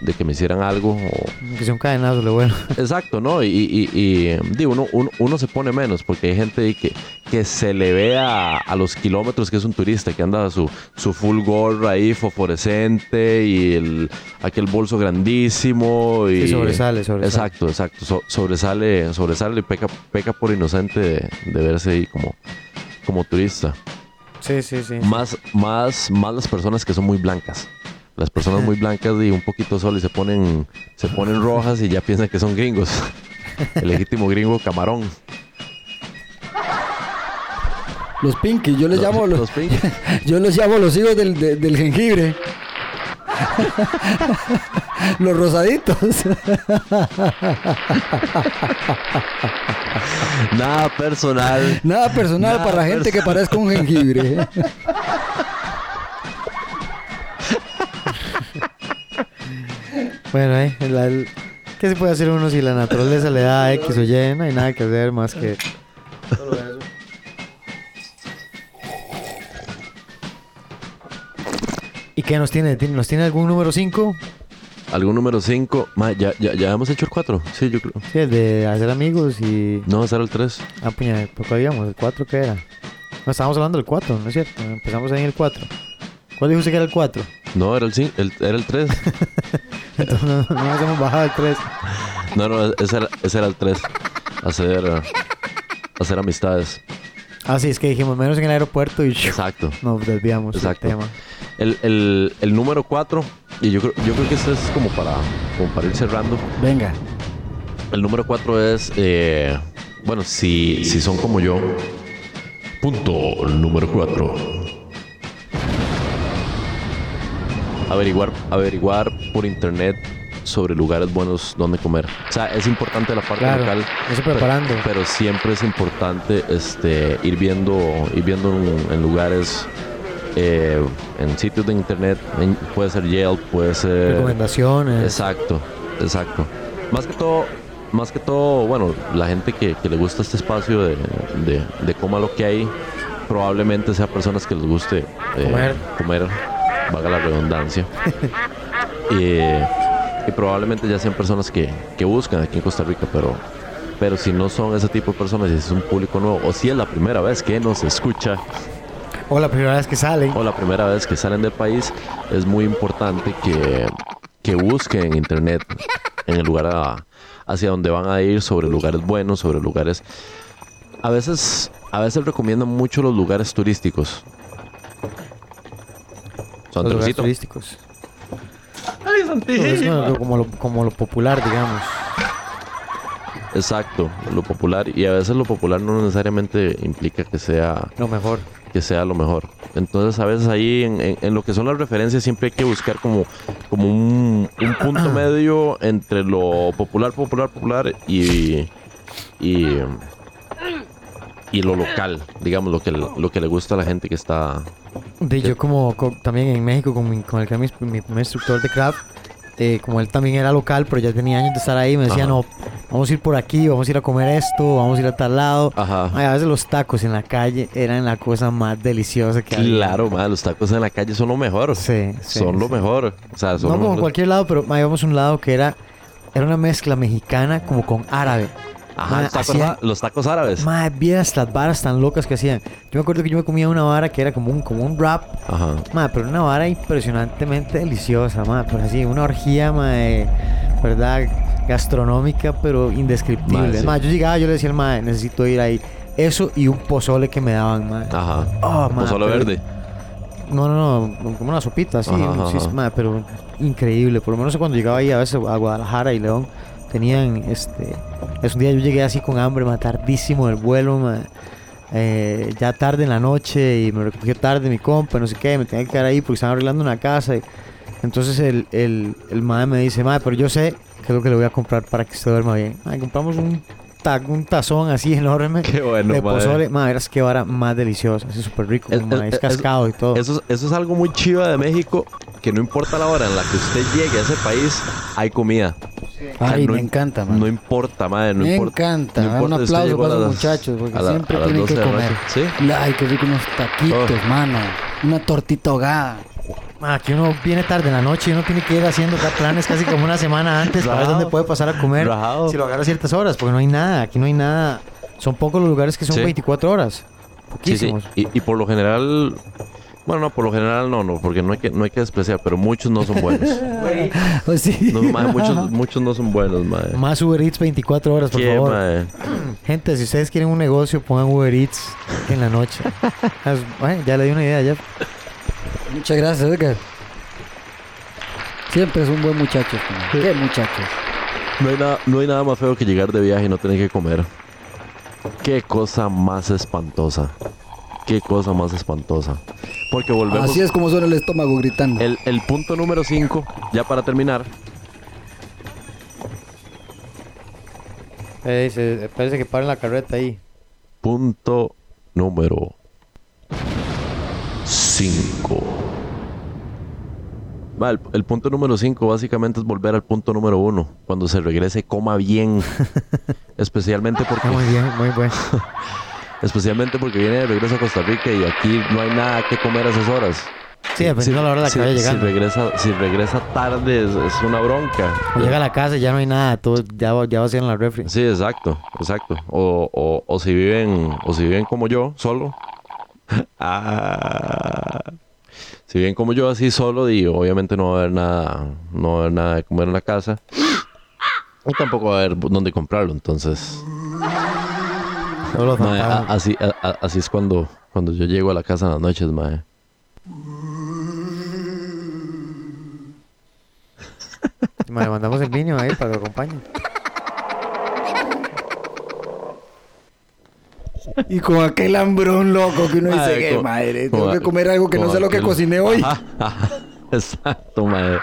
de que me hicieran algo o, Que sea un cadenazo, lo bueno. Exacto, ¿no? Y, y, y, di, uno, uno, uno se pone menos porque hay gente que, que se le ve a, a los kilómetros que es un turista, que anda su, su full gorra ahí fosforescente y el, aquel bolso grandísimo. Y, Sí, sobresale, sobresale. Exacto, exacto. so- sobresale, sobresale y peca, peca por inocente de, de verse ahí como, como turista. Sí, sí, sí. Más, más, más las personas que son muy blancas. Las personas muy blancas y un poquito sol y se ponen, se ponen rojas y ya piensan que son gringos. El legítimo gringo camarón. Los pinky, yo les Los- llamo los, yo los llamo los hijos del, de- del jengibre. los rosaditos. Nada personal. Nada personal Nada para la gente que parezca un jengibre. Bueno, eh, la- el- ¿qué se puede hacer uno si la naturaleza le da X o Y? No hay nada que hacer más que... solo eso. ¿Y qué nos tiene? ¿Tiene- ¿Nos tiene algún número 5? ¿Algún número 5? Ya, ya, ya hemos hecho el 4. Sí, yo creo. Sí, el de hacer amigos y... No, ese era el 3. Ah, puña, ¿por cuál íbamos? ¿El 4 qué era? No, estábamos hablando del 4, ¿no es cierto? Empezamos ahí en el 4. ¿Cuál dijo usted que era el 4? No, era el, cin- el, era el 3. Entonces no, no nos hemos bajado el 3. No, no, ese era, ese era el 3. Hacer, hacer amistades. Ah, sí, es que dijimos menos en el aeropuerto y Exacto. nos desviamos Exacto. del tema. El, el, el número 4, y yo creo, yo creo que este es como para, como para ir cerrando. Venga. El número 4 es, eh, bueno, si, si son como yo. Punto número 4. Averiguar, averiguar por internet sobre lugares buenos donde comer. O sea, es importante la parte Claro, local. pero- preparando. Pero, siempre es importante este, ir viendo, ir viendo en, en lugares, eh, en sitios de internet. en- puede ser Yelp, puede ser... Recomendaciones. Exacto, exacto. Más que todo, más que todo, bueno, la gente que, que le gusta este espacio de, de, de coma lo que hay, probablemente sea personas que les guste eh, Comer. comer, valga la redundancia. y, y probablemente ya sean personas que, que buscan aquí en Costa Rica, pero, pero si no son ese tipo de personas, si es un público nuevo, o si es la primera vez que nos escucha, O la primera vez que salen. o la primera vez que salen del país, es muy importante que, que busquen en internet en el lugar a- hacia donde van a ir, sobre lugares buenos, sobre lugares... A veces, a veces recomiendan mucho los lugares turísticos. Son Los lugares turísticos. Ay, bueno, como, lo, como lo popular, digamos. Exacto, lo popular. Y a veces lo popular no necesariamente implica que sea Lo mejor. que sea lo mejor. Entonces a veces ahí en, en- en lo que son las referencias siempre hay que buscar como, como un, un punto medio entre lo popular, popular, popular y, y, y lo local, digamos, lo que, lo que le gusta a la gente que está... De, yo como co- también en México con, mi, con el que era mi, mi primer instructor de craft, eh, como él también era local, pero ya tenía años de estar ahí, me decía, Ajá. no, vamos a ir por aquí, vamos a ir a comer esto, vamos a ir a tal lado. Ajá. Ay, a veces los tacos en la calle eran la cosa más deliciosa que había. Claro, man, los tacos en la calle son lo mejor. Sí, sí, son lo sí. mejor. O sea, son No lo como en mejor. cualquier lado, pero ma, íbamos a un lado que era, era una mezcla mexicana como con árabe. Ajá, Ma, los tacos, hacían- los tacos árabes. Madre, vieras las varas tan locas que hacían. Yo me acuerdo que yo me comía una vara que era como un, como un wrap. Ajá. Madre, pero una vara impresionantemente deliciosa, madre. Pero así, una orgía, madre, ¿verdad? Gastronómica, pero indescriptible. Madre, sí. Madre, yo llegaba, yo le decía al madre, necesito ir ahí. Eso y un pozole que me daban, madre. Ajá. Oh, madre, Pozole pero- verde. No, no, no, como una sopita, así. Ajá, sí, ajá. madre, pero increíble. Por lo menos cuando llegaba ahí a veces a Guadalajara y León, tenían este. Es un día yo llegué así con hambre, ma, tardísimo del vuelo, ma, eh, ya tarde en la noche y me recogió tarde mi compa, no sé qué, me tenía que quedar ahí porque estaban arreglando una casa. y- entonces el, el, el madre me dice, madre, pero yo sé qué es lo que le voy a comprar para que usted duerma bien. Madre, compramos un, ta- un tazón así enorme Qué bueno, de madre. pozole. Madre, verás qué vara más deliciosa, así súper rico, con maíz es- cascado y todo. Eso, es- eso es algo muy chiva de México, que no importa la hora en la que usted llegue a ese país, hay comida. Ay, no me encanta, man. No importa, madre, no me importa. encanta. no un importa usted aplauso para las- muchachos, porque la- siempre tienen 12 que comer. Ay, qué rico unos taquitos, Oh. mano. Una tortita ahogada. Aquí uno viene tarde en la noche y uno tiene que ir haciendo planes casi como una semana antes para ver dónde puede pasar a comer. Rajado. Si lo agarra a ciertas horas, porque no hay nada. Aquí no hay nada. Son pocos los lugares que son Sí. 24 horas. Sí, sí. Poquísimos. Y, y por lo general, bueno, no, por lo general no, no, porque no hay que, no hay que despreciar, pero muchos no son buenos. Pues sí. No, madre, muchos, muchos no son buenos, madre. Más Uber Eats 24 horas, por ¿Qué, favor. madre? Gente, si ustedes quieren un negocio, pongan Uber Eats en la noche. As- ya le di una idea, ya. Muchas gracias, Edgar. Siempre es un buen muchacho. como- Qué muchachos. No hay, nada, no hay nada más feo que llegar de viaje y no tener que comer. Qué cosa más espantosa. Qué cosa más espantosa. Porque volvemos. Así es como suena el estómago gritando. El, el punto número 5, ya para terminar. Eh, parece que paren la carreta ahí. Punto número 5. el, el punto número 5 básicamente es volver al punto número 1. Cuando se regrese, coma bien. Especialmente porque. Muy bien, muy bueno. Especialmente porque viene de regreso a Costa Rica y aquí no hay nada que comer a esas horas. Sí, dependiendo de la hora a la que vaya si llegando. regresa, si regresa tarde es, es una bronca. O llega a la casa y ya no hay nada, todo ya, va- ya va a ser en la refri. Sí, exacto, exacto. O, o, o si viven, o si viven como yo, solo. Ah. si viven como yo así solo, y obviamente no va a haber nada, no va a haber nada de comer en la casa. Y tampoco va a haber dónde comprarlo, entonces. Mae, a- así, a- a- así es cuando, cuando yo llego a la casa en las noches, mae. Ma, Le mandamos el niño ahí para que lo acompañe. Y con aquel hambrón loco que uno dice, Mae, "Qué con- madre, con tengo que comer algo que no sé lo que cociné hoy. Ajá, ajá. Exacto, mae.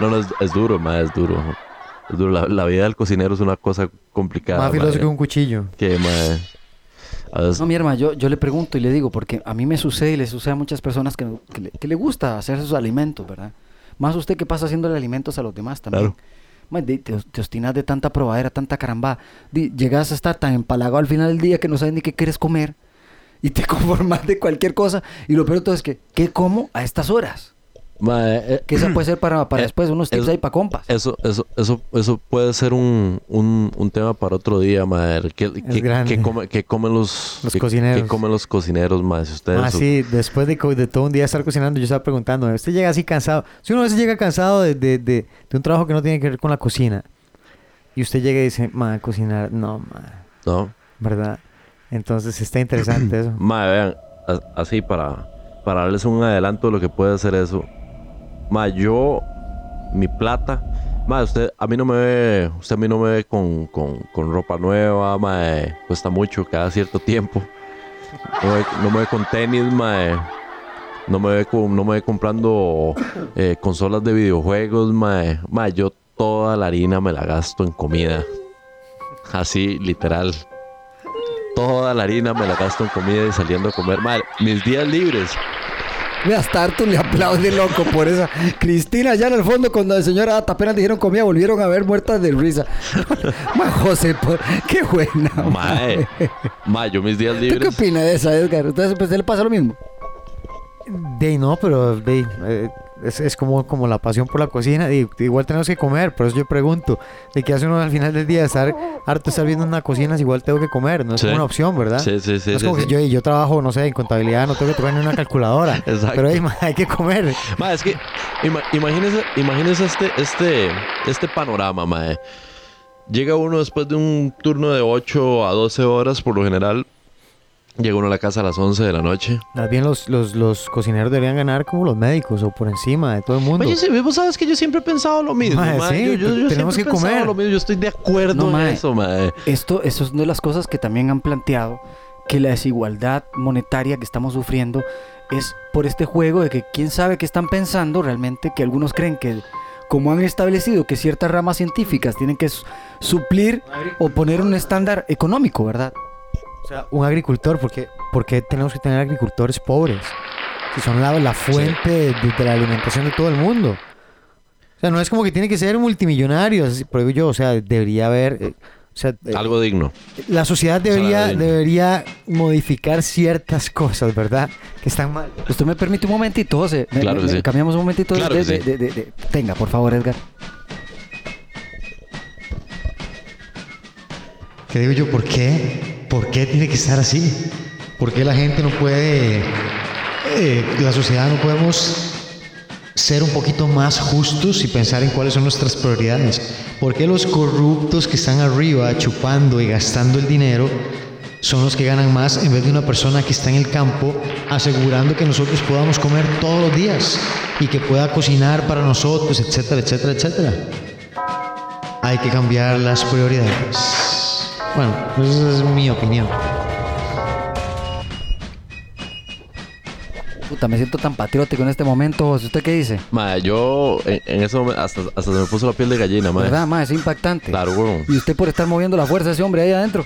No, no, es, es duro, mae, es duro. La, la vida del cocinero es una cosa complicada. Más filoso que un cuchillo. Que. A veces- No, mi hermano, yo, yo le pregunto y le digo, porque a mí me sucede y le sucede a muchas personas que, que le, que le gusta hacer sus alimentos, ¿verdad? Más usted que pasa haciéndole alimentos a los demás también. Claro. Te, te obstinas de tanta probadera, tanta caramba. Llegas a estar tan empalagado al final del día que no sabes ni qué quieres comer y te conformas de cualquier cosa. Y lo peor de todo es que, ¿qué como a estas horas? Mae, eh, Que esa puede ser para, para Eh, después, unos tips eso- ahí para compas. Eso, eso, eso, eso puede ser un, un, un tema para otro día, madre. ¿Qué, qué- grande. qué come- qué comen los, Los cocineros. qué comen los cocineros, madre? Si ustedes... Ah, sí, después de, de todo un día estar cocinando, yo estaba preguntando, ¿usted llega así cansado? Si uno a veces llega cansado de, de, de, de un trabajo que no tiene que ver con la cocina, y usted llega y dice, ma, cocinar, no, ma, ¿No? ¿verdad? Entonces está interesante eso. Madre, vean, así para, para darles un adelanto de lo que puede hacer eso. Madre, yo, mi plata... Usted a mí no me ve, usted a mí no me ve con, con, con ropa nueva, madre, cuesta mucho cada cierto tiempo. No me, no me ve con tenis, madre. No me ve, con- no me ve comprando eh, consolas de videojuegos, mae. Mae, yo toda la harina me la gasto en comida. Así, literal. Toda la harina me la gasto en comida y saliendo a comer. Mae, mis días libres. Vea, hasta Arthur le aplaude loco por esa. Cristina, allá en el fondo, cuando el señor Ata apenas dijeron comida, volvieron a ver muertas de risa. Ma, José, por- qué buena. Mae, mae, yo mis días ¿Tú qué libres. opina de esa, Edgar? Entonces, pues, ¿a él le pasa lo mismo? De no, pero de, eh, es, es como, como la pasión por la cocina. Y igual tenemos que comer, por eso yo pregunto, ¿de qué hace uno al final del día? Estar harto estar viendo una cocina, si igual tengo que comer, no es Sí. como una opción, ¿verdad? Sí, sí, sí, No es sí, como sí. que yo, yo trabajo, no sé, en contabilidad, no tengo que tocar ni una calculadora. Exacto. Pero ma, hay que comer. Mae, es que ima- imagínese, imagínese este, este, este panorama, mae. Llega uno después de un turno de 8 a 12 horas, por lo general. Llega uno a la casa a las 11 de la noche. Más bien los, los, los cocineros deberían ganar como los médicos o por encima de todo el mundo. Oye, sí, vos sabes que yo siempre he pensado lo mismo, Mae, mae. sí, Yo- yo- yo tenemos que comer. lo mismo. Yo estoy de acuerdo No, en mae. eso. Esto, eso es una de las cosas que también han planteado, que la desigualdad monetaria que estamos sufriendo es por este juego de que quién sabe qué están pensando realmente, que algunos creen que como han establecido que ciertas ramas científicas tienen que su- suplir o poner un estándar económico, ¿verdad? O sea, un agricultor, porque ¿por qué tenemos que tener agricultores pobres? Si son la, la fuente de, de la alimentación de todo el mundo. O sea, no es como que tiene que ser multimillonario, pero digo yo, o sea, debería haber... eh, o sea, eh, Algo digno. la sociedad debería, digno. debería modificar ciertas cosas, ¿verdad? Que están mal. ¿Usted me permite un momentito, José? Me- Claro me- que me- sí. Cambiamos un momentito de- Claro de, que sí. de- de- de- Tenga, por favor, Edgar. ¿Qué digo yo? ¿Por qué? ¿Por qué tiene que estar así? ¿Por qué la gente no puede, eh, la sociedad no podemos ser un poquito más justos y pensar en cuáles son nuestras prioridades? ¿Por qué los corruptos que están arriba chupando y gastando el dinero son los que ganan más en vez de una persona que está en el campo asegurando que nosotros podamos comer todos los días y que pueda cocinar para nosotros, etcétera, etcétera, etcétera? Hay que cambiar las prioridades. Bueno, pues esa es mi opinión. Puta, me siento tan patriótico en este momento, José. ¿Usted qué dice? Mae, yo en, en ese momento hasta, hasta se me puso la piel de gallina, mae. ¿Verdad, ma? Es impactante. Claro, weón. Y usted por estar moviendo la fuerza de ese hombre ahí adentro.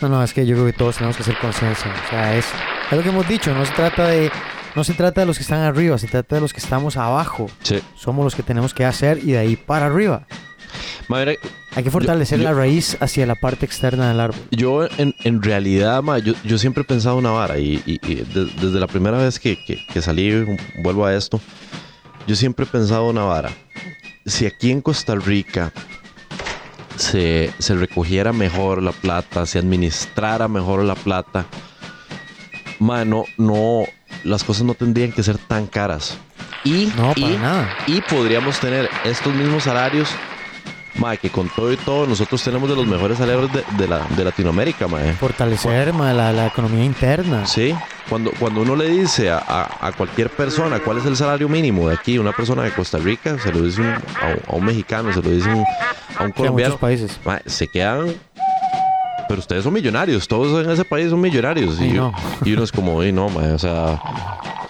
No, no, es que yo creo que todos tenemos que hacer conciencia. O sea, es, es lo que hemos dicho, no se trata de no se trata de los que están arriba, se trata de los que estamos abajo. Sí. Somos los que tenemos que hacer y de ahí para arriba. Mira, Hay que fortalecer yo- la raíz hacia la parte externa del árbol. Yo en, en realidad, ma, yo, yo siempre he pensado una vara y, y- y de- desde la primera vez que, que- que salí, vuelvo a esto, yo siempre he pensado una vara. Si aquí en Costa Rica se, se recogiera mejor la plata, se administrara mejor la plata, ma, no, no, las cosas no tendrían que ser tan caras. Y, No, y- y podríamos tener estos mismos salarios, ma, que con todo y todo nosotros tenemos de los mejores salarios de, de la, de Latinoamérica, ma. Fortalecer ma, la, la economía interna. Sí, cuando, cuando uno le dice a, a- a cualquier persona cuál es el salario mínimo de aquí, una persona de Costa Rica, se lo dice un- a, un- a un mexicano, se lo dice un- a un colombiano, países. se quedan... Pero ustedes son millonarios, todos en ese país son millonarios. Y Y, no. y uno es como, y no, ma, o sea,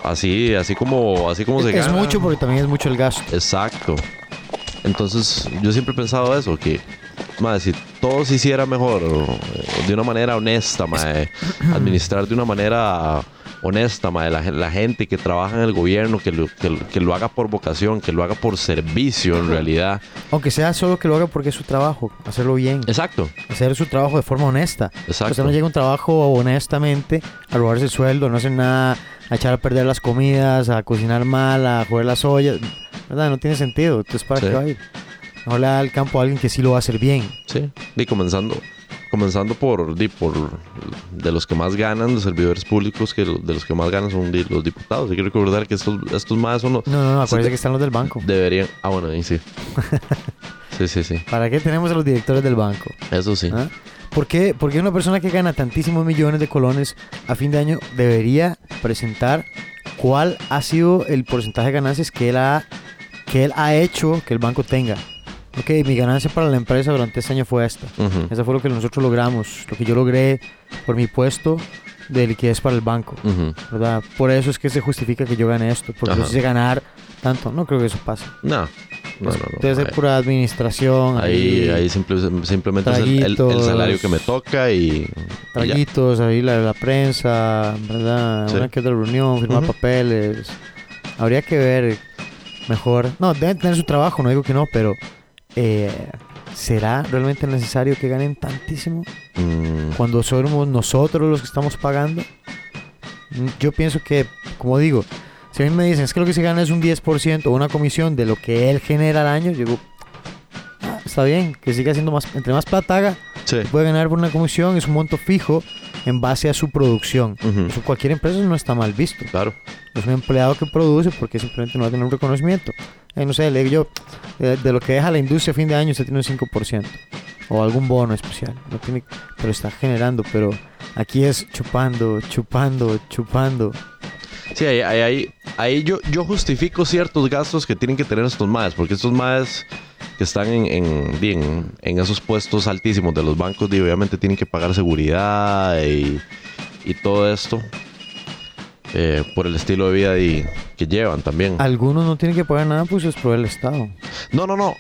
así, así como, así como se Es gana. mucho porque también es mucho el gasto. Exacto. Entonces, yo siempre he pensado eso, que madre, si todo se hiciera mejor, eh, de una manera honesta, madre, administrar de una manera honesta, mae, la, la gente que trabaja en el gobierno, que lo, que, que lo haga por vocación, que lo haga por servicio en realidad. Aunque sea solo que lo haga porque es su trabajo, hacerlo bien. Exacto. Hacer su trabajo de forma honesta. Exacto. O sea, no llega a un trabajo honestamente a robarse el sueldo, no hacer nada, a echar a perder las comidas, a cocinar mal, a joder las ollas. ¿Verdad? No tiene sentido. Entonces, ¿para Sí. qué va a ir? Mejor le da el campo a alguien que sí lo va a hacer bien. Sí, y comenzando, comenzando por, di, por de los que más ganan, los servidores públicos, que de los que más ganan son di, los diputados. Y quiero recordar que estos, estos más son los... No, no, no, acuérdense que están los del banco. Deberían... Ah, bueno, ahí sí. Sí, sí, sí. ¿Para qué tenemos a los directores del banco? Eso sí. ¿Ah? ¿Por qué? Porque una persona que gana tantísimos millones de colones a fin de año debería presentar cuál ha sido el porcentaje de ganancias que él ha, que él ha hecho que el banco tenga. Ok, mi ganancia para la empresa durante este año fue esta. Ujú. Eso fue lo que nosotros logramos, lo que yo logré por mi puesto de liquidez para el banco. Ujú. ¿verdad? Por eso es que se justifica que yo gane esto, porque yo sé ganar tanto. No creo que eso pase. No, no, no. no. Debe ser Ahí- pura administración. Ahí, ahí simple- simplemente es el, el- el salario que me toca y... y traguitos, ahí la, la prensa, ¿verdad? Sí. Una que otra reunión, firmar Ujú. papeles. Habría que ver mejor. No, deben tener su trabajo, no digo que no, pero eh, ¿será realmente necesario que ganen tantísimo Mm, cuando somos nosotros los que estamos pagando? Yo pienso que, como digo, si a mí me dicen es que lo que se gana es un 10% o una comisión de lo que él genera al año, yo digo, "Ah, está bien, que siga haciendo más, entre más plata haga, sí. puede ganar por una comisión, es un monto fijo en base a su producción. Ujú. Eso cualquier empresa no está mal visto. Claro. Es un empleado que produce porque simplemente no va a tener un reconocimiento. Eh, no sé, le digo yo, eh, de lo que deja la industria a fin de año usted tiene un 5%. O algún bono especial. No tiene, pero está generando. Pero aquí es chupando, chupando, chupando. Sí, ahí, ahí, ahí, ahí yo, yo justifico ciertos gastos que tienen que tener estos más, porque estos más que están en, en, di, en- esos puestos altísimos de los bancos, di, obviamente tienen que pagar seguridad y, y todo esto eh, por el estilo de vida que llevan también. Algunos no tienen que pagar nada, pues es por el Estado. No, no, no.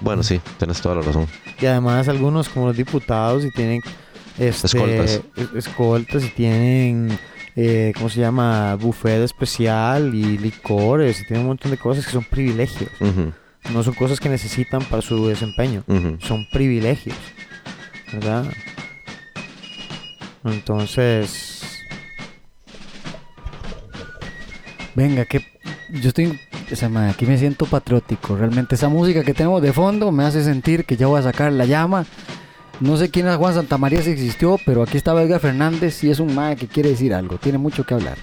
Bueno, sí, tienes toda la razón. Y además algunos, como los diputados, y tienen este, Escoltas. es- escoltas y tienen, eh, ¿cómo se llama? Buffet especial y licores, y tienen un montón de cosas que son privilegios. No son cosas que necesitan para su desempeño. Son privilegios. ¿Verdad? Entonces... Venga, que yo estoy, o sea, ma, aquí me siento patriótico. Realmente esa música que tenemos de fondo me hace sentir que ya voy a sacar la llama. No sé quién es Juan Santamaría si existió, pero aquí está Edgar Fernández y es un mae que quiere decir algo. Tiene mucho que hablar.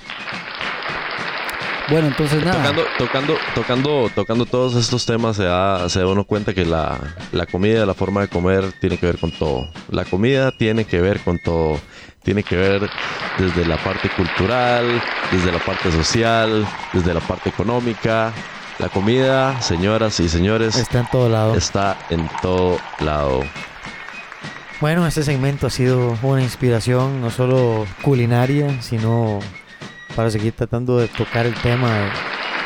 Bueno, entonces nada. Tocando, tocando, tocando, tocando todos estos temas se da, se da uno cuenta que la, la comida, la forma de comer tiene que ver con todo. La comida tiene que ver con todo. Tiene que ver desde la parte cultural, desde la parte social, desde la parte económica. La comida, señoras y señores, Está en todo lado. está en todo lado. Bueno, este segmento ha sido una inspiración no solo culinaria, sino para seguir tratando de tocar el tema de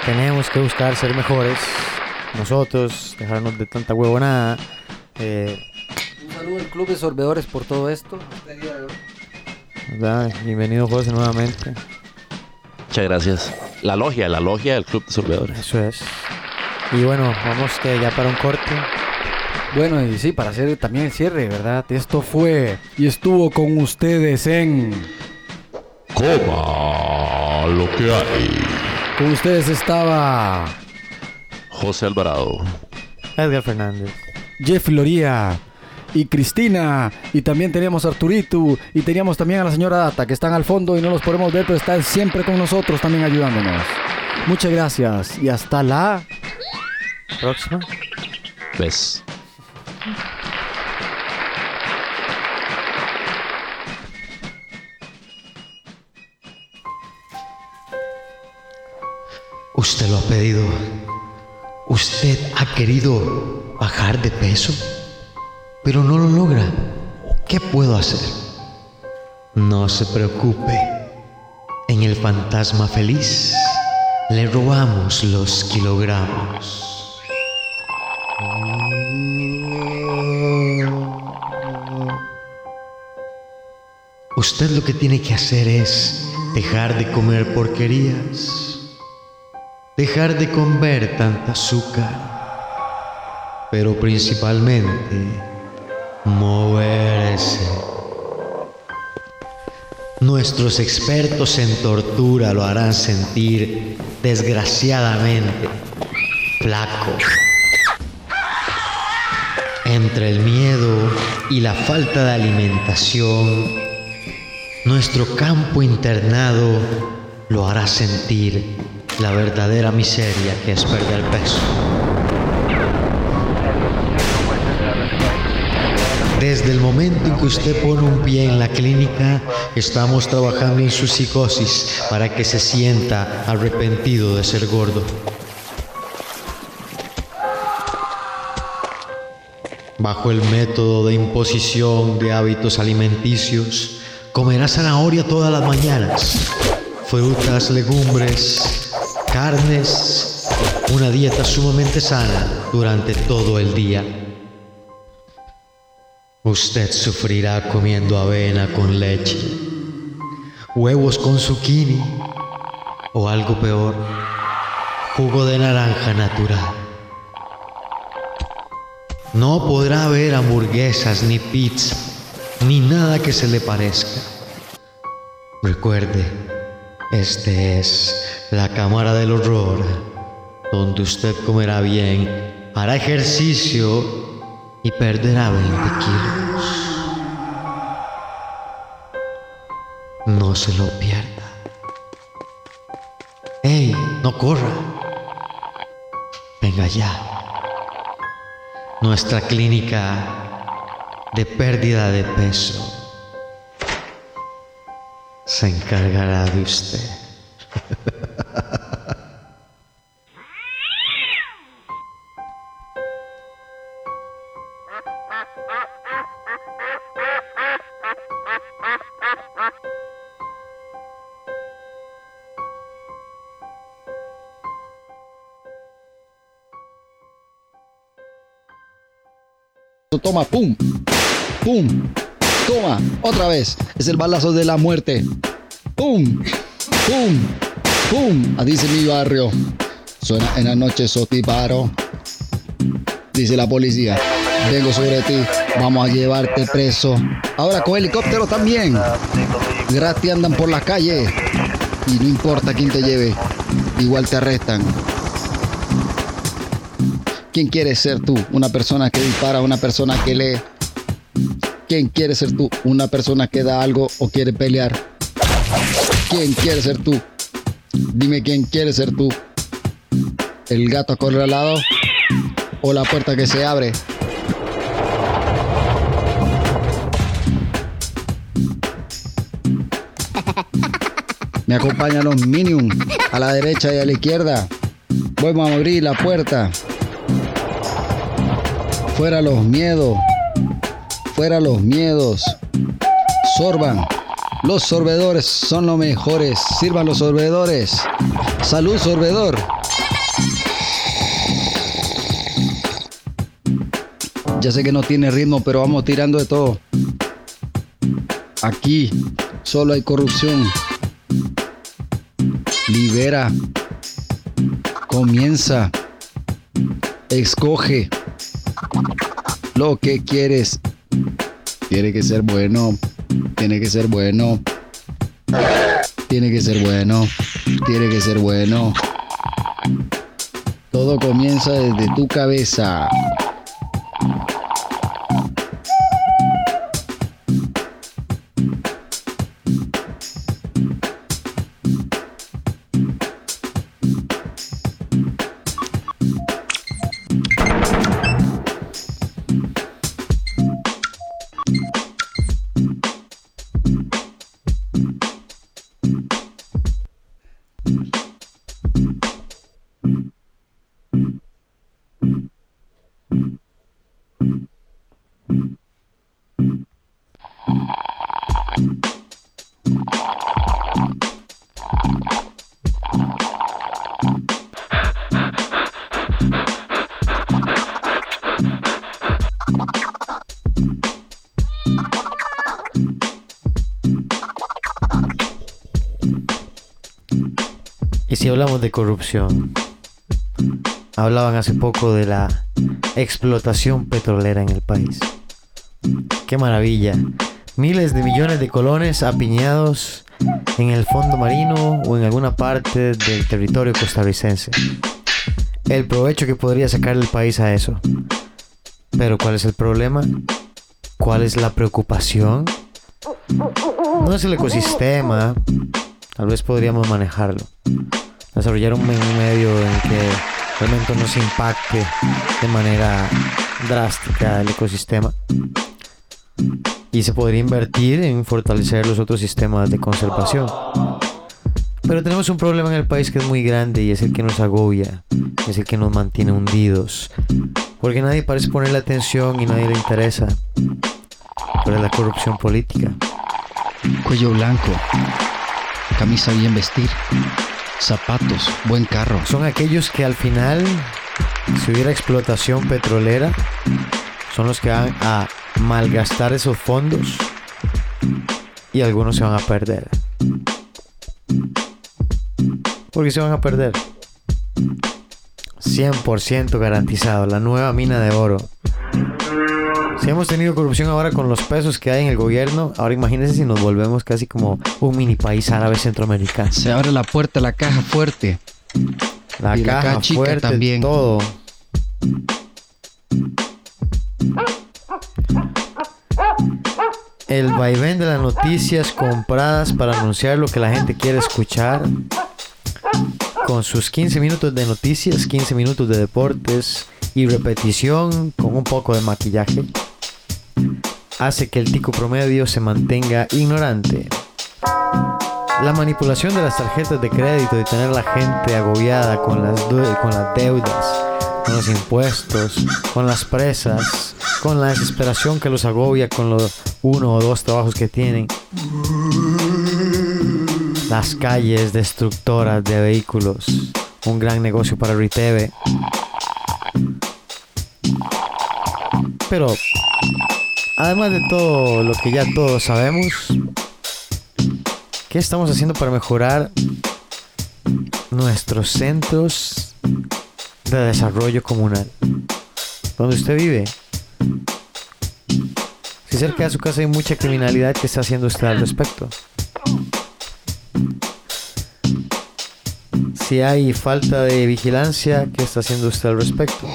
tenemos que buscar ser mejores nosotros, dejarnos de tanta huevonada. Eh, Un saludo al Club de Sorbedores por todo esto. ¿verdad? Bienvenido José nuevamente. Muchas gracias. La logia, la logia del Club de Sorbedores. Eso es. Y bueno, vamos que ya para un corte. Bueno, y sí, para hacer también el cierre, ¿verdad? Esto fue y estuvo con ustedes en... Coma lo que hay. Con ustedes estaba José Alvarado. Edgar Fernández. Jeff Loría y Cristina. Y también teníamos a Arturito. Y teníamos también a la señora Data, que están al fondo y no los podemos ver, pero están siempre con nosotros también ayudándonos. Muchas gracias y hasta la próxima. ¿Ves? Usted lo ha pedido. Usted ha querido bajar de peso, pero no lo logra. ¿Qué puedo hacer? No se preocupe. En el fantasma feliz le robamos los kilogramos. Usted lo que tiene que hacer es dejar de comer porquerías, dejar de comer tanta azúcar, pero principalmente moverse. Nuestros expertos en tortura lo harán sentir desgraciadamente flaco. Entre el miedo y la falta de alimentación, nuestro campo internado lo hará sentir la verdadera miseria que es perder peso. Desde el momento en que usted pone un pie en la clínica, estamos trabajando en su psicosis para que se sienta arrepentido de ser gordo. Bajo el método de imposición de hábitos alimenticios, comerá zanahoria todas las mañanas, frutas, legumbres, carnes, una dieta sumamente sana durante todo el día. Usted sufrirá comiendo avena con leche, huevos con zucchini o algo peor, jugo de naranja natural. No podrá ver hamburguesas ni pizza, ni nada que se le parezca. Recuerde, este es la cámara del horror, donde usted comerá bien, hará ejercicio y perderá 20 kilos. No se lo pierda. ¡Ey! No corra. Venga ya. Nuestra clínica de pérdida de peso se encargará de usted. Toma, pum, pum, toma, otra vez. Es el balazo de la muerte. Pum, pum, pum. Así dice mi barrio. Suena en la noche sotiparo. Dice la policía. Vengo sobre ti. Vamos a llevarte preso. Ahora con helicóptero también. Gratis andan por la calle. Y no importa quién te lleve. Igual te arrestan. ¿Quién quieres ser tú? ¿Una persona que dispara? ¿Una persona que lee? ¿Quién quiere ser tú? ¿Una persona que da algo o quiere pelear? ¿Quién quiere ser tú? Dime quién quiere ser tú. ¿El gato acorralado o la puerta que se abre? Me acompañan los Minions a la derecha y a la izquierda. Vamos a abrir la puerta. Fuera los miedos. Fuera los miedos. Sorban. Los sorbedores son los mejores. Sirvan los sorbedores. Salud, sorbedor. Ya sé que no tiene ritmo, pero vamos tirando de todo. Aquí solo hay corrupción. Libera. Comienza. Escoge lo que quieres. Tiene que ser bueno. Tiene que ser bueno. Tiene que ser bueno. Tiene que ser bueno. Todo comienza desde tu cabeza. Y si hablamos de corrupción, hablaban hace poco de la explotación petrolera en el país. Qué maravilla. Miles de millones de colones apiñados en el fondo marino o en alguna parte del territorio costarricense. El provecho que podría sacar el país a eso. Pero ¿cuál es el problema? ¿Cuál es la preocupación? No es el ecosistema. Tal vez podríamos manejarlo. Desarrollar un me- un medio en que realmente no se impacte de manera drástica el ecosistema. Y se podría invertir en fortalecer los otros sistemas de conservación. Pero tenemos un problema en el país que es muy grande y es el que nos agobia, es el que nos mantiene hundidos. Porque nadie parece ponerle atención y nadie le interesa. Pero es la corrupción política. Cuello blanco, camisa bien vestir, zapatos, buen carro. Son aquellos que al final, si hubiera explotación petrolera, son los que van a malgastar esos fondos y algunos se van a perder. Porque se van a perder. 100% garantizado, la nueva mina de oro. Si hemos tenido corrupción ahora con los pesos que hay en el gobierno, ahora imagínense si nos volvemos casi como un mini país árabe centroamericano. Se abre la puerta, la caja fuerte. La Y la caja caja chica fuerte, también. todo. El vaivén de las noticias compradas para anunciar lo que la gente quiere escuchar. Con sus 15 minutos de noticias, 15 minutos de deportes y repetición con un poco de maquillaje. Hace que el tico promedio se mantenga ignorante. La manipulación de las tarjetas de crédito y tener la gente agobiada con las, con las deudas, con los impuestos, con las presas, con la desesperación que los agobia con los uno o dos trabajos que tienen. Las calles destructoras de vehículos, un gran negocio para Riteve. Pero, además de todo lo que ya todos sabemos, ¿Qué estamos haciendo para mejorar nuestros centros de desarrollo comunal? Donde usted vive. Si cerca de su casa hay mucha criminalidad, ¿qué está haciendo usted al respecto? Si hay falta de vigilancia, ¿qué está haciendo usted al respecto?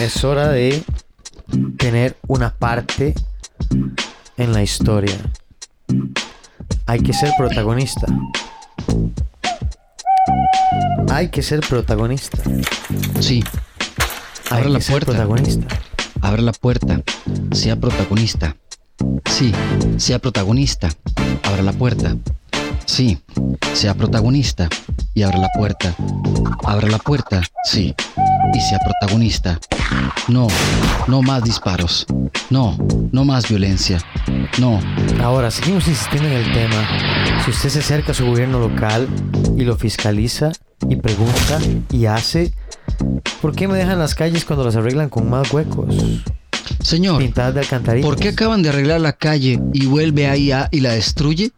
Es hora de tener una parte en la historia. Hay que ser protagonista. Hay que ser protagonista. Sí. Abra la puerta. protagonista. Abra la puerta. Sea protagonista. Sí, sea protagonista. Abra la puerta. Sí, sea protagonista. Y abra la puerta. Abra la puerta. Sí. Y sea protagonista. No, no más disparos. No, no más violencia. No. Ahora, seguimos insistiendo en el tema. Si usted se acerca a su gobierno local y lo fiscaliza y pregunta y hace, ¿por qué me dejan las calles cuando las arreglan con más huecos? Señor, Pintadas de alcantarillas. ¿por qué acaban de arreglar la calle y vuelve ahí a- y la destruye?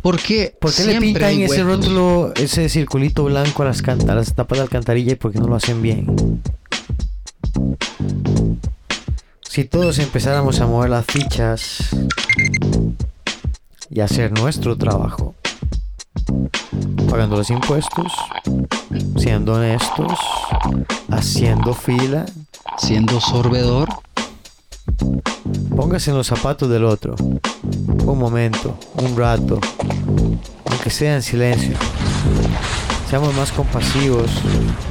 ¿Por qué? ¿Por qué le pintan ese rótulo, ese circulito blanco a las, a las tapas de alcantarilla y por qué no lo hacen bien? Si todos empezáramos a mover las fichas y hacer nuestro trabajo, pagando los impuestos, siendo honestos, haciendo fila, siendo sorbedor, póngase en los zapatos del otro, un momento, un rato, aunque sea en silencio. Seamos más compasivos,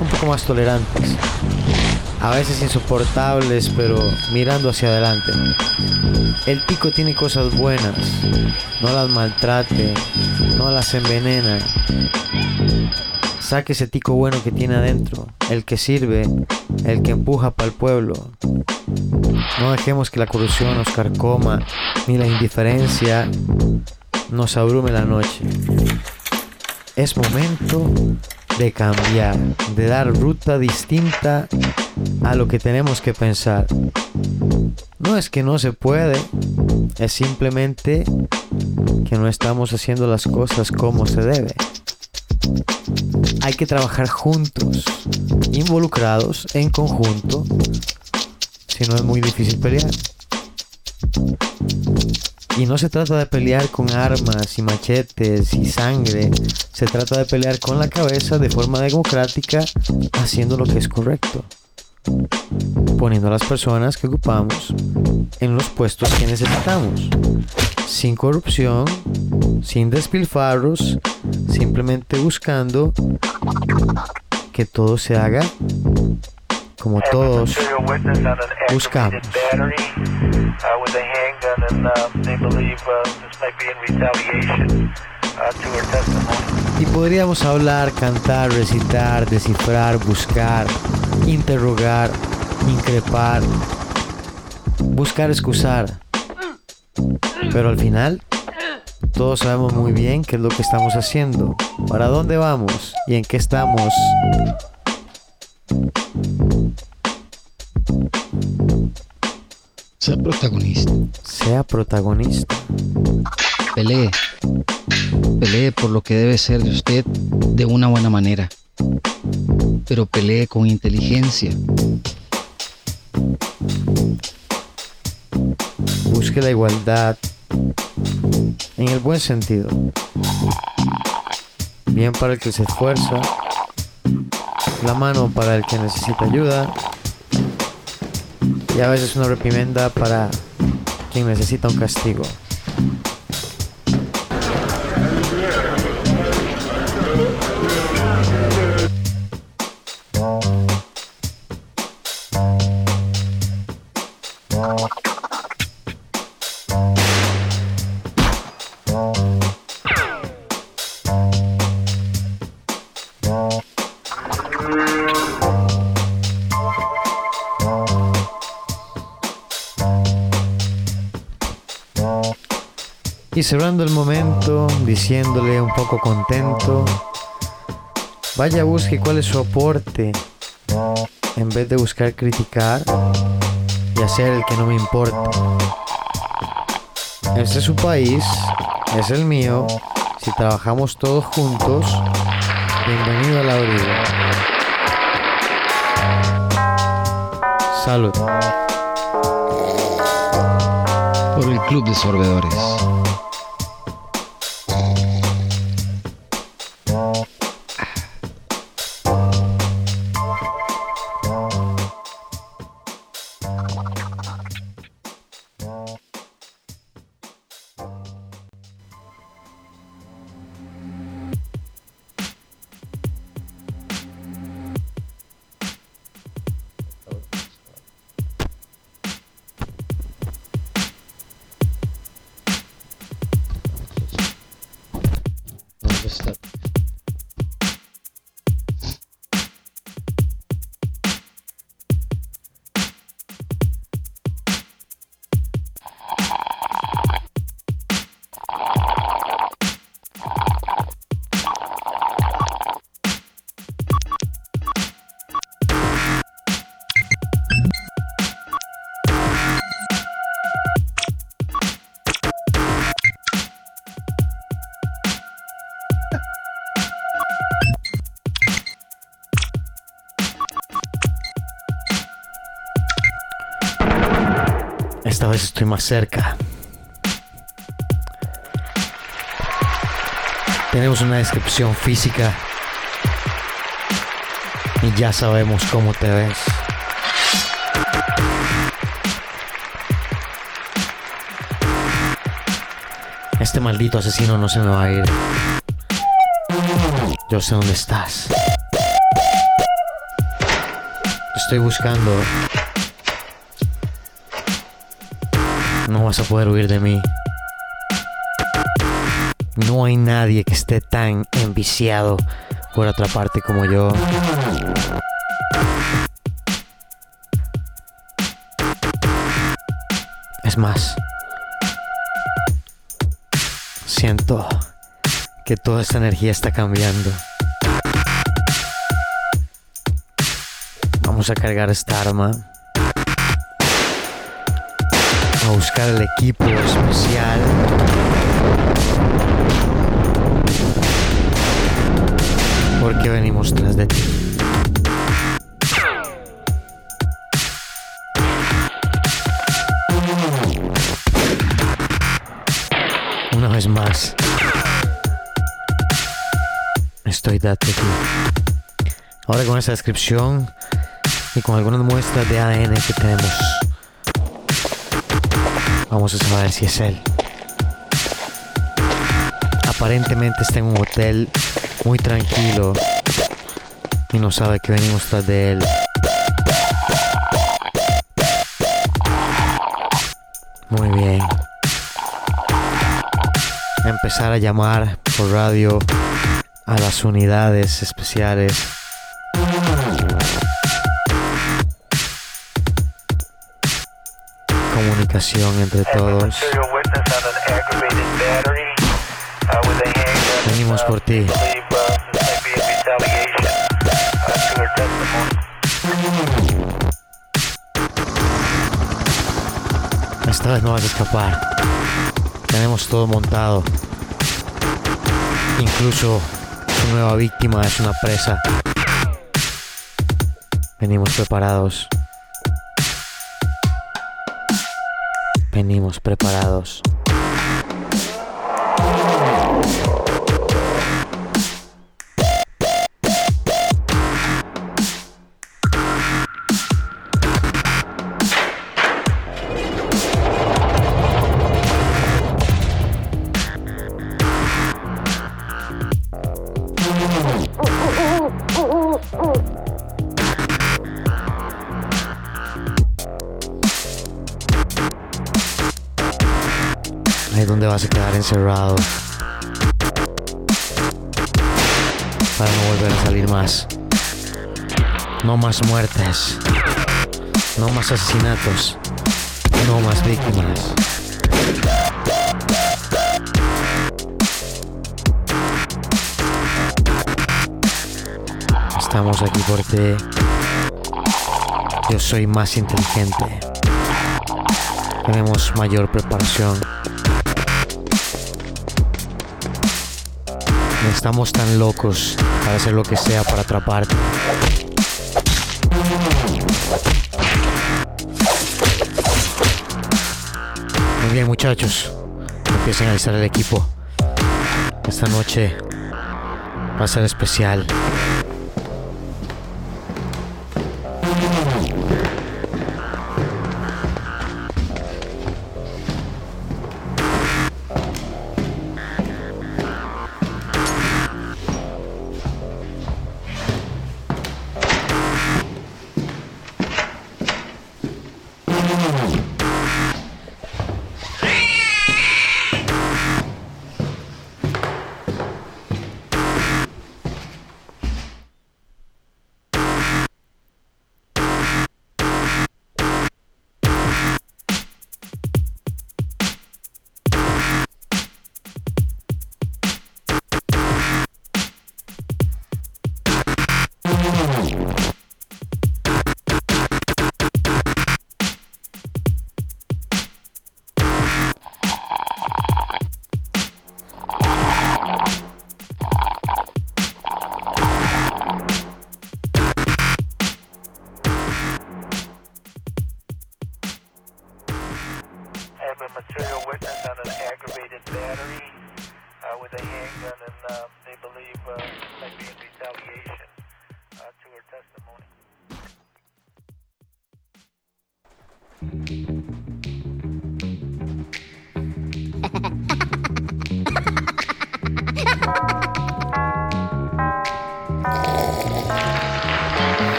un poco más tolerantes. A veces insoportables, pero mirando hacia adelante. El pico tiene cosas buenas. No las maltrate, no las envenena. Saque ese tico bueno que tiene adentro, el que sirve, el que empuja para el pueblo. No dejemos que la corrupción nos carcoma, ni la indiferencia nos abrume la noche. Es momento de cambiar, de dar ruta distinta a lo que tenemos que pensar. No es que no se puede, Es simplemente que no estamos haciendo las cosas como se debe. Hay que trabajar juntos, involucrados, en conjunto, si no es muy difícil pelear. Y no se trata de pelear con armas y machetes y sangre, se trata de pelear con la cabeza de forma democrática, haciendo lo que es correcto. Poniendo a las personas que ocupamos en los puestos que necesitamos, sin corrupción, sin despilfarros, simplemente buscando que todo se haga como todos buscamos. Y podríamos hablar, cantar, recitar, descifrar, buscar, interrogar, increpar, buscar excusar. Pero al final, todos sabemos muy bien qué es lo que estamos haciendo, para dónde vamos y en qué estamos. Sea protagonista. Sea protagonista. Pelee. Pelee por lo que debe ser de usted de una buena manera. Pero pelee con inteligencia. Busque la igualdad en el buen sentido. Bien para el que se esfuerza, la mano para el que necesita ayuda y a veces una reprimenda para quien necesita un castigo. Y cerrando el momento, diciéndole un poco contento, vaya busque cuál es su aporte, en vez de buscar criticar y hacer el que no me importa. Este es su país, es el mío, si trabajamos todos juntos, bienvenido a la orilla. Salud. Por el Club de Sorbedores. Vez estoy más cerca. Tenemos una descripción física. Y ya sabemos cómo te ves. Este maldito asesino no se me va a ir. Yo sé dónde estás. Estoy buscando. Vas a poder huir de mí. No hay nadie que esté tan enviciado por atraparte como yo. Es más, siento que toda esta energía está cambiando. Vamos a cargar esta arma. A buscar el equipo especial. Porque venimos tras de ti. Una vez más. Estoy date aquí. Ahora con esa descripción y con algunas muestras de ADN que tenemos, vamos a saber si es él. Aparentemente está en un hotel muy tranquilo y no sabe que venimos tras de él. Muy bien. Empezar a llamar por radio a las unidades especiales. Comunicación entre todos. Venimos por ti. Esta vez no vas a escapar. Tenemos todo montado. Incluso su nueva víctima es una presa. Venimos preparados. Venimos preparados. Encerrado. Para no volver a salir más. No más muertes. No más asesinatos. No más víctimas. Estamos aquí porque yo soy más inteligente. Tenemos mayor preparación. Estamos tan locos para hacer lo que sea para atraparte. Muy bien muchachos, empiecen a alistar el equipo. Esta noche va a ser especial.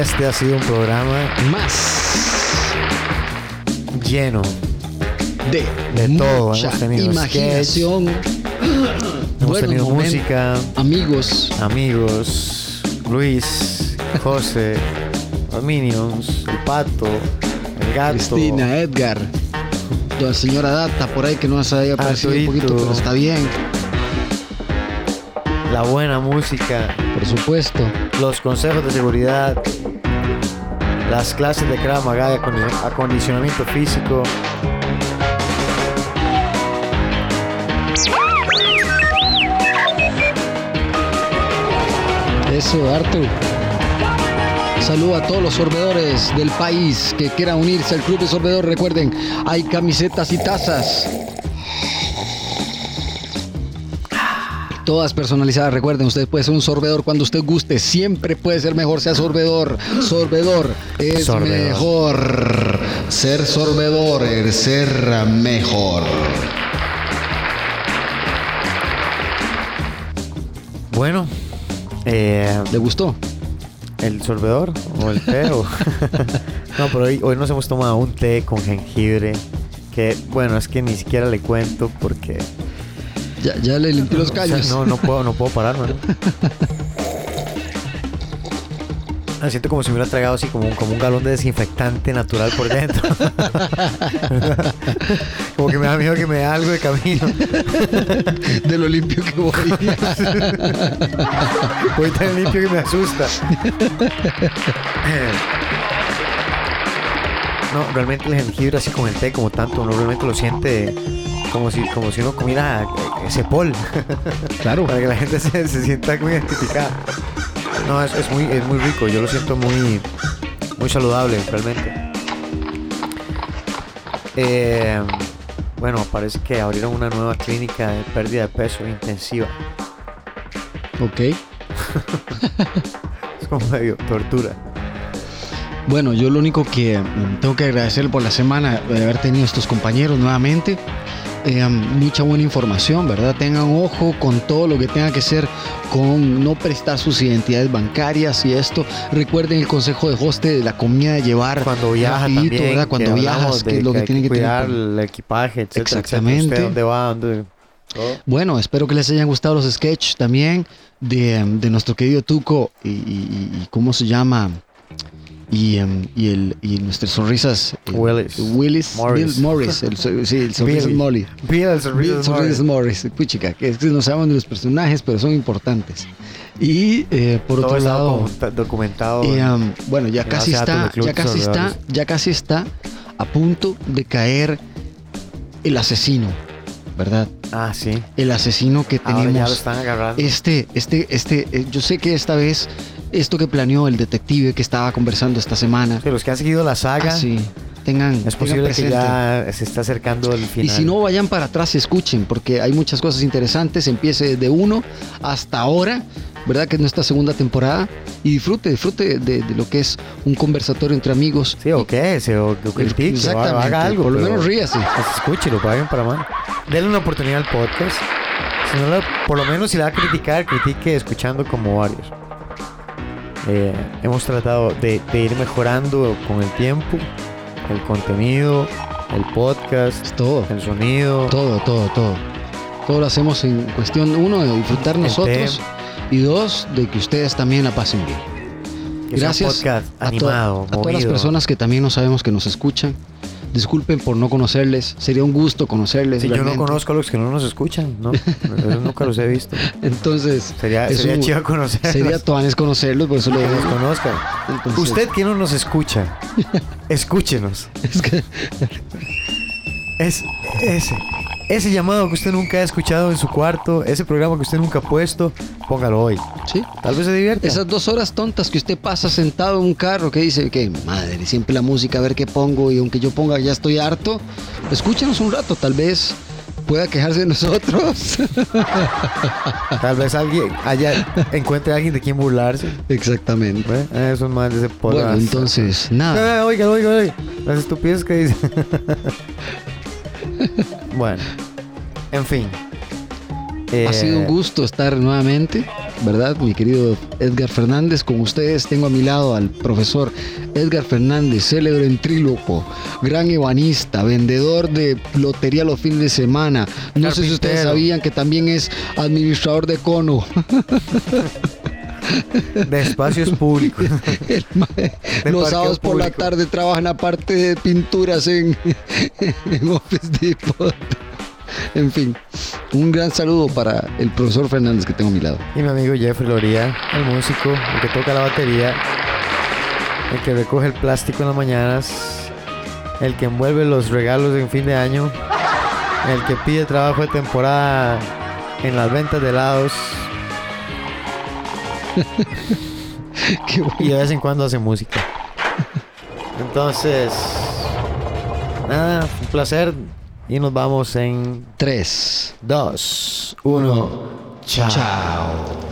Este ha sido un programa más lleno de, de todo. mucha Hemos tenido imaginación, hemos tenido música, amigos, amigos, Luis, José, los Minions, el pato, el gato, Cristina, Edgar, la señora Data por ahí que no se haya parecido un poquito, pero está bien. La buena música, Por supuesto. los consejos de seguridad, las clases de Krav Maga de acondi- acondicionamiento físico. Eso, Arthur. Saludo a todos los sorbedores del país que quieran unirse al club de sorbedor. Recuerden, hay camisetas y tazas. Todas personalizadas. Recuerden, usted puede ser un sorbedor cuando usted guste. Siempre puede ser mejor, sea sorbedor. Sorbedor es Sorbedor. mejor. Ser sorbedor es ser mejor. Bueno, eh, ¿Le gustó? el sorbedor o el té. o- no, pero hoy, hoy nos hemos tomado un té con jengibre. Que bueno, es que ni siquiera le cuento porque Ya, ya le limpié los o sea, callos. no, no puedo, no puedo pararme. ¿no? Ah, Siento como si me hubiera tragado así como un, como un galón de desinfectante natural por dentro. como que me da miedo que me dé algo de camino. De lo limpio que voy. Voy tan limpio que me asusta. No, realmente el jengibre así con el té como tanto, uno realmente lo siente como si, como si uno comiera eh, ese pol. Claro. Para que la gente se, se sienta muy identificada. No, es, es muy, es muy rico, yo lo siento muy, muy saludable realmente. Eh, bueno, parece que abrieron una nueva clínica de pérdida de peso intensiva. Ok. Es como medio tortura. Bueno, yo lo único que mm, tengo que agradecer por la semana de haber tenido estos compañeros nuevamente. Eh, mucha buena información, ¿verdad? Tengan ojo con todo lo que tenga que ser con no prestar sus identidades bancarias y esto. Recuerden el consejo de hoste de la comida de llevar Cuando viaja rapidito, también, ¿verdad? Cuando que viajas, hablamos que de es lo que, tienen que cuidar tener. el equipaje, etcétera, etcétera. Exactamente. Usted dónde va, dónde. Bueno, espero que les hayan gustado los sketches también de, de nuestro querido Tuco y, y- y- y cómo se llama y, em, y el y nuestras sonrisas eh, Willis. Willis Morris. Bill Morris el, sí, el sonrisas Billy. Molly Bill, el sonrisas Bill Sonrisas Morris puchica que es que no sabemos de los personajes pero son importantes y eh, por Todo otro lado document- documentado. y, um, bueno, ya casi está, ya casi está, ya casi está a punto de caer el asesino, ¿verdad? ah, sí. El asesino que Ahora ya lo tenemos. están agarrando. Este, este, este, eh, yo sé que esta vez esto que planeó el detective que estaba conversando esta semana. Sí, los que han seguido la saga, ah, sí, tengan, es tengan posible que ya se está acercando el final. Y si no, vayan para atrás escuchen, porque hay muchas cosas interesantes. Empiece de uno hasta ahora, ¿verdad? Que es nuestra segunda temporada. Y disfrute, disfrute de, de lo que es un conversatorio entre amigos. Sí, o qué, o, o critique, o Exactamente, haga algo. por lo menos ríase. Escúchelo, paguen para más. Denle una oportunidad al podcast. Si no la- por lo menos si la va a criticar, critique escuchando como varios. Eh, hemos tratado de, de ir mejorando con el tiempo, el contenido, el podcast, todo, el sonido. Todo, todo, todo. Todo lo hacemos en cuestión, uno, de disfrutar nosotros. Y dos, de que ustedes también la pasen bien. Que Gracias podcast a, to- animado, a todas las personas que también no sabemos que nos escuchan. Disculpen por no conocerles. Sería un gusto conocerles. Si yo no conozco a los que no nos escuchan, no, yo nunca los he visto. Entonces, Sería, es sería un- chido conocerlos. Sería toanes conocerlos, por eso lo digo. conozcan. Entonces- Usted que no nos escucha, escúchenos. Es que Es ese. Ese llamado que usted nunca ha escuchado en su cuarto, ese programa que usted nunca ha puesto, póngalo hoy. Sí. Tal vez se divierta. Esas dos horas tontas que usted pasa sentado en un carro que dice que madre, siempre la música, a ver qué pongo y aunque yo ponga ya estoy harto, escúchenos un rato, tal vez pueda quejarse de nosotros. Tal vez alguien haya, encuentre a alguien de quien burlarse. Exactamente. ¿Ve? Eso es más de ese. Bueno, entonces, nada. Eh, oiga, oiga, oiga. Las estupideces que dice. bueno. En fin. Ha sido un Eh, gusto estar nuevamente, ¿verdad? Mi querido Edgar Fernández, con ustedes tengo a mi lado al profesor Edgar Fernández, célebre ventríloco, gran ebanista, vendedor de lotería los fines de semana. No sé si ustedes sabían que también es administrador de cono. de espacios públicos. De los sábados por la tarde trabajan aparte de pinturas en, en Office Depot. En fin, un gran saludo para el profesor Fernández que tengo a mi lado. Y mi amigo Jeffrey Loría, el músico, el que toca la batería, el que recoge el plástico en las mañanas, el que envuelve los regalos en fin de año, el que pide trabajo de temporada en las ventas de helados. y de vez en cuando hace música. Entonces, nada, un placer. Y nos vamos en 3, 2, 1. Chao. Chao.